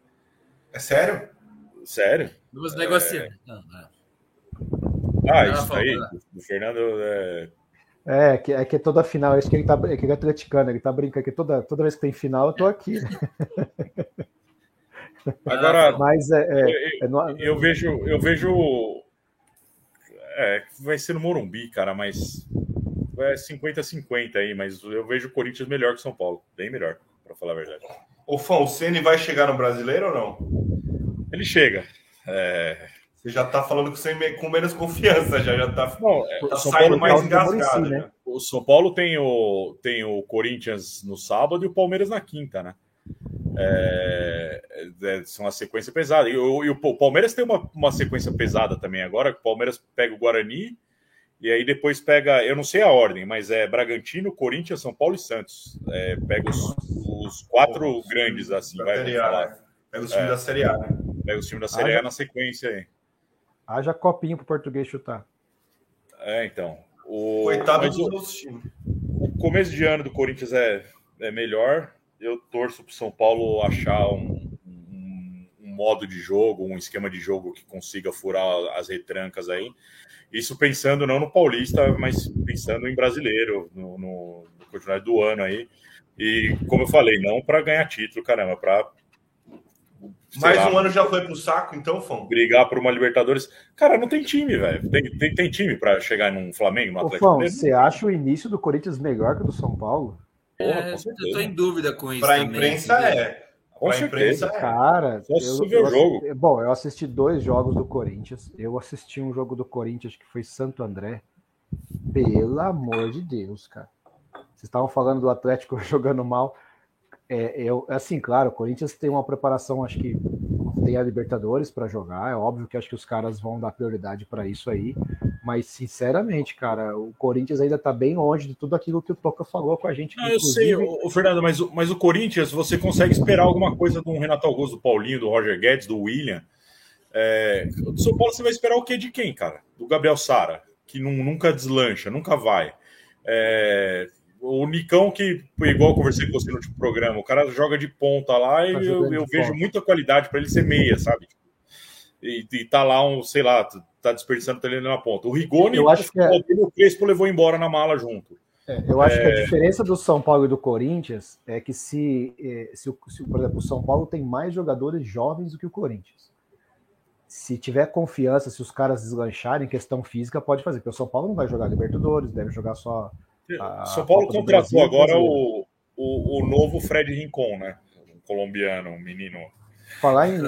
Speaker 2: É sério?
Speaker 7: sério?
Speaker 1: Vamos negociar. Não, é.
Speaker 7: Ah, isso aí,
Speaker 1: né?
Speaker 7: do Fernando. é,
Speaker 6: É, que, é que toda final, acho que ele tá é que ele é atleticano, ele tá brincando que toda, toda vez que tem final eu tô aqui.
Speaker 7: Agora,
Speaker 6: Mas é, é,
Speaker 7: eu,
Speaker 6: é no-
Speaker 7: eu vejo, eu vejo. É, vai ser no Morumbi, cara, mas é 50-50 aí, mas eu vejo o Corinthians melhor que o São Paulo, bem melhor, pra falar a verdade.
Speaker 2: O Ceni vai chegar no brasileiro ou não?
Speaker 7: Ele chega. É,
Speaker 2: Você já tá falando com, sem- com menos confiança, já, já tá,
Speaker 7: Não, é,
Speaker 2: tá
Speaker 7: o
Speaker 2: saindo
Speaker 7: Paulo,
Speaker 2: mais engasgado.
Speaker 6: Muricy, né?
Speaker 2: já.
Speaker 7: o São Paulo tem o, tem o Corinthians no sábado e o Palmeiras na quinta, né? É, é, são a sequência pesada. E, o, e o Palmeiras tem uma, uma sequência pesada também agora. O Palmeiras pega o Guarani e aí depois pega, eu não sei a ordem, mas é Bragantino, Corinthians, São Paulo e Santos. É, pega os, os quatro grandes assim, vai falar.
Speaker 2: né? Pega os times
Speaker 7: É.
Speaker 2: da Série A, né?
Speaker 7: Pega os times da Série
Speaker 6: Ah,
Speaker 7: A na sequência aí.
Speaker 6: Haja copinho pro português chutar.
Speaker 7: É, então. O,
Speaker 2: Coitado
Speaker 7: mas
Speaker 2: dos
Speaker 7: o-
Speaker 2: outros times.
Speaker 7: o começo de ano do Corinthians é, é melhor. Eu torço para São Paulo achar um, um- um modo de jogo, um esquema de jogo que consiga furar as retrancas aí. Isso pensando não no Paulista, mas pensando em brasileiro, no, no, no continuidade do ano aí. E como eu falei, não para ganhar título, caramba, para
Speaker 2: Mais um ano já foi pro saco, então, Fã?
Speaker 7: brigar por uma Libertadores. Cara, não tem time, velho. Tem, tem, tem time para chegar num Flamengo, no Atlético
Speaker 6: Fão, você acha o início do Corinthians melhor que o do São Paulo?
Speaker 7: Porra,
Speaker 1: É, eu tô em dúvida com isso.
Speaker 2: Pra
Speaker 1: também,
Speaker 2: imprensa é.
Speaker 7: Com
Speaker 2: Pra
Speaker 7: certeza.
Speaker 2: imprensa é.
Speaker 6: Cara,
Speaker 7: Só você vê o jogo.
Speaker 6: assisti- bom, eu assisti dois jogos do Corinthians. Eu assisti um jogo do Corinthians que foi Santo André. Pelo amor de Deus, cara. Vocês estavam falando do Atlético jogando mal. É, eu, assim, claro, o Corinthians tem uma preparação, acho que tem a Libertadores para jogar. É óbvio que acho que os caras vão dar prioridade para isso aí. Mas, sinceramente, cara, o Corinthians ainda tá bem longe de tudo aquilo que o Toca falou com a gente.
Speaker 7: Não, eu sei, ô, ô, Fernando, mas, o- mas o Corinthians, você consegue esperar alguma coisa do Renato Augusto, do Paulinho, do Roger Guedes, do William. É, do São Paulo, você vai esperar o quê de quem, cara? Do Gabriel Sara, que nu- nunca deslancha, nunca vai. É, o Nicão, que, igual eu conversei com você no último programa, o cara joga de ponta lá e
Speaker 6: Tá
Speaker 7: eu, eu vejo
Speaker 6: ponta.
Speaker 7: muita qualidade para ele ser meia, sabe? E, e tá lá um, sei lá, tá desperdiçando talento na ponta. O Rigoni,
Speaker 6: Eu acho que é-
Speaker 7: o Crespo levou embora na mala junto.
Speaker 6: É, eu acho que a diferença do São Paulo e do Corinthians é que se, eh, se, o- se, por exemplo, o São Paulo tem mais jogadores jovens do que o Corinthians. Se tiver confiança, se os caras deslancharem, questão física, pode fazer. Porque o São Paulo não vai jogar Libertadores, deve jogar só. A
Speaker 7: São Paulo contratou
Speaker 6: Brasil,
Speaker 7: agora o, o, o novo Fred Rincon, né? Um colombiano, um menino.
Speaker 6: Falar em,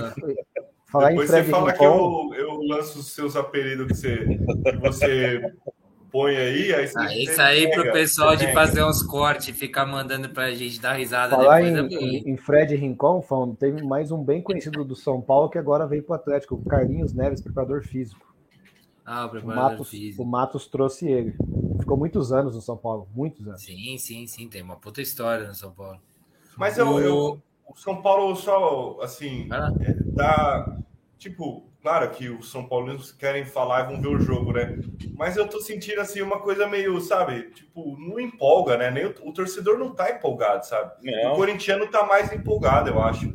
Speaker 6: falar em
Speaker 2: Depois
Speaker 6: Fred
Speaker 2: você fala
Speaker 6: Rincon,
Speaker 2: que eu, eu lanço os seus apelidos que você, que você põe aí. aí você
Speaker 1: Ah, isso aí pro
Speaker 2: pega,
Speaker 1: pessoal de fazer uns cortes e ficar mandando pra gente dar risada
Speaker 6: falar
Speaker 1: depois.
Speaker 6: em, em- em Fred Rincon, Fão, teve mais um bem conhecido do São Paulo que agora veio para o Atlético, o Carlinhos Neves, preparador físico.
Speaker 1: Ah, o
Speaker 6: O
Speaker 1: preparador
Speaker 6: Matos,
Speaker 1: físico.
Speaker 6: o Matos trouxe ele. Ficou muitos anos no São Paulo, muitos anos.
Speaker 1: Sim, sim, sim. Tem uma puta história no São Paulo.
Speaker 2: Mas eu, eu, o São Paulo só, assim,
Speaker 1: lá.
Speaker 2: dá. Tipo, claro que os São Paulinos querem falar e vão ver o jogo, né? Mas eu tô sentindo, assim, uma coisa meio, sabe? Tipo, não empolga, né? Nem o, o torcedor não tá empolgado, sabe? O
Speaker 7: Não,
Speaker 2: corintiano tá mais empolgado, eu acho.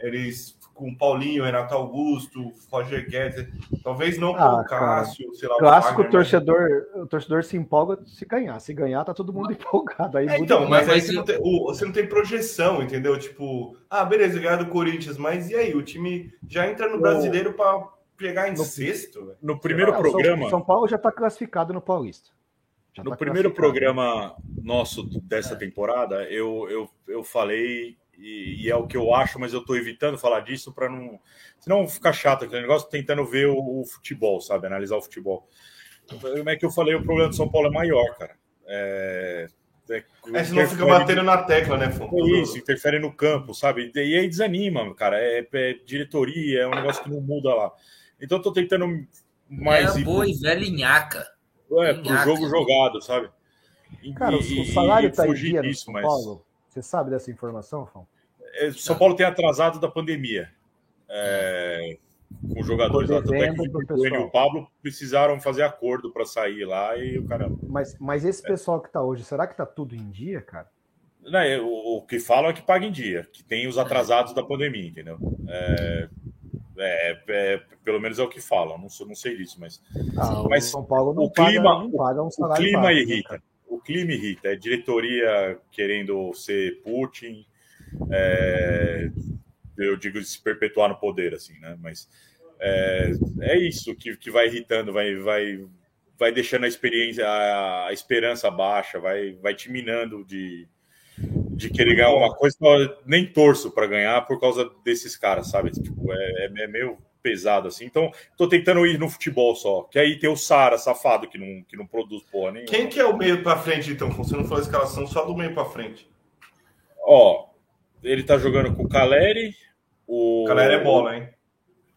Speaker 2: Eles com Paulinho, Renato Augusto, Roger Guedes, talvez não com
Speaker 6: Ah,
Speaker 2: o Cássio, sei lá, o
Speaker 6: Clássico,
Speaker 2: Wagner,
Speaker 6: o torcedor, o torcedor se empolga se ganhar. Se ganhar, tá todo mundo empolgado. Aí
Speaker 2: É, então, mas aí
Speaker 1: Mas
Speaker 2: você não, tem, o- você não tem projeção, entendeu? Tipo, ah, beleza, ganhar do Corinthians, mas e aí? O time já entra no brasileiro para pegar em
Speaker 6: No-
Speaker 2: sexto, velho.
Speaker 7: no primeiro
Speaker 6: São-
Speaker 7: programa,
Speaker 6: o São Paulo já tá classificado no Paulista. Já
Speaker 7: no
Speaker 6: tá
Speaker 7: primeiro programa nosso dessa temporada, eu, eu, eu falei, e, e é o que eu acho, mas eu tô evitando falar disso para não. Senão ficar chato aquele negócio, tentando ver o, o futebol, sabe? Analisar o futebol. Como é que eu falei? O problema do São Paulo é maior, cara. É, é,
Speaker 2: É, senão fica batendo na tecla, né, Fon?
Speaker 7: É isso, interfere no campo, sabe? E aí desanima, cara. É, é diretoria, é um negócio que não muda lá. Então eu tô tentando mais
Speaker 1: é
Speaker 7: ir
Speaker 1: boa e velha nhaca.
Speaker 7: pro, é, pro jogo jogado, sabe? E-
Speaker 6: Cara, o, o salário
Speaker 7: e
Speaker 6: tá em
Speaker 7: fugir
Speaker 6: dia no
Speaker 7: disso,
Speaker 6: São
Speaker 7: mas-
Speaker 6: Paulo. Você sabe dessa informação, Fão?
Speaker 7: É, São Paulo tem atrasado da pandemia. É, com jogadores lá. Tanto é que o e o Pablo precisaram fazer acordo para sair lá e o caramba.
Speaker 6: Mas, mas esse pessoal que tá hoje, será que tá tudo em dia, cara?
Speaker 7: Não, é, o, o que falam é que paga em dia, que tem os atrasados da pandemia, entendeu? É, é, é, pelo menos é o que falam, não, não sei disso, mas
Speaker 6: Ah,
Speaker 7: Mas
Speaker 6: o São Paulo não
Speaker 7: o
Speaker 6: paga,
Speaker 7: clima-
Speaker 6: não paga um
Speaker 7: o
Speaker 6: salário
Speaker 7: clima
Speaker 6: baixo, né,
Speaker 7: irrita.
Speaker 6: cara?
Speaker 7: Clima irrita. É diretoria querendo ser Putin. É, eu digo se perpetuar no poder, assim, né? Mas é, é isso que, que vai irritando, vai, vai, vai deixando a experiência, a, a esperança baixa, vai, vai te minando de, de querer ganhar uma coisa. Nem torço para ganhar por causa desses caras, sabe? Tipo, é, é, é meio pesado assim. Então, tô tentando ir no futebol só. Que aí tem o Sara, safado, que não, que não produz porra nenhuma.
Speaker 2: Quem que é o meio para frente, então? Você não falou a escalação só do meio para frente.
Speaker 7: Ó, ele tá jogando com o Caleri. O
Speaker 2: Caleri é bola, hein?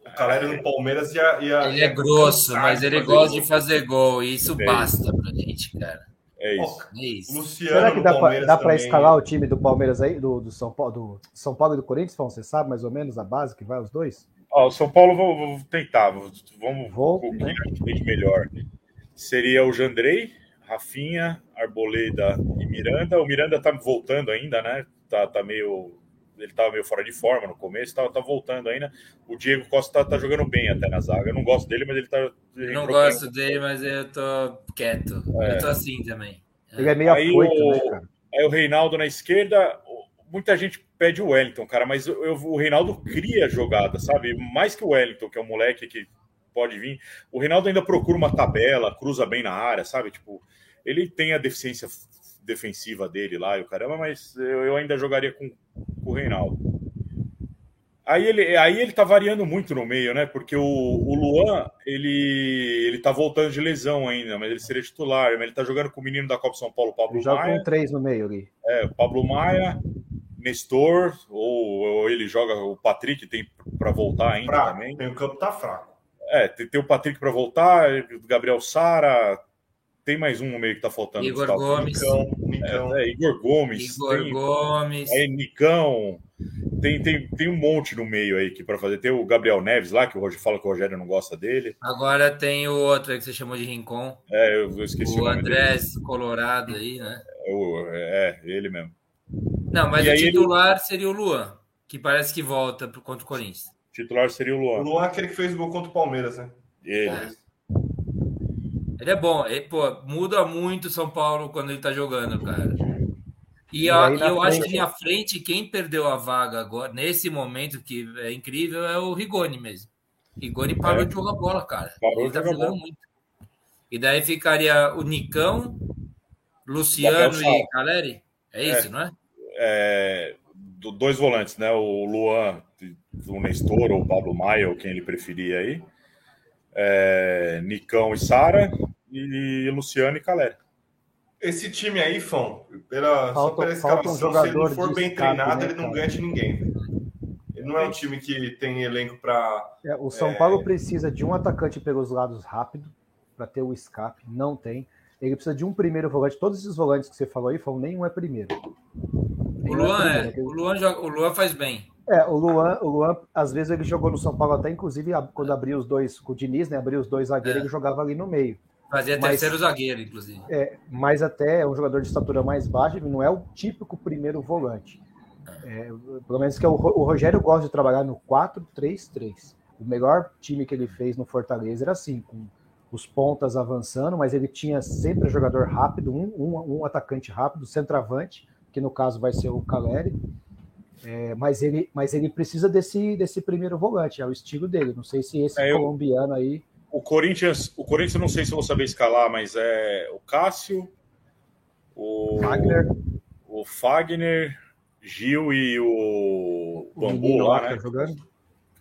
Speaker 2: O Caleri no Palmeiras ia. ia
Speaker 1: ele é grosso, mas ele gosta de fazer gol. E isso é. basta pra gente, cara.
Speaker 7: É isso.
Speaker 1: É isso.
Speaker 6: Luciano Será que dá, dá para escalar o time do Palmeiras aí, do, do, São Paulo, do São Paulo e do Corinthians? Você sabe mais ou menos a base que vai os dois?
Speaker 7: Ó, o São Paulo, vou, vou tentar. Vamos vou, um pouquinho né? melhor. Seria o Jandrei, Rafinha, Arboleda e Miranda. O Miranda tá voltando ainda, né? Tá, tá meio ele estava meio fora de forma no começo, tá, tá voltando ainda. O Diego Costa tá, tá, jogando bem até na zaga. Eu não gosto dele, mas ele tá.
Speaker 1: Eu não gosto dele, mas eu tô quieto. É. Eu tô assim também.
Speaker 6: Ele é meio aí afoito, o, né, cara?
Speaker 7: Aí o Reinaldo na esquerda. Muita gente pede o Wellington, cara, mas eu, eu, o Reinaldo cria jogada, sabe? Mais que o Wellington, que é um moleque que pode vir. O Reinaldo ainda procura uma tabela, cruza bem na área, sabe? Tipo, ele tem a deficiência defensiva dele lá e o caramba, mas eu, eu ainda jogaria com, com, o Reinaldo. Aí ele, aí ele tá variando muito no meio, né? Porque o, o Luan, ele, ele tá voltando de lesão ainda, mas ele seria titular. Mas ele tá jogando com o menino da Copa São Paulo, Pablo ele
Speaker 6: joga Maia. com três no meio ali.
Speaker 7: É, o Pablo Maia, Nestor, ou, ou ele joga o Patrick, tem para voltar ainda
Speaker 2: fraco,
Speaker 7: também.
Speaker 2: Tem o campo tá fraco.
Speaker 7: É, tem, tem o Patrick para voltar, Gabriel Sara, tem mais um no meio que tá faltando.
Speaker 1: Igor tá, Gomes. Nicão,
Speaker 7: Nicão. É, é, Igor Gomes.
Speaker 1: Igor
Speaker 7: tem,
Speaker 1: Gomes.
Speaker 7: Aí, Nicão. Tem, tem, tem um monte no meio aí que para fazer. Tem o Gabriel Neves lá, que o Rogério fala que o Rogério não gosta dele.
Speaker 1: Agora tem o outro aí que você chamou de Rincon.
Speaker 7: É, eu, eu esqueci
Speaker 1: o, o Andrés dele. Colorado aí, né?
Speaker 7: É, é, ele mesmo.
Speaker 1: Não, mas e o titular ele... seria o Luan, que parece que volta contra o Corinthians.
Speaker 7: O titular seria o Luan.
Speaker 2: O Luan é aquele que fez o gol contra o Palmeiras, né?
Speaker 7: Ele. É.
Speaker 1: Ele é bom. Ele, pô, muda muito São Paulo quando ele tá jogando, cara. E, e a, eu frente... acho que na frente, quem perdeu a vaga agora, nesse momento que é incrível, é o Rigoni mesmo. Rigoni parou é. de jogar bola, cara.
Speaker 7: Parou
Speaker 1: ele
Speaker 7: tá jogando muito.
Speaker 1: E daí ficaria o Nicão, Luciano e Caleri? É isso, é. não é?
Speaker 7: É, dois volantes, né? O Luan, o Nestor ou o Pablo Maia, ou quem ele preferir aí. É, Nicão e Sara e Luciano e Caleri.
Speaker 2: Esse time aí, Fão, pela, falta, só pela escalação, um se ele não for bem treinado, né, ele não ganha de ninguém. Ele não é um time que tem elenco para.
Speaker 6: É, o São é... Paulo precisa de um atacante pelos lados rápido para ter o escape, não tem. Ele precisa de um primeiro volante. Todos esses volantes que você falou aí, Fão, nenhum é primeiro.
Speaker 1: O Luan, é, é. o, Luan joga, o Luan faz bem.
Speaker 6: É, o Luan, o Luan, às vezes ele jogou no São Paulo até, inclusive, quando abriu os dois, com o Diniz, né? Abriu os dois zagueiros, é. ele jogava ali no meio.
Speaker 1: Fazia mas, terceiro zagueiro, inclusive.
Speaker 6: É, mas até é um jogador de estatura mais baixa, ele não é o típico primeiro volante. É, pelo menos que é o, o Rogério gosta de trabalhar no 4-3-3. O melhor time que ele fez no Fortaleza era assim, com os pontas avançando, mas ele tinha sempre jogador rápido, um, um, um atacante rápido, centroavante, que no caso vai ser o Caleri, é, mas, ele, mas ele precisa desse, desse primeiro volante, é o estilo dele. Não sei se esse é, colombiano aí.
Speaker 7: O Corinthians, o Corinthians, não sei se vou saber escalar, mas é o Cássio, o Fagner, o Fagner Gil e o,
Speaker 6: o Bambu lá, né? Tá jogando?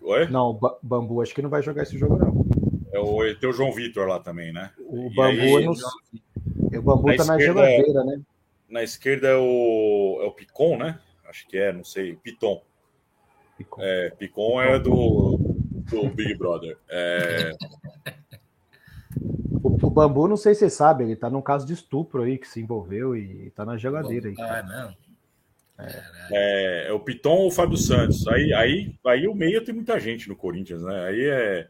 Speaker 6: Oi? Não, o Bambu acho que não vai jogar esse jogo, não.
Speaker 7: É o, tem o João Vitor lá também, né?
Speaker 6: O e Bambu, aí, no... o Bambu na tá na geladeira, né?
Speaker 7: Na esquerda é o, é o Picon, né? acho que é, não sei, Piton. Picon. É, Picon é do, do Big Brother. É...
Speaker 6: O, o, Bambu, não sei se você sabe, ele tá num caso de estupro aí que se envolveu e tá na geladeira aí.
Speaker 1: Ah, não.
Speaker 7: É, é, é, o Piton ou o Fábio Santos. Aí, aí, aí o meio tem muita gente no Corinthians, né? Aí é,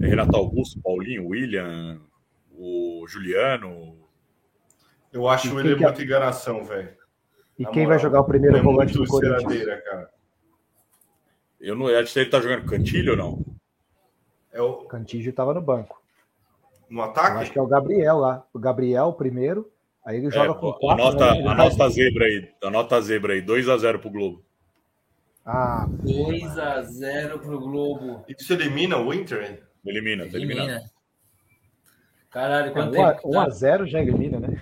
Speaker 7: é Renato Augusto, Paulinho, William, o Juliano.
Speaker 2: Eu acho ele muita enganação, velho.
Speaker 6: E Na quem moral, vai jogar o primeiro é volante do Corinthians?
Speaker 2: Cara.
Speaker 7: Eu não acho que ele tá jogando Cantilho ou não?
Speaker 6: É o Cantilho estava no banco.
Speaker 2: No ataque? Eu
Speaker 6: acho que é o Gabriel lá. O Gabriel primeiro. Aí ele joga
Speaker 7: É,
Speaker 6: com quatro.
Speaker 7: anota,
Speaker 6: né?
Speaker 7: Anota a zebra aí. Anota a zebra aí. 2x0 pro Globo.
Speaker 6: Ah,
Speaker 1: 2 a 0 pro Globo.
Speaker 2: Isso elimina o Inter? hein?
Speaker 7: Elimina, tá eliminado.
Speaker 1: Elimina. Caralho, quanto
Speaker 6: 1 a,
Speaker 1: tempo?
Speaker 6: 1 a 0 já elimina, né?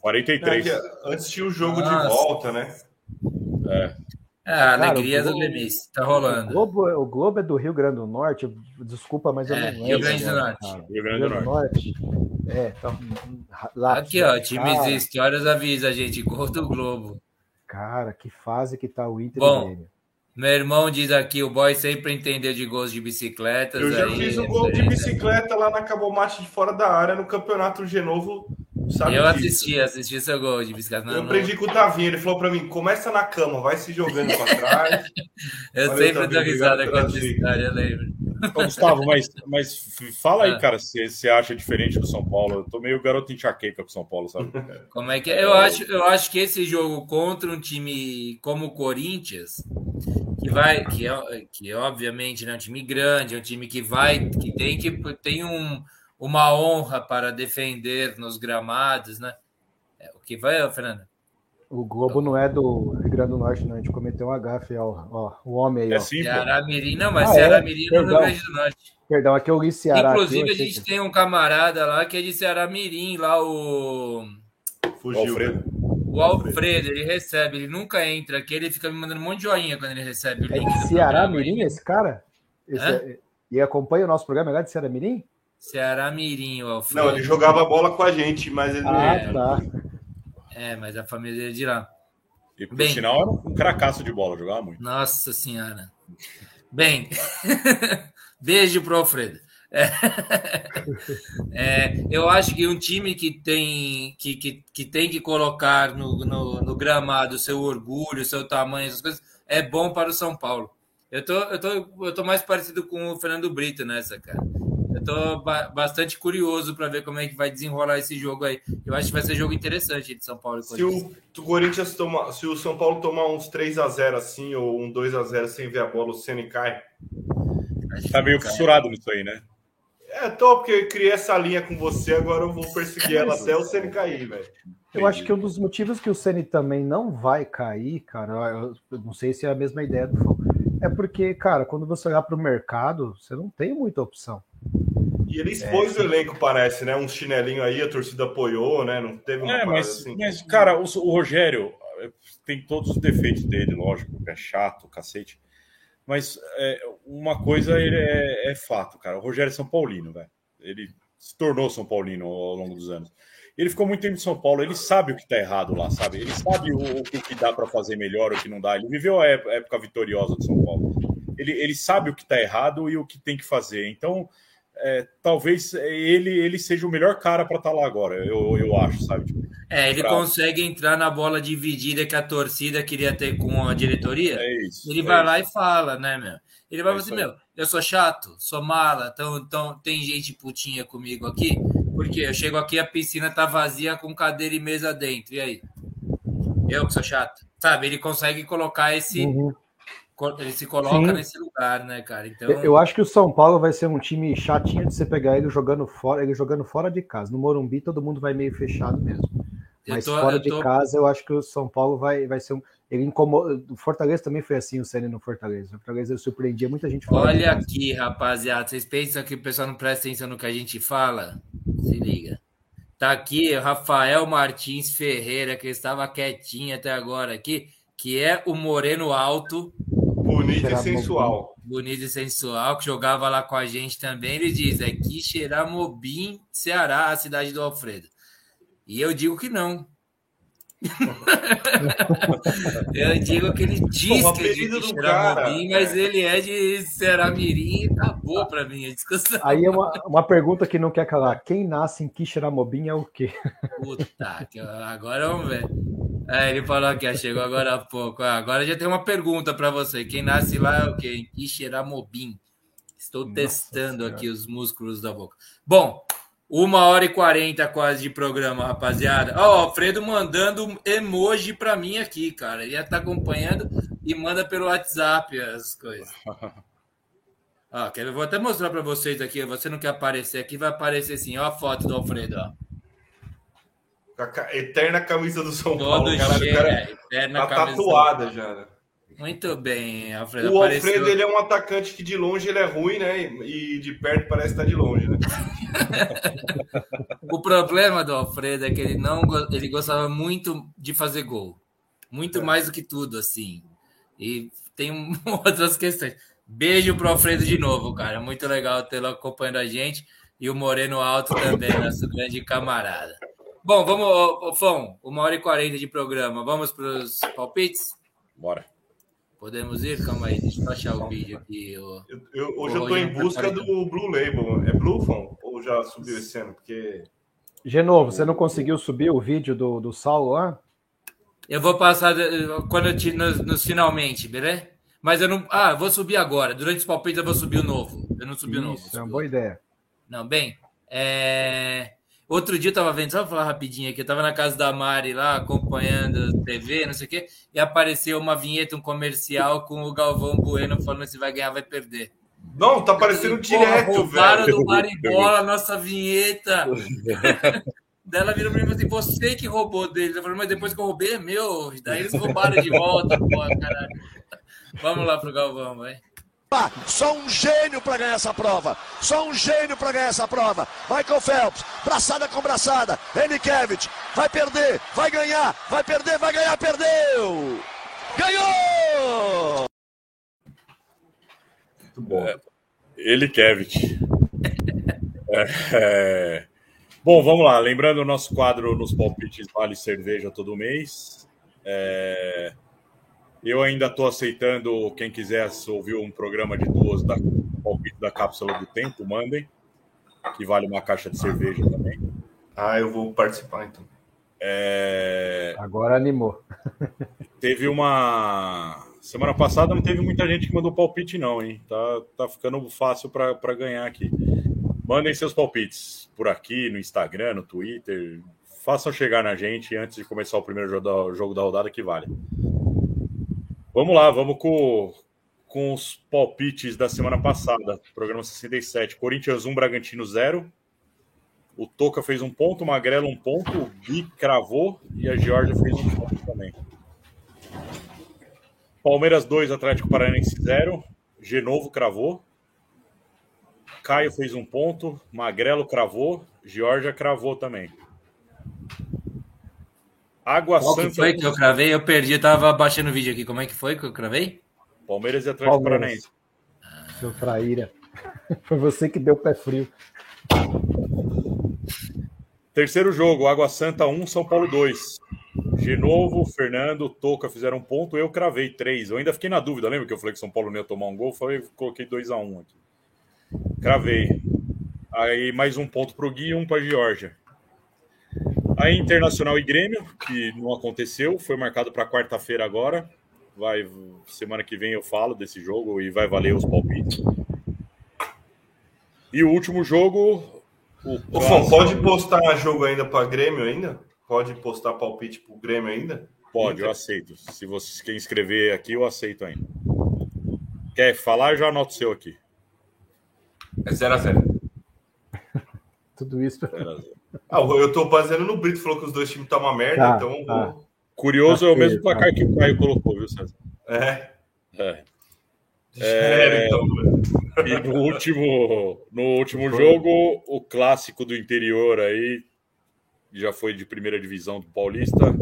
Speaker 7: 43.
Speaker 2: É, que antes tinha o jogo
Speaker 1: Nossa.
Speaker 2: de volta, né?
Speaker 7: É.
Speaker 1: É, a
Speaker 6: Cara,
Speaker 1: alegria
Speaker 6: o
Speaker 1: do
Speaker 6: Globo-
Speaker 1: Lemis. Tá
Speaker 6: O
Speaker 1: rolando.
Speaker 6: Globo, o Globo é do Rio Grande do Norte. Desculpa, mas eu
Speaker 1: É,
Speaker 6: não
Speaker 1: Rio
Speaker 6: lembro.
Speaker 1: Grande do Norte.
Speaker 6: cara.
Speaker 7: Rio Grande do
Speaker 6: Norte. É, tá. Lá,
Speaker 1: Aqui, ó, times
Speaker 6: cara,
Speaker 1: e histórias avisa a gente. Gol do Globo.
Speaker 6: Cara, que fase que tá o Inter
Speaker 1: Bom. Meu irmão diz aqui, o boy sempre entendeu de gols de bicicletas.
Speaker 2: Eu já
Speaker 1: aí,
Speaker 2: fiz um gol de bicicleta lá na Cabomate de fora da área no Campeonato Genovo. Sabe
Speaker 1: Eu
Speaker 2: disso.
Speaker 1: assisti, assisti seu gol de bicicleta. Não,
Speaker 2: Eu
Speaker 1: não-
Speaker 2: aprendi com o Tavinho, ele falou pra mim: começa na cama, vai se jogando pra trás.
Speaker 1: Eu
Speaker 2: Valeu,
Speaker 1: sempre dou risada com a
Speaker 2: pela dica.
Speaker 1: história, eu lembro.
Speaker 7: Ô, Gustavo, mas, mas fala aí,
Speaker 1: Ah.
Speaker 7: cara, se você acha diferente do São Paulo. Eu tô meio garoto enxaqueca com o São Paulo, sabe?
Speaker 1: Como é que é? Eu acho, eu acho que esse jogo contra um time como o Corinthians, que vai, que, é, que obviamente né, é um time grande, é um time que vai, que tem que tem um, uma honra para defender nos gramados, né? É, o que vai, Fernando?
Speaker 6: O Globo não é do Rio Grande do Norte, não. A gente cometeu um agafe, ó. ó o homem aí,
Speaker 7: É
Speaker 6: ó.
Speaker 7: sim, pô.
Speaker 1: Ceará Mirim, não, mas
Speaker 6: Ah,
Speaker 1: Ceará
Speaker 6: é?
Speaker 1: Mirim é no Rio. Grande do Norte.
Speaker 6: Perdão, aqui eu li Ceará. aqui,
Speaker 1: Inclusive,
Speaker 6: eu
Speaker 1: a gente
Speaker 6: que-
Speaker 1: tem um camarada lá que é de Ceará Mirim, lá o,
Speaker 2: Fugiu.
Speaker 7: Alfredo.
Speaker 1: o Alfredo, ele recebe, ele nunca entra aqui, ele fica me mandando um monte de joinha quando ele recebe o
Speaker 6: É
Speaker 1: link. do
Speaker 6: Ceará. Mirim esse cara? Esse é- E acompanha o nosso programa, é lá de Ceará Mirim?
Speaker 1: Ceará Mirim, o Alfredo.
Speaker 2: Não, ele jogava bola com a gente, mas ele não
Speaker 6: Ah, tá.
Speaker 1: É, mas a família dele é de lá.
Speaker 7: E por
Speaker 1: Bem.
Speaker 7: sinal, era um cracaço de bola, jogava muito.
Speaker 1: Nossa Senhora. Bem, beijo pro Alfredo. É. É, eu acho que um time que tem que, que, que, tem que colocar no, no, no gramado seu orgulho, seu tamanho, essas coisas, é bom para o São Paulo. Eu tô, eu tô, eu tô mais parecido com o Fernando Brito nessa, cara. Tô ba bastante curioso para ver como é que vai desenrolar esse jogo aí. Eu acho que vai ser jogo interessante de São Paulo e
Speaker 2: Se
Speaker 1: Corinthians.
Speaker 2: o, o Corinthians toma, se o São Paulo tomar uns 3 a 0 assim ou um 2 a 0 sem ver a bola, o Ceni cai.
Speaker 7: Tá meio fissurado nisso aí, né?
Speaker 2: É, tô, porque eu criei essa linha com você, agora eu vou perseguir ela até o Ceni cair, velho.
Speaker 6: Eu acho que um dos motivos que o Ceni também não vai cair, cara, eu não sei se é a mesma ideia do Fão, é porque, cara, quando você olhar para o mercado, você não tem muita opção.
Speaker 2: E ele expôs o elenco, parece, né? Um chinelinho aí, a torcida apoiou, né? Não teve uma
Speaker 7: É, mas,
Speaker 2: assim.
Speaker 7: mas cara, o, o Rogério tem todos os defeitos dele, lógico, é chato, cacete. Mas é, uma coisa ele é, é fato, cara. O Rogério é São Paulino, velho. Ele se tornou São Paulino ao longo dos anos. Ele ficou muito tempo em São Paulo, ele sabe o que tá errado lá, sabe? Ele sabe o, o que, dá para fazer melhor, o que não dá. Ele viveu a ép- época vitoriosa de São Paulo. Ele, ele sabe o que tá errado e o que tem que fazer. Então, é, talvez ele, ele seja o melhor cara para estar lá agora, eu, eu acho, sabe? Tipo,
Speaker 1: É, ele
Speaker 7: Bravo.
Speaker 1: consegue entrar na bola dividida que a torcida queria ter com a diretoria.
Speaker 7: é isso.
Speaker 1: Ele
Speaker 7: é
Speaker 1: vai
Speaker 7: isso.
Speaker 1: lá e fala, né, meu? Ele vai
Speaker 7: É
Speaker 1: falar assim, meu, eu sou chato, sou mala, então, então tem gente putinha comigo aqui, porque eu chego aqui, a piscina tá vazia com cadeira e mesa dentro, e aí? Eu que sou chato. Sabe, ele consegue colocar esse.
Speaker 6: Uhum.
Speaker 1: Ele se coloca
Speaker 6: Sim.
Speaker 1: nesse lugar, né, cara? Então.
Speaker 6: Eu- acho que o São Paulo vai ser um time chatinho de você pegar ele jogando fora, ele jogando fora de casa. No Morumbi todo mundo vai meio fechado mesmo. Mas
Speaker 1: tô-
Speaker 6: fora de
Speaker 1: tô-
Speaker 6: casa eu acho que o São Paulo vai, vai ser um. Ele incomoda. O Fortaleza também foi assim, o Ceni no Fortaleza. O Fortaleza surpreendia muita gente
Speaker 1: Olha aqui, rapaziada. Vocês pensam que o pessoal não presta atenção no que a gente fala? Se liga. Tá aqui o Rafael Martins Ferreira, que estava quietinho até agora aqui, que é o Moreno Alto,
Speaker 2: Bonito e sensual.
Speaker 1: bonito e sensual, que jogava lá com a gente também. Ele diz: é Quixeramobim, Ceará, a cidade do Alfredo. E eu digo que não. eu digo que ele diz
Speaker 2: Pô,
Speaker 1: que é de
Speaker 2: cara,
Speaker 1: mas ele é de Ceará-Mirim e acabou pra mim a discussão.
Speaker 6: Aí é uma, uma pergunta que não quer calar. Quem nasce em Quixeramobim é o quê?
Speaker 1: Puta, que agora vamos ver. É, ele falou aqui, ó, chegou agora há pouco. Ah, agora já tem uma pergunta para você. Quem nasce lá é o quê? Em Quixeramobim. Estou
Speaker 6: Nossa
Speaker 1: testando
Speaker 6: Senhora.
Speaker 1: aqui os músculos da boca. Bom, uma hora e quarenta quase de programa, rapaziada. Ó, o Alfredo mandando emoji para mim aqui, cara. Ele já tá acompanhando e manda pelo WhatsApp as coisas. Ó, quero, vou até mostrar para vocês aqui. Você não quer aparecer aqui, vai aparecer assim. Ó a foto do Alfredo, ó.
Speaker 2: A eterna camisa do São
Speaker 1: Todo
Speaker 2: Paulo. Caralho, o
Speaker 1: cheio,
Speaker 2: cara
Speaker 1: é, eterna
Speaker 2: tá
Speaker 1: camisa do
Speaker 2: tatuada já. Né?
Speaker 1: Muito bem, Alfredo.
Speaker 2: O
Speaker 1: apareceu-
Speaker 2: Alfredo ele é um atacante que de longe ele é ruim, né? E e de perto parece estar de longe, né?
Speaker 1: O problema do Alfredo é que ele não ele gostava muito de fazer gol. Muito mais do que tudo, assim. E tem outras questões. Beijo pro Alfredo de novo, cara. Muito legal tê-lo acompanhando a gente. E o Moreno Alto também, nosso grande camarada. Bom, vamos, Fão, uma hora e quarenta de programa. Vamos para os palpites?
Speaker 7: Bora.
Speaker 1: Podemos ir? Calma aí, deixa eu achar o vídeo aqui.
Speaker 2: Eu- eu- hoje eu tô em busca do Blue Label. É Blue, Fão? Ou já subiu esse ano? Porque.
Speaker 6: Genovo, você não conseguiu subir o vídeo do, do Saulo lá?
Speaker 1: Eu vou passar quando eu te, nos, nos finalmente, beleza? Mas eu não. Ah, eu vou subir agora. Durante os palpites eu vou subir o novo. Eu não subi o novo.
Speaker 6: Isso, é uma boa ideia.
Speaker 1: Não, bem. é, Outro dia eu tava vendo, só pra falar rapidinho aqui, eu tava na casa da Mari lá, acompanhando TV, não sei o quê, e apareceu uma vinheta, um comercial com o Galvão Bueno falando se vai ganhar, vai perder.
Speaker 2: Não, tá parecendo
Speaker 1: E,
Speaker 2: direto,
Speaker 1: porra, roubaram
Speaker 2: velho.
Speaker 1: do Maribola a nossa vinheta. Daí ela virou pra mim e falou assim: você que roubou dele. Eu falei, mas depois que eu roubei é meu. Daí eles roubaram de volta, porra, caralho. Vamos lá pro Galvão, vai.
Speaker 8: Só um gênio para ganhar essa prova. Só um gênio para ganhar essa prova. Michael Phelps, braçada com braçada. Enikevich, vai perder, vai ganhar, vai perder, vai ganhar, perdeu! Ganhou!
Speaker 2: Muito bom.
Speaker 7: Ele, Kevin. É, é. Bom, vamos lá. Lembrando o nosso quadro nos palpites Vale Cerveja todo mês. É, Eu ainda estou aceitando quem quiser ouvir um programa de duas da palpite da Cápsula do Tempo, mandem. Que vale uma caixa de cerveja também.
Speaker 2: Ah, eu vou participar então.
Speaker 7: É,
Speaker 6: Agora animou.
Speaker 7: Teve uma. Semana passada não teve muita gente que mandou palpite, não, hein? Tá, tá ficando fácil para ganhar aqui. Mandem seus palpites por aqui, no Instagram, no Twitter. Façam chegar na gente antes de começar o primeiro jogo da, jogo da rodada que vale. Vamos lá, vamos com, com os palpites da semana passada. Programa 67. Corinthians 1, Bragantino 0. O Toca fez um ponto, o Magrelo um ponto, o Gui cravou e a Georgia fez um ponto também. Palmeiras 2, Atlético Paranaense 0. Genovo cravou. Caio fez um ponto. Magrelo cravou. Georgia cravou também. Água
Speaker 1: Qual que
Speaker 7: Santa.
Speaker 1: foi que eu cravei? Eu perdi, eu tava baixando o vídeo aqui. Como é que foi que eu cravei?
Speaker 7: Palmeiras e Atlético. Paranaense.
Speaker 6: Seu traíra. Foi você que deu pé frio.
Speaker 7: Terceiro jogo, Água Santa 1, São Paulo 2. Genovo, Fernando, Toca fizeram um ponto, eu cravei três. Eu ainda fiquei na dúvida, lembra que eu falei que São Paulo não ia tomar um gol? Falei, coloquei 2 a 1 um aqui. Cravei. Aí mais um ponto para o Gui e um para a Georgia. Aí Internacional e Grêmio, que não aconteceu, foi marcado para quarta-feira agora. Vai, semana que vem eu falo desse jogo e vai valer os palpites. E o último jogo, o
Speaker 2: Ô, pode postar jogo ainda para Grêmio ainda? Pode postar palpite pro Grêmio ainda?
Speaker 7: Pode, eu aceito. Se você quer inscrever aqui, eu aceito ainda. Quer falar? Eu já anoto o seu aqui.
Speaker 2: É 0x0.
Speaker 6: Tudo isso.
Speaker 2: Ah, eu tô baseando no Brito, falou que os dois times estão uma merda,
Speaker 6: Tá,
Speaker 2: então.
Speaker 6: tá.
Speaker 7: Curioso é o
Speaker 6: Tá
Speaker 7: mesmo
Speaker 6: feio,
Speaker 7: placar
Speaker 6: tá.
Speaker 7: que o Caio colocou, viu, César?
Speaker 2: É.
Speaker 7: É.
Speaker 2: É, então, velho.
Speaker 7: E no último, no último jogo, o clássico do interior aí já foi de primeira divisão do Paulista,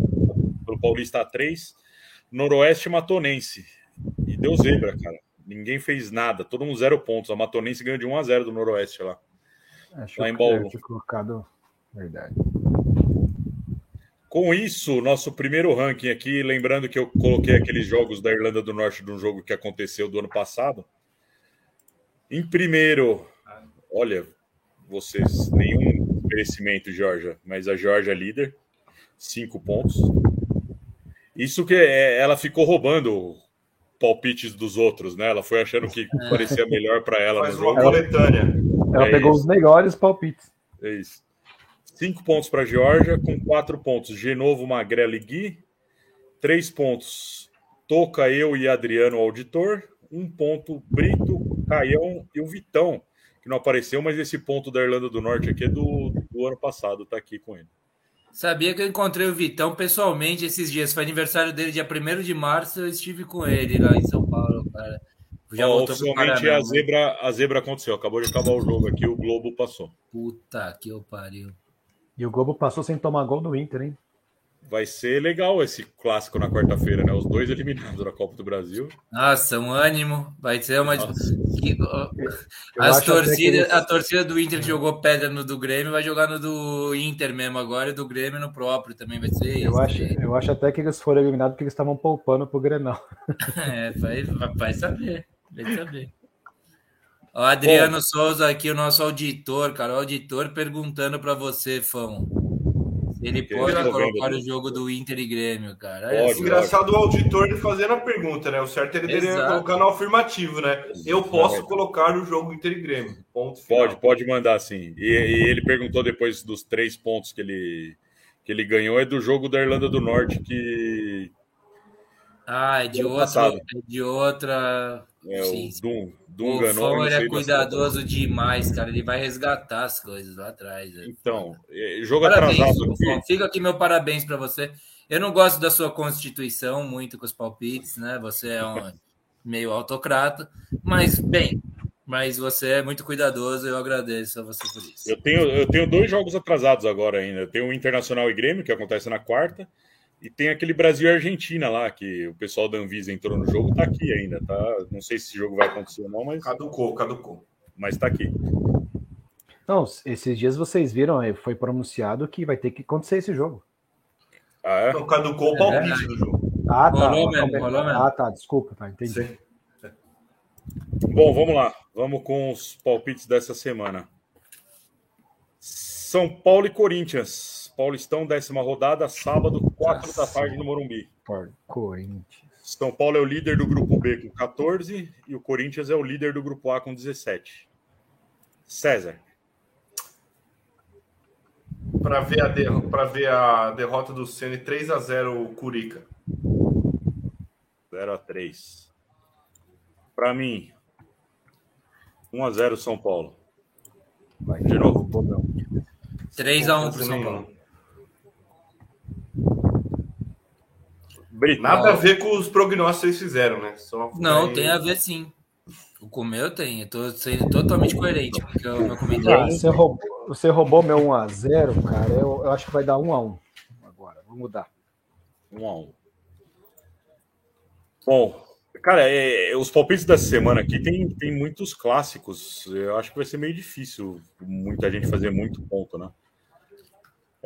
Speaker 7: pelo Paulista A3, Noroeste Matonense. E deu zebra, cara. Ninguém fez nada, todo mundo zero pontos. A Matonense ganhou de 1 a 0 do Noroeste lá.
Speaker 6: Acho
Speaker 7: Lá em
Speaker 6: que
Speaker 7: Bauru.
Speaker 6: eu tinha colocado. Verdade.
Speaker 7: Com isso, nosso primeiro ranking aqui, lembrando que eu coloquei aqueles jogos da Irlanda do Norte de um jogo que aconteceu do ano passado. Em primeiro, olha, vocês, nenhum merecimento, Georgia, mas a Georgia é líder, cinco pontos. Isso que é, ela ficou roubando palpites dos outros, né? Ela foi achando que parecia melhor para ela no
Speaker 2: uma coletânea.
Speaker 6: Ela
Speaker 7: É
Speaker 6: pegou
Speaker 7: isso.
Speaker 6: os melhores palpites.
Speaker 7: É isso. Cinco pontos para a Geórgia, com quatro pontos. Genovo, Magrela e Gui. Três pontos. Toca, eu e Adriano, auditor. Um ponto, Brito, Caião e o Vitão, que não apareceu, mas esse ponto da Irlanda do Norte aqui é do, do ano passado, tá aqui com ele.
Speaker 1: Sabia que eu encontrei o Vitão pessoalmente esses dias. Foi aniversário dele, dia 1 de março. Eu estive com ele lá em São Paulo, cara.
Speaker 7: Já Ó, oficialmente a zebra, a zebra aconteceu. Acabou de acabar o jogo aqui, o Globo passou.
Speaker 1: Puta que eu pariu.
Speaker 6: E o Globo passou sem tomar gol do Inter, hein?
Speaker 7: vai ser legal esse clássico na quarta-feira, né? Os dois eliminados da Copa do Brasil.
Speaker 1: Nossa, um ânimo. Vai ser uma. Que, As torcida, eles... A torcida do Inter que jogou pedra no do Grêmio vai jogar no do Inter mesmo agora e do Grêmio no próprio também vai ser.
Speaker 6: Eu, acho, eu acho até que eles foram eliminados porque eles estavam poupando pro Grenal.
Speaker 1: é, vai, vai saber. Vai saber. O Adriano Bom, Souza aqui, o nosso auditor, cara, o auditor perguntando para você, Fão. Ele pode colocar o jogo do Inter e Grêmio, cara.
Speaker 2: É pode, engraçado o auditor fazendo a pergunta, né? O certo é ele deveria colocar no afirmativo, né? Eu posso colocar o jogo Inter e Grêmio.
Speaker 7: Ponto pode, pode mandar sim. E, e, ele perguntou depois dos três pontos que ele, que ele ganhou, é do jogo da Irlanda do Norte que.
Speaker 1: Ah, é de, outro, é de outra.
Speaker 7: É, sim, o
Speaker 1: Dunga, o ele é cuidadoso demais, cara. Ele vai resgatar as coisas lá atrás.
Speaker 7: Né? Então, é, jogo parabéns, atrasado.
Speaker 1: Aqui. Fica aqui meu parabéns para você. Eu não gosto da sua constituição muito com os palpites, né? Você é um meio autocrata, mas bem, mas você é muito cuidadoso. Eu agradeço a você por isso.
Speaker 7: Eu tenho, eu tenho dois jogos atrasados agora ainda. Eu tenho o Internacional e Grêmio que acontece na quarta. E tem aquele Brasil e Argentina lá, que o pessoal da Anvisa entrou no jogo, tá aqui ainda, tá? Não sei se esse jogo vai acontecer ou não, mas.
Speaker 2: Caducou, caducou.
Speaker 7: Mas tá aqui.
Speaker 6: Não, esses dias vocês viram, é, foi pronunciado que vai ter que acontecer esse jogo.
Speaker 2: Ah, é? Então caducou o palpite é do jogo.
Speaker 6: Ah, tá. Rolou mesmo, rolou mesmo. Ah, tá, desculpa, tá, entendi. Sim.
Speaker 7: Bom, vamos lá. Vamos com os palpites dessa semana. São Paulo e Corinthians. Paulistão, décima rodada, sábado, 4 da tarde no Morumbi.
Speaker 6: Corinthians.
Speaker 7: São Paulo é o líder do grupo B com 14 e o Corinthians é o líder do grupo A com 17. César.
Speaker 2: Para ver, a ver a derrota do Ceni 3 a 0 Curica.
Speaker 7: 0 a 3. Para mim, 1 a 0 São Paulo.
Speaker 6: Vai, de novo.
Speaker 1: 3 a 1 pro São Paulo.
Speaker 2: Brito. Nada a ver com os prognósticos que eles fizeram, né?
Speaker 1: Só não, tem a ver sim. O meu tem, eu tô sendo totalmente coerente porque o meu comentário.
Speaker 6: Ah, você, roubou, você roubou meu 1x0, cara. Eu, eu, acho que vai dar 1x1 agora. Vamos mudar.
Speaker 7: 1x1. Bom, cara, é, é, os palpites dessa semana aqui tem, tem muitos clássicos. Eu acho que vai ser meio difícil muita gente fazer muito ponto, né?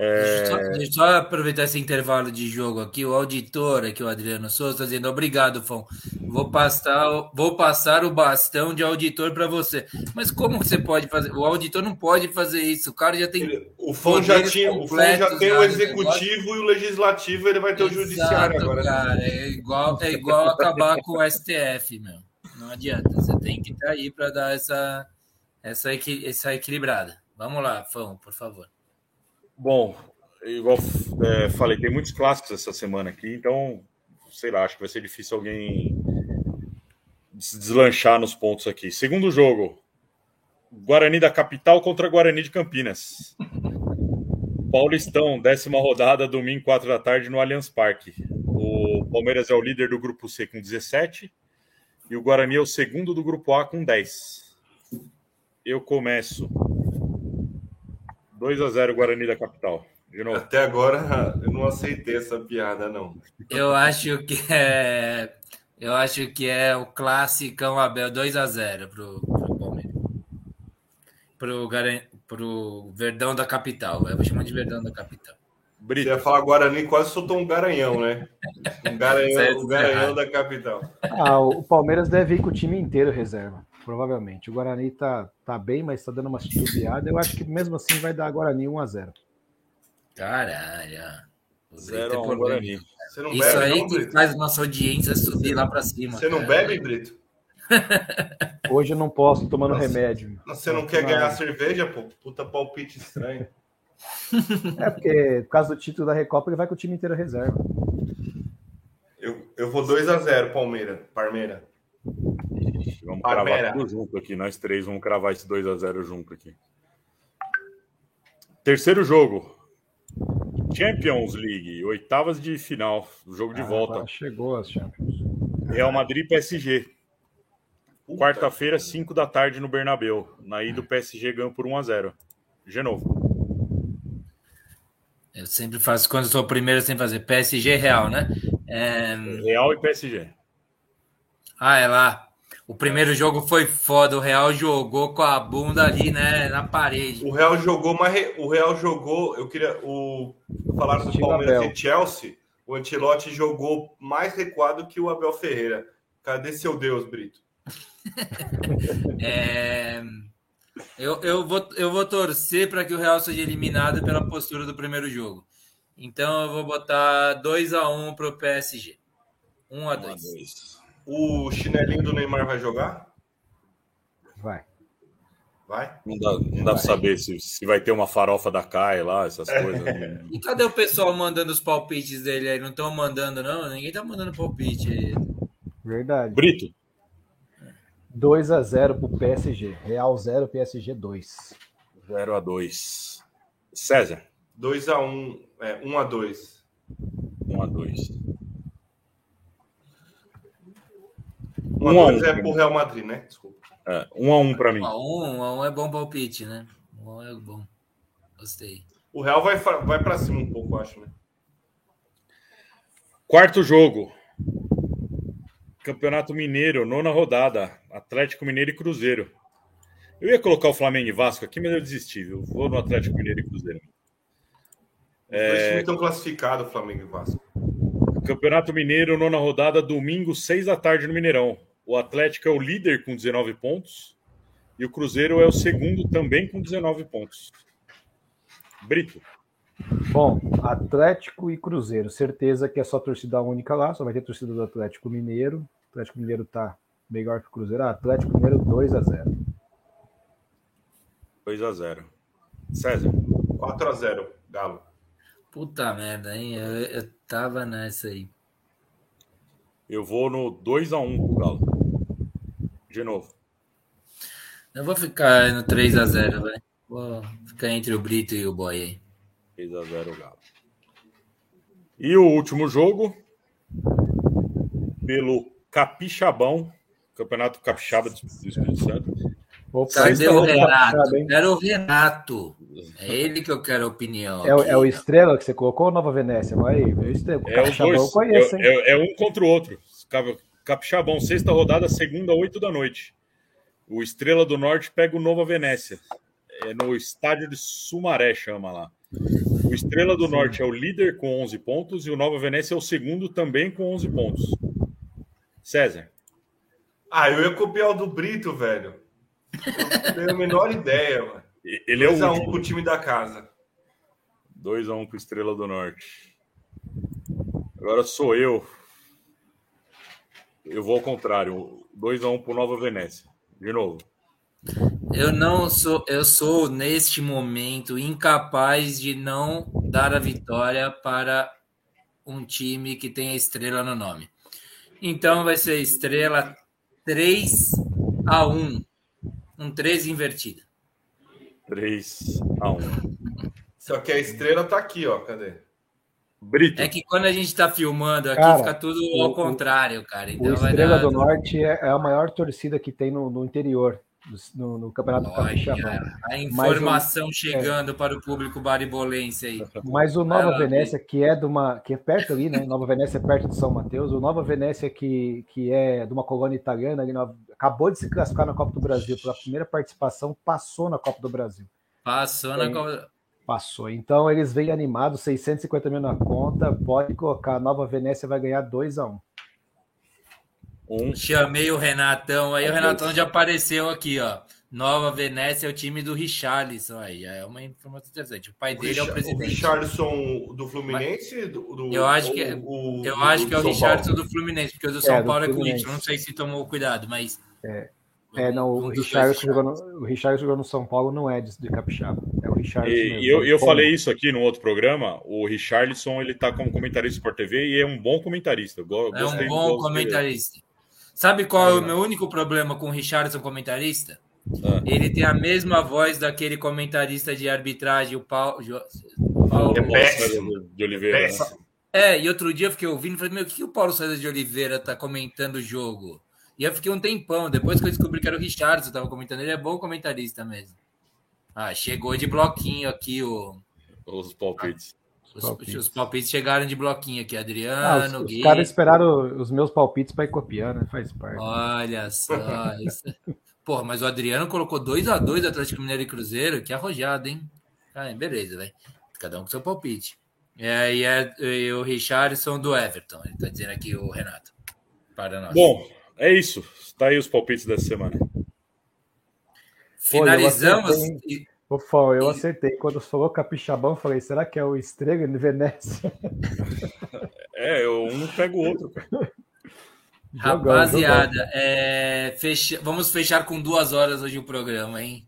Speaker 1: É... Deixa, eu só, deixa, eu só, aproveitar esse intervalo de jogo aqui. O auditor, aqui, o Adriano Souza, está dizendo: Obrigado, Fão. Vou passar, vou passar o bastão de auditor para você. Mas como você pode fazer? O auditor não pode fazer isso. O cara já tem.
Speaker 2: Ele, o Fão já, tinha, o Fão já tem o executivo e o legislativo, ele vai ter Exato, o judiciário agora.
Speaker 1: Né? Cara, é igual, é igual acabar com o STF, meu. Não adianta. Você tem que estar aí para dar essa, essa, essa equilibrada. Vamos lá, Fão, por favor.
Speaker 7: Bom, igual é, falei, tem muitos clássicos essa semana aqui, então, sei lá, acho que vai ser difícil alguém se deslanchar nos pontos aqui. Segundo jogo, Guarani da Capital contra Guarani de Campinas. Paulistão, décima rodada, domingo, 4 da tarde, no Allianz Parque. O Palmeiras é o líder do grupo C com 17 e o Guarani é o segundo do grupo A com 10. Eu começo 2 a 0 Guarani da Capital.
Speaker 2: De novo. Até agora eu não aceitei essa piada, não.
Speaker 1: Eu acho que é. Eu acho que é o classicão Abel 2 a 0 pro, pro Palmeiras. Pro, pro Verdão da Capital. Eu vou chamar de Verdão da Capital.
Speaker 2: Brito. Você ia falar Guarani, quase soltou um garanhão, né? Um garanhão, um garanhão da capital.
Speaker 6: Ah, o Palmeiras deve ir com o time inteiro reserva provavelmente. O Guarani tá, tá bem, mas tá dando uma titubeada. Eu acho que mesmo assim vai dar Guarani 1 a 0
Speaker 1: Caralho.
Speaker 2: 0 a 1 Guarani.
Speaker 1: Você não Isso bebe, aí não, que Brito? faz nossa audiência subir lá para cima.
Speaker 2: Você não cara. bebe, Brito?
Speaker 6: Hoje eu não posso, tomando Nossa, remédio.
Speaker 2: Você não quer ganhar cerveja, pô? Puta palpite estranho.
Speaker 6: É porque, por causa do título da Recopa, ele vai com o time inteiro reserva.
Speaker 2: Eu, eu vou 2x0, Palmeiras. Parmeira.
Speaker 7: Vamos cravar tudo junto aqui. Nós três vamos cravar esse 2 a 0 junto aqui. Terceiro jogo. Champions League, oitavas de final, jogo de
Speaker 6: Ah,
Speaker 7: volta.
Speaker 6: Chegou as Champions.
Speaker 7: Real Madrid e PSG. Quarta-feira, 5 da tarde no Bernabéu. Na ida, o PSG ganhou por 1 a 0 De novo.
Speaker 1: Eu sempre faço, quando eu sou o primeiro, eu sempre fazer PSG Real, né? É,
Speaker 7: Real e PSG.
Speaker 1: Ah, é lá. O primeiro jogo foi foda. O Real jogou com a bunda ali, né? Na parede.
Speaker 2: O Real jogou, mas o Real jogou. Eu queria o falar do Palmeiras
Speaker 6: Abel.
Speaker 2: e Chelsea. O Ancelotti jogou mais recuado que o Abel Ferreira. Cadê seu Deus, Brito?
Speaker 1: É, Eu, eu, vou, eu vou torcer para que o Real seja eliminado pela postura do primeiro jogo. Então eu vou botar 2x1 pro PSG. 1x2.
Speaker 2: O chinelinho do Neymar vai jogar?
Speaker 6: Vai.
Speaker 2: Vai?
Speaker 7: Não dá, não dá pra saber se, se vai ter uma farofa da Kai lá, essas coisas. né?
Speaker 1: E cadê o pessoal mandando os palpites dele aí? Não estão mandando, não? Ninguém tá mandando palpite aí.
Speaker 6: Verdade.
Speaker 7: Brito,
Speaker 6: 2 a 0 pro PSG. Real 0, PSG 2.
Speaker 7: 0 a 2 César,
Speaker 2: 2x1, é, 1x2.
Speaker 7: 1 a 2
Speaker 2: 1
Speaker 7: Um a
Speaker 2: a 2
Speaker 7: um.
Speaker 2: é pro Real Madrid, né? Desculpa.
Speaker 7: É, 1 a 1 pra mim.
Speaker 1: 1x1 é bom palpite, né? 1x1 é bom. Gostei.
Speaker 2: O Real vai, vai pra cima um pouco, acho, né?
Speaker 7: Quarto jogo. Campeonato Mineiro, nona rodada. Atlético Mineiro e Cruzeiro. Eu ia colocar o Flamengo e Vasco aqui, mas eu desisti. Eu vou no Atlético Mineiro e Cruzeiro.
Speaker 2: Os dois times estão classificados, Flamengo e Vasco.
Speaker 7: Campeonato Mineiro, nona rodada, domingo, 6 da tarde no Mineirão. O Atlético é o líder com 19 pontos. E o Cruzeiro é o segundo também com 19 pontos. Brito.
Speaker 6: Bom, Atlético e Cruzeiro. Certeza que é só torcida única lá, só vai ter torcida do Atlético Mineiro. O Atlético Mineiro tá melhor que o Cruzeiro. Ah, Atlético Mineiro 2 a 0
Speaker 7: 2 a 0 César.
Speaker 2: 4x0, Galo.
Speaker 1: Puta merda, hein? Eu, eu tava nessa aí.
Speaker 7: Eu vou no 2 a 1 pro Galo. De novo.
Speaker 1: Eu vou ficar no 3x0, vai. Vou ficar entre o Brito e o Boy aí.
Speaker 7: 3 a 0 Galo. E o último jogo pelo Capixabão, Campeonato Capixaba do Espírito Santo.
Speaker 6: Opa,
Speaker 1: Cadê
Speaker 6: é
Speaker 1: o Renato?
Speaker 6: capixaba?
Speaker 1: Quero o Renato. É ele que eu quero a opinião.
Speaker 6: É,
Speaker 1: aqui.
Speaker 6: é o Estrela que você colocou ou Nova Venécia? Vai, é o Estrela. O
Speaker 7: É dois.
Speaker 6: eu conheço,
Speaker 7: é, é- é um contra o outro. Cap- Capixabão, sexta rodada, segunda, 8 da noite. O Estrela do Norte pega o Nova Venécia. É no estádio de Sumaré, chama lá. O Estrela do Norte é o líder com 11 pontos e o Nova Venécia é o segundo também com 11 pontos. César.
Speaker 2: Ah, eu ia copiar o do Brito, velho. Eu não tenho a menor ideia, mano.
Speaker 7: Ele é o
Speaker 2: 2x1
Speaker 7: último.
Speaker 2: pro time da casa.
Speaker 7: 2x1 pro Estrela do Norte. Agora sou eu. Eu vou ao contrário. 2x1 pro Nova Venécia. De novo.
Speaker 1: Eu não sou, eu sou neste momento incapaz de não dar a vitória para um time que tem a estrela no nome. Então vai ser estrela 3 a 1. Um 3 invertido.
Speaker 7: 3x1.
Speaker 2: Só que a estrela tá aqui, ó. Cadê?
Speaker 7: Brito.
Speaker 1: É que quando a gente tá filmando aqui,
Speaker 6: Cara,
Speaker 1: fica tudo ao
Speaker 6: o-
Speaker 1: contrário, cara. Então
Speaker 6: O
Speaker 1: vai
Speaker 6: Estrela
Speaker 1: dar-
Speaker 6: do Norte é é a maior torcida que tem no, no interior, no, no Campeonato Capixabão.
Speaker 1: Olha, a informação chegando para o público baribolense aí.
Speaker 6: Mas o
Speaker 1: Vai
Speaker 6: Nova
Speaker 1: lá,
Speaker 6: Venécia, que é de uma. que é perto ali, né? Nova Venécia é perto de São Mateus. O Nova Venécia, que, que é de uma colônia italiana, ali na- acabou de se classificar na Copa do Brasil. Pela primeira participação, passou na Copa do Brasil.
Speaker 1: Passou na
Speaker 6: Tem.
Speaker 1: Copa-
Speaker 6: Passou. Então eles vêm animados, 650 mil na conta. Pode colocar. Nova Venécia vai ganhar 2 a 1
Speaker 7: Um.
Speaker 1: Chamei o Renatão, aí o Renatão já apareceu aqui, ó. Nova Venécia é o time do Richarlison, aí é uma informação interessante. O pai
Speaker 2: O,
Speaker 1: dele é o
Speaker 2: Richa- o
Speaker 1: presidente.
Speaker 2: Richardson do Fluminense? Do, do-
Speaker 1: Eu acho que é-
Speaker 2: o- o-
Speaker 1: Eu
Speaker 2: do-
Speaker 1: acho
Speaker 2: do
Speaker 1: que é o
Speaker 2: Paulo?
Speaker 1: do Fluminense, porque o do São
Speaker 6: É, do
Speaker 1: Paulo é
Speaker 6: Fluminense.
Speaker 1: Corinthians. Não sei se tomou cuidado, mas.
Speaker 6: É, não, o Richardson
Speaker 1: dois
Speaker 6: jogou, no, o Richardson jogou no São Paulo, não é de, de Capixaba. É o Richardson.
Speaker 7: E, e eu, eu falei isso aqui no outro programa. O Richarlison ele tá como comentarista Sport TV e é um bom comentarista. Eu
Speaker 1: É um bom comentarista. Sabe qual é o meu único problema com o Richardson comentarista?
Speaker 7: Ah.
Speaker 1: Ele tem a mesma voz daquele comentarista de arbitragem, o Paulo. Paulo
Speaker 2: É péssimo.
Speaker 7: De Oliveira. né?
Speaker 2: Péssimo.
Speaker 1: É, e outro dia eu fiquei ouvindo e falei, meu, o que, o Paulo César de Oliveira tá comentando o jogo? E eu fiquei um tempão, depois que eu descobri que era o Richardson que tava comentando, ele é bom comentarista mesmo. Ah, chegou de bloquinho aqui o.
Speaker 7: Os palpites.
Speaker 1: Os,
Speaker 6: Palpites.
Speaker 1: os palpites chegaram de bloquinho aqui,
Speaker 6: Ah,
Speaker 1: Adriano,
Speaker 6: os,
Speaker 1: Gui.
Speaker 6: os caras esperaram os meus palpites para ir copiando, né? faz parte.
Speaker 1: Olha só. Isso... Pô, mas o Adriano colocou 2 a 2 Atlético Mineiro e Cruzeiro, que arrojado, hein? Ah, beleza, velho. Cada um com seu palpite. É, e, é, e o Richardson do Everton, ele tá dizendo aqui o Renato. Para nós.
Speaker 7: Bom, é isso. Tá aí os palpites dessa semana.
Speaker 1: Finalizamos.
Speaker 6: Ô, Fão, eu acertei. Quando falou capixabão, eu falei, será que é o Estrela de Venécia?
Speaker 7: É, eu um pega o outro.
Speaker 1: Rapaziada, é, fecha- vamos fechar com duas horas hoje o programa, hein?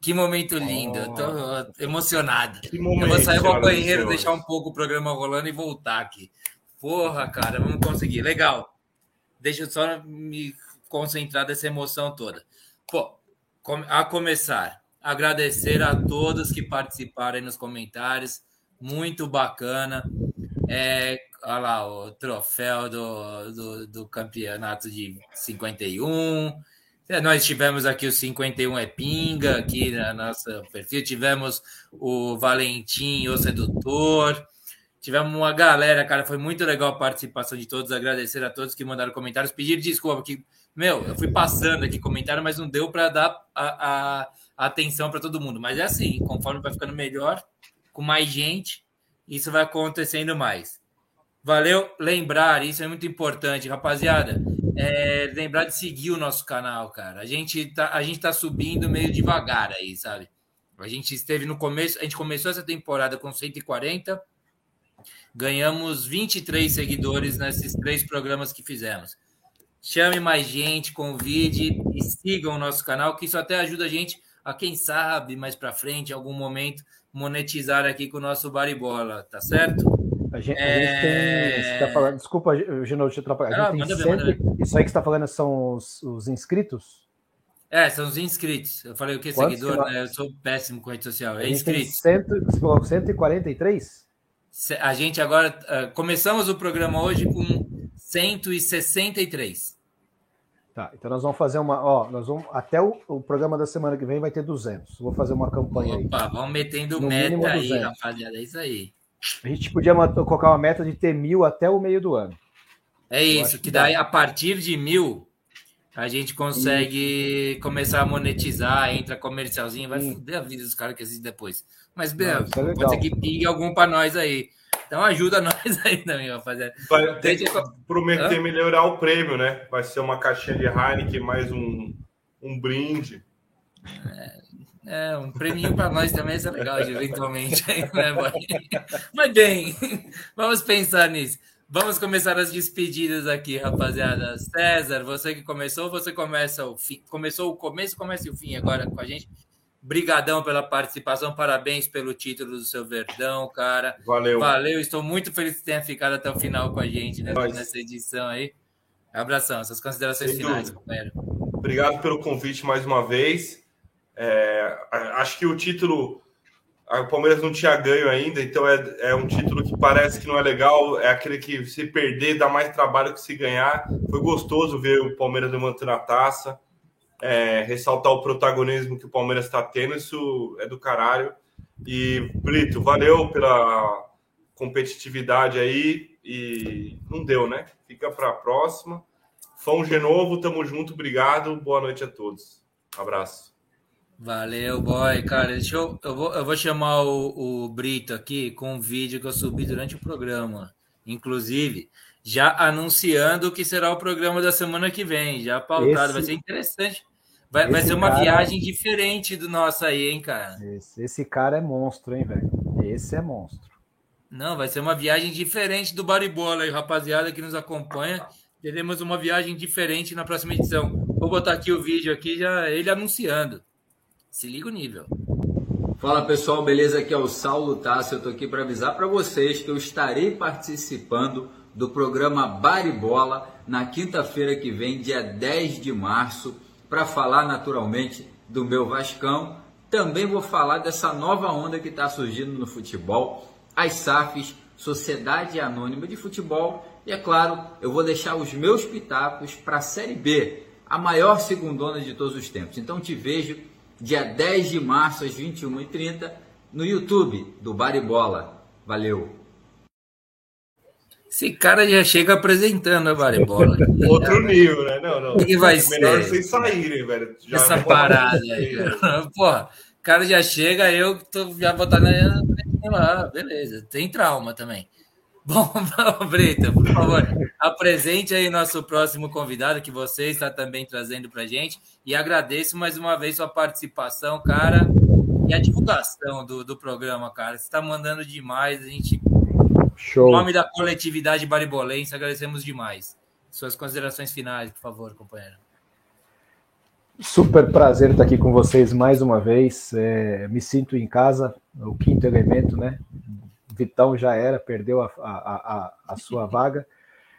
Speaker 1: Que momento lindo, eu tô emocionado.
Speaker 2: Que
Speaker 1: Eu
Speaker 2: momento,
Speaker 1: vou sair pro banheiro, deixar um pouco o programa rolando e voltar aqui. Porra, cara, vamos conseguir. Legal. Deixa eu só me concentrar dessa emoção toda. Pô, a começar, agradecer a todos que participaram nos comentários. Muito bacana. É, olha lá, o troféu do, do, do campeonato de 51. É, Nós tivemos aqui o 51 é Pinga, aqui na nossa perfil. Tivemos o Valentim, o Sedutor. Tivemos uma galera, cara. Foi muito legal a participação de todos. Agradecer a todos que mandaram comentários. Pedir desculpa, que, meu, eu fui passando aqui comentário, mas não deu para dar a, a- atenção para todo mundo. Mas é assim, conforme vai ficando melhor, com mais gente, isso vai acontecendo mais. Valeu lembrar, isso é muito importante, rapaziada. É, lembrar de seguir o nosso canal, cara. A gente tá, a gente tá subindo meio devagar aí, sabe? A gente esteve no começo, a gente começou essa temporada com 140, ganhamos 23 seguidores nesses três programas que fizemos. Chame mais gente, convide e sigam o nosso canal, que isso até ajuda a gente a, quem sabe, mais para frente, em algum momento, monetizar aqui com o nosso Baribola, tá certo?
Speaker 6: A gente, a
Speaker 1: É.
Speaker 6: gente tem. Você tá falando, desculpa, Gino, te atrapalhar. A
Speaker 1: Ah,
Speaker 6: Isso aí que você está falando são os, os inscritos?
Speaker 1: É, são os inscritos. Eu falei o que?
Speaker 6: Quantos
Speaker 1: Seguidor,
Speaker 6: que
Speaker 1: né? Eu sou péssimo com rede social.
Speaker 6: A
Speaker 1: É inscritos.
Speaker 6: cento, você falou 143?
Speaker 1: Se- A gente agora. ah, começamos o programa hoje com 163.
Speaker 6: Tá, então nós vamos fazer uma. Ó, nós vamos. Até o, o programa da semana que vem vai ter 200. Vou fazer uma campanha aí.
Speaker 1: Opa, vamos metendo
Speaker 6: No
Speaker 1: meta aí,
Speaker 6: 200.
Speaker 1: rapaziada. É isso aí.
Speaker 6: A gente podia colocar uma meta de ter mil até o meio do ano.
Speaker 1: É isso, que
Speaker 6: que dá.
Speaker 1: daí a partir de mil a gente consegue começar a monetizar, entra comercialzinho, vai
Speaker 6: Sim.
Speaker 1: foder a vida dos caras que assistem depois. Mas,
Speaker 6: isso é
Speaker 1: pode ser que pingue algum pra nós aí. Então ajuda nós aí também, rapaziada.
Speaker 2: Vai ter que prometer
Speaker 1: Hã?
Speaker 2: melhorar o prêmio, né? Vai ser uma caixinha de Heineken, mais um, um brinde.
Speaker 1: É, um prêmio para nós também é legal, eventualmente. né? Mas bem, vamos pensar nisso. Vamos começar as despedidas aqui, rapaziada. César, você que começou, você começa o fim. Começou o começo, começa o fim agora com a gente. Brigadão pela participação, parabéns pelo título do seu Verdão, cara.
Speaker 2: Valeu.
Speaker 1: Valeu, estou muito feliz que tenha ficado até o final com a gente né, nessa edição aí. Abração, essas considerações
Speaker 2: Sem
Speaker 1: finais,
Speaker 2: dúvida.
Speaker 1: companheiro.
Speaker 2: Obrigado pelo convite mais uma vez. É, acho que o título. O Palmeiras não tinha ganho ainda, então é, é um título que parece que não é legal. É aquele que se perder dá mais trabalho que se ganhar. Foi gostoso ver o Palmeiras levantando a taça, é, ressaltar o protagonismo que o Palmeiras está tendo. Isso é do caralho. E, Brito, valeu pela competitividade aí. E não deu, né? Fica para a próxima. Fão Genovo, tamo junto, obrigado. Boa noite a todos. Abraço.
Speaker 1: Valeu, boy, cara. Deixa eu, eu, vou, eu vou chamar o, o Brito aqui com um vídeo que eu subi durante o programa. Inclusive, já anunciando o que será o programa da semana que vem, já pautado.
Speaker 6: Esse-
Speaker 1: Vai ser interessante. Vai, vai ser uma
Speaker 6: cara-
Speaker 1: viagem diferente do nosso aí, hein, cara?
Speaker 6: Esse, esse cara é monstro, hein, velho? Esse é monstro.
Speaker 1: Não, vai ser uma viagem diferente do Baribola aí, rapaziada que nos acompanha. Teremos uma viagem diferente na próxima edição. Vou botar aqui o vídeo aqui, já ele anunciando. Se liga o nível.
Speaker 9: Fala pessoal, beleza? Aqui é o Saulo Tassi. Eu tô aqui para avisar para vocês que eu estarei participando do programa Baribola na quinta-feira que vem, dia 10 de março, para falar naturalmente do meu Vascão. Também vou falar dessa nova onda que está surgindo no futebol, as SAFs, Sociedade Anônima de Futebol, e é claro, eu vou deixar os meus pitacos para a Série B, a maior segundona de todos os tempos. Então te vejo dia 10 de março às 21h30 no YouTube do Baribola. Valeu!
Speaker 1: Esse cara já chega apresentando a Baribola.
Speaker 2: Outro nível, né? Não, não.
Speaker 1: O que vai
Speaker 2: Melhor
Speaker 1: ser?
Speaker 2: vocês saírem, velho. Já
Speaker 1: Essa parada aí. Porra, o cara já chega, eu tô, já vou estar na. lá, beleza. Tem trauma também. Bom, Brita, por favor, apresente aí nosso próximo convidado que você está também trazendo para gente. E agradeço mais uma vez sua participação, cara, e a divulgação do, do programa, cara. Você está mandando demais. A gente, em
Speaker 6: Show.
Speaker 1: nome da coletividade baribolense, agradecemos demais. Suas considerações finais, por favor, companheiro.
Speaker 6: Super prazer estar aqui com vocês mais uma vez. É, me sinto em casa, o quinto elemento, né? Vitão já era, perdeu a, a, a, a sua vaga.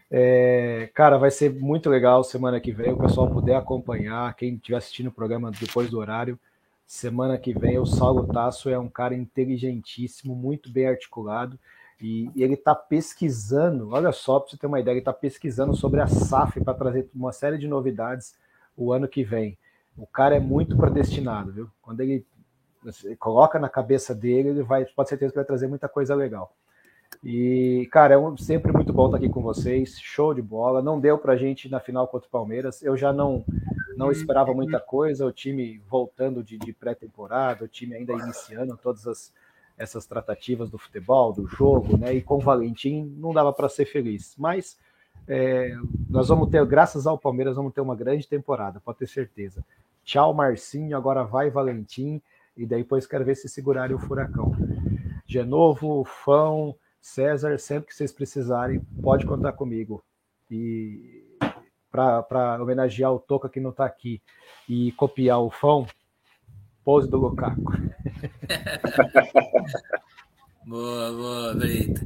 Speaker 6: É, cara, vai ser muito legal semana que vem. O pessoal puder acompanhar, quem estiver assistindo o programa depois do horário. Semana que vem, o Saulo Tasso é um cara inteligentíssimo, muito bem articulado. E, ele está pesquisando, olha só, para você ter uma ideia, ele está pesquisando sobre a SAF para trazer uma série de novidades o ano que vem. O cara é muito predestinado, viu? Quando ele coloca na cabeça dele, ele vai, pode certeza que vai trazer muita coisa legal. E, cara, é um- sempre muito bom estar aqui com vocês. Show de bola. Não deu pra gente na final contra o Palmeiras. Eu já não não esperava muita coisa. O time voltando de, de pré-temporada, o time ainda iniciando todas as, essas tratativas do futebol, do jogo, né? E com o Valentim não dava para ser feliz. Mas é, nós vamos ter, graças ao Palmeiras, vamos ter uma grande temporada, pode ter certeza. Tchau, Marcinho. Agora vai Valentim. E daí depois quero ver se segurarem o furacão. Genovo, Fão, César, sempre que vocês precisarem, pode contar comigo. E para homenagear o Toca que não está aqui e copiar o Fão, pose do Lukaku.
Speaker 1: Boa, boa, Brita.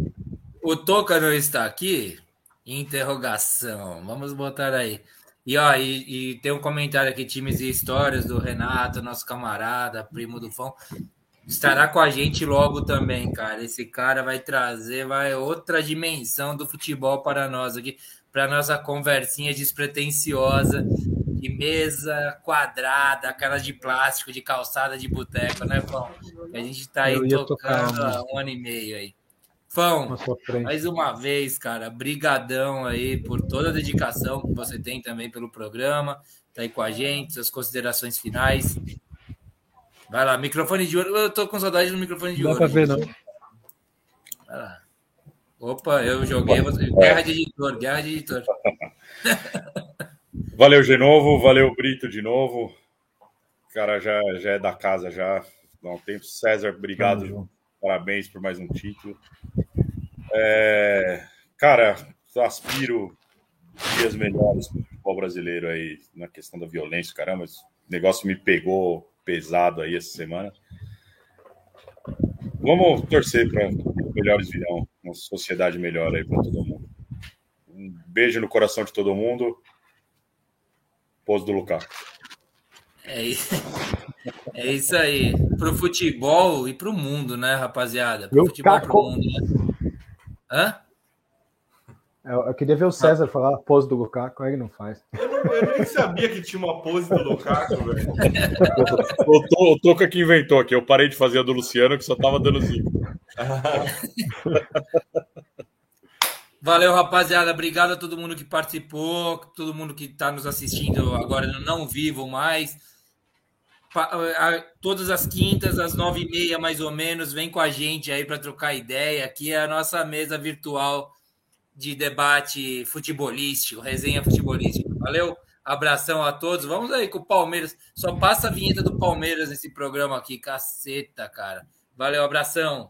Speaker 1: O Toca não está aqui? Interrogação. Vamos botar aí. E, ó, e, e tem um comentário aqui, times e histórias do Renato, nosso camarada, primo do Fão. Estará com a gente logo também, cara. Esse cara vai trazer vai outra dimensão do futebol para nós aqui, para nossa conversinha despretensiosa de mesa quadrada, aquela de plástico, de calçada de boteco, né, Fão? A gente está aí tocando há um ano e meio aí. Fão, mais uma vez, cara, brigadão aí por toda a dedicação que você tem também pelo programa, tá aí com a gente, suas considerações finais. Vai lá, microfone de ouro. Eu tô com saudade do microfone de
Speaker 6: Não
Speaker 1: ouro.
Speaker 6: dá pra ver, não.
Speaker 1: Vai lá. Opa, eu joguei. você- Guerra de editor, guerra de editor.
Speaker 7: Valeu, Genovo. Valeu, Brito, de novo. O cara já, já é da casa já há um tempo. César, obrigado. Parabéns por mais um título. É, cara, aspiro dias melhores para o futebol brasileiro aí na questão da violência. Caramba, esse negócio me pegou pesado aí essa semana. Vamos torcer para melhores virão, uma sociedade melhor aí para todo mundo. Um beijo no coração de todo mundo. Pose do Lukaku.
Speaker 1: É isso. É isso aí. Pro futebol e pro mundo, né, rapaziada? Pro
Speaker 6: Eu
Speaker 1: futebol e pro mundo, né? Hã?
Speaker 6: Eu, eu queeria ver o César falar a pose do Lukaku, aí ele não faz.
Speaker 2: Eu nem sabia que tinha uma pose do Lukaku, velho.
Speaker 7: O, To- o Toca que inventou aqui. Eu parei de fazer a do Luciano, que só tava dando zico.
Speaker 1: Valeu, rapaziada. Obrigado a todo mundo que participou, todo mundo que está nos assistindo agora no não vivo mais. Todas as quintas, às nove e meia, mais ou menos, vem com a gente aí para trocar ideia. Aqui é a nossa mesa virtual de debate futebolístico, resenha futebolística. Valeu? Abração a todos. Vamos aí com o Palmeiras. Só passa a vinheta do Palmeiras nesse programa aqui. Caceta, cara. Valeu, abração.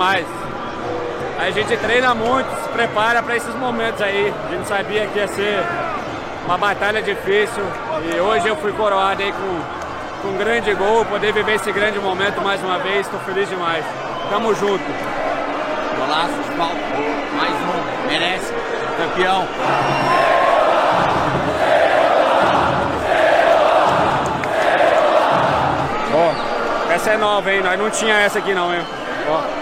Speaker 3: Demais. A gente treina muito, se prepara para esses momentos aí. A gente sabia que ia ser uma batalha difícil e hoje eu fui coroado aí com, com um grande gol, poder viver esse grande momento mais uma vez. Estou feliz demais. Tamo junto.
Speaker 4: Golaço de falta. Mais um. Merece. Campeão.
Speaker 3: Ó, essa é nova, hein? Nós não tinha essa aqui não, hein? Ó.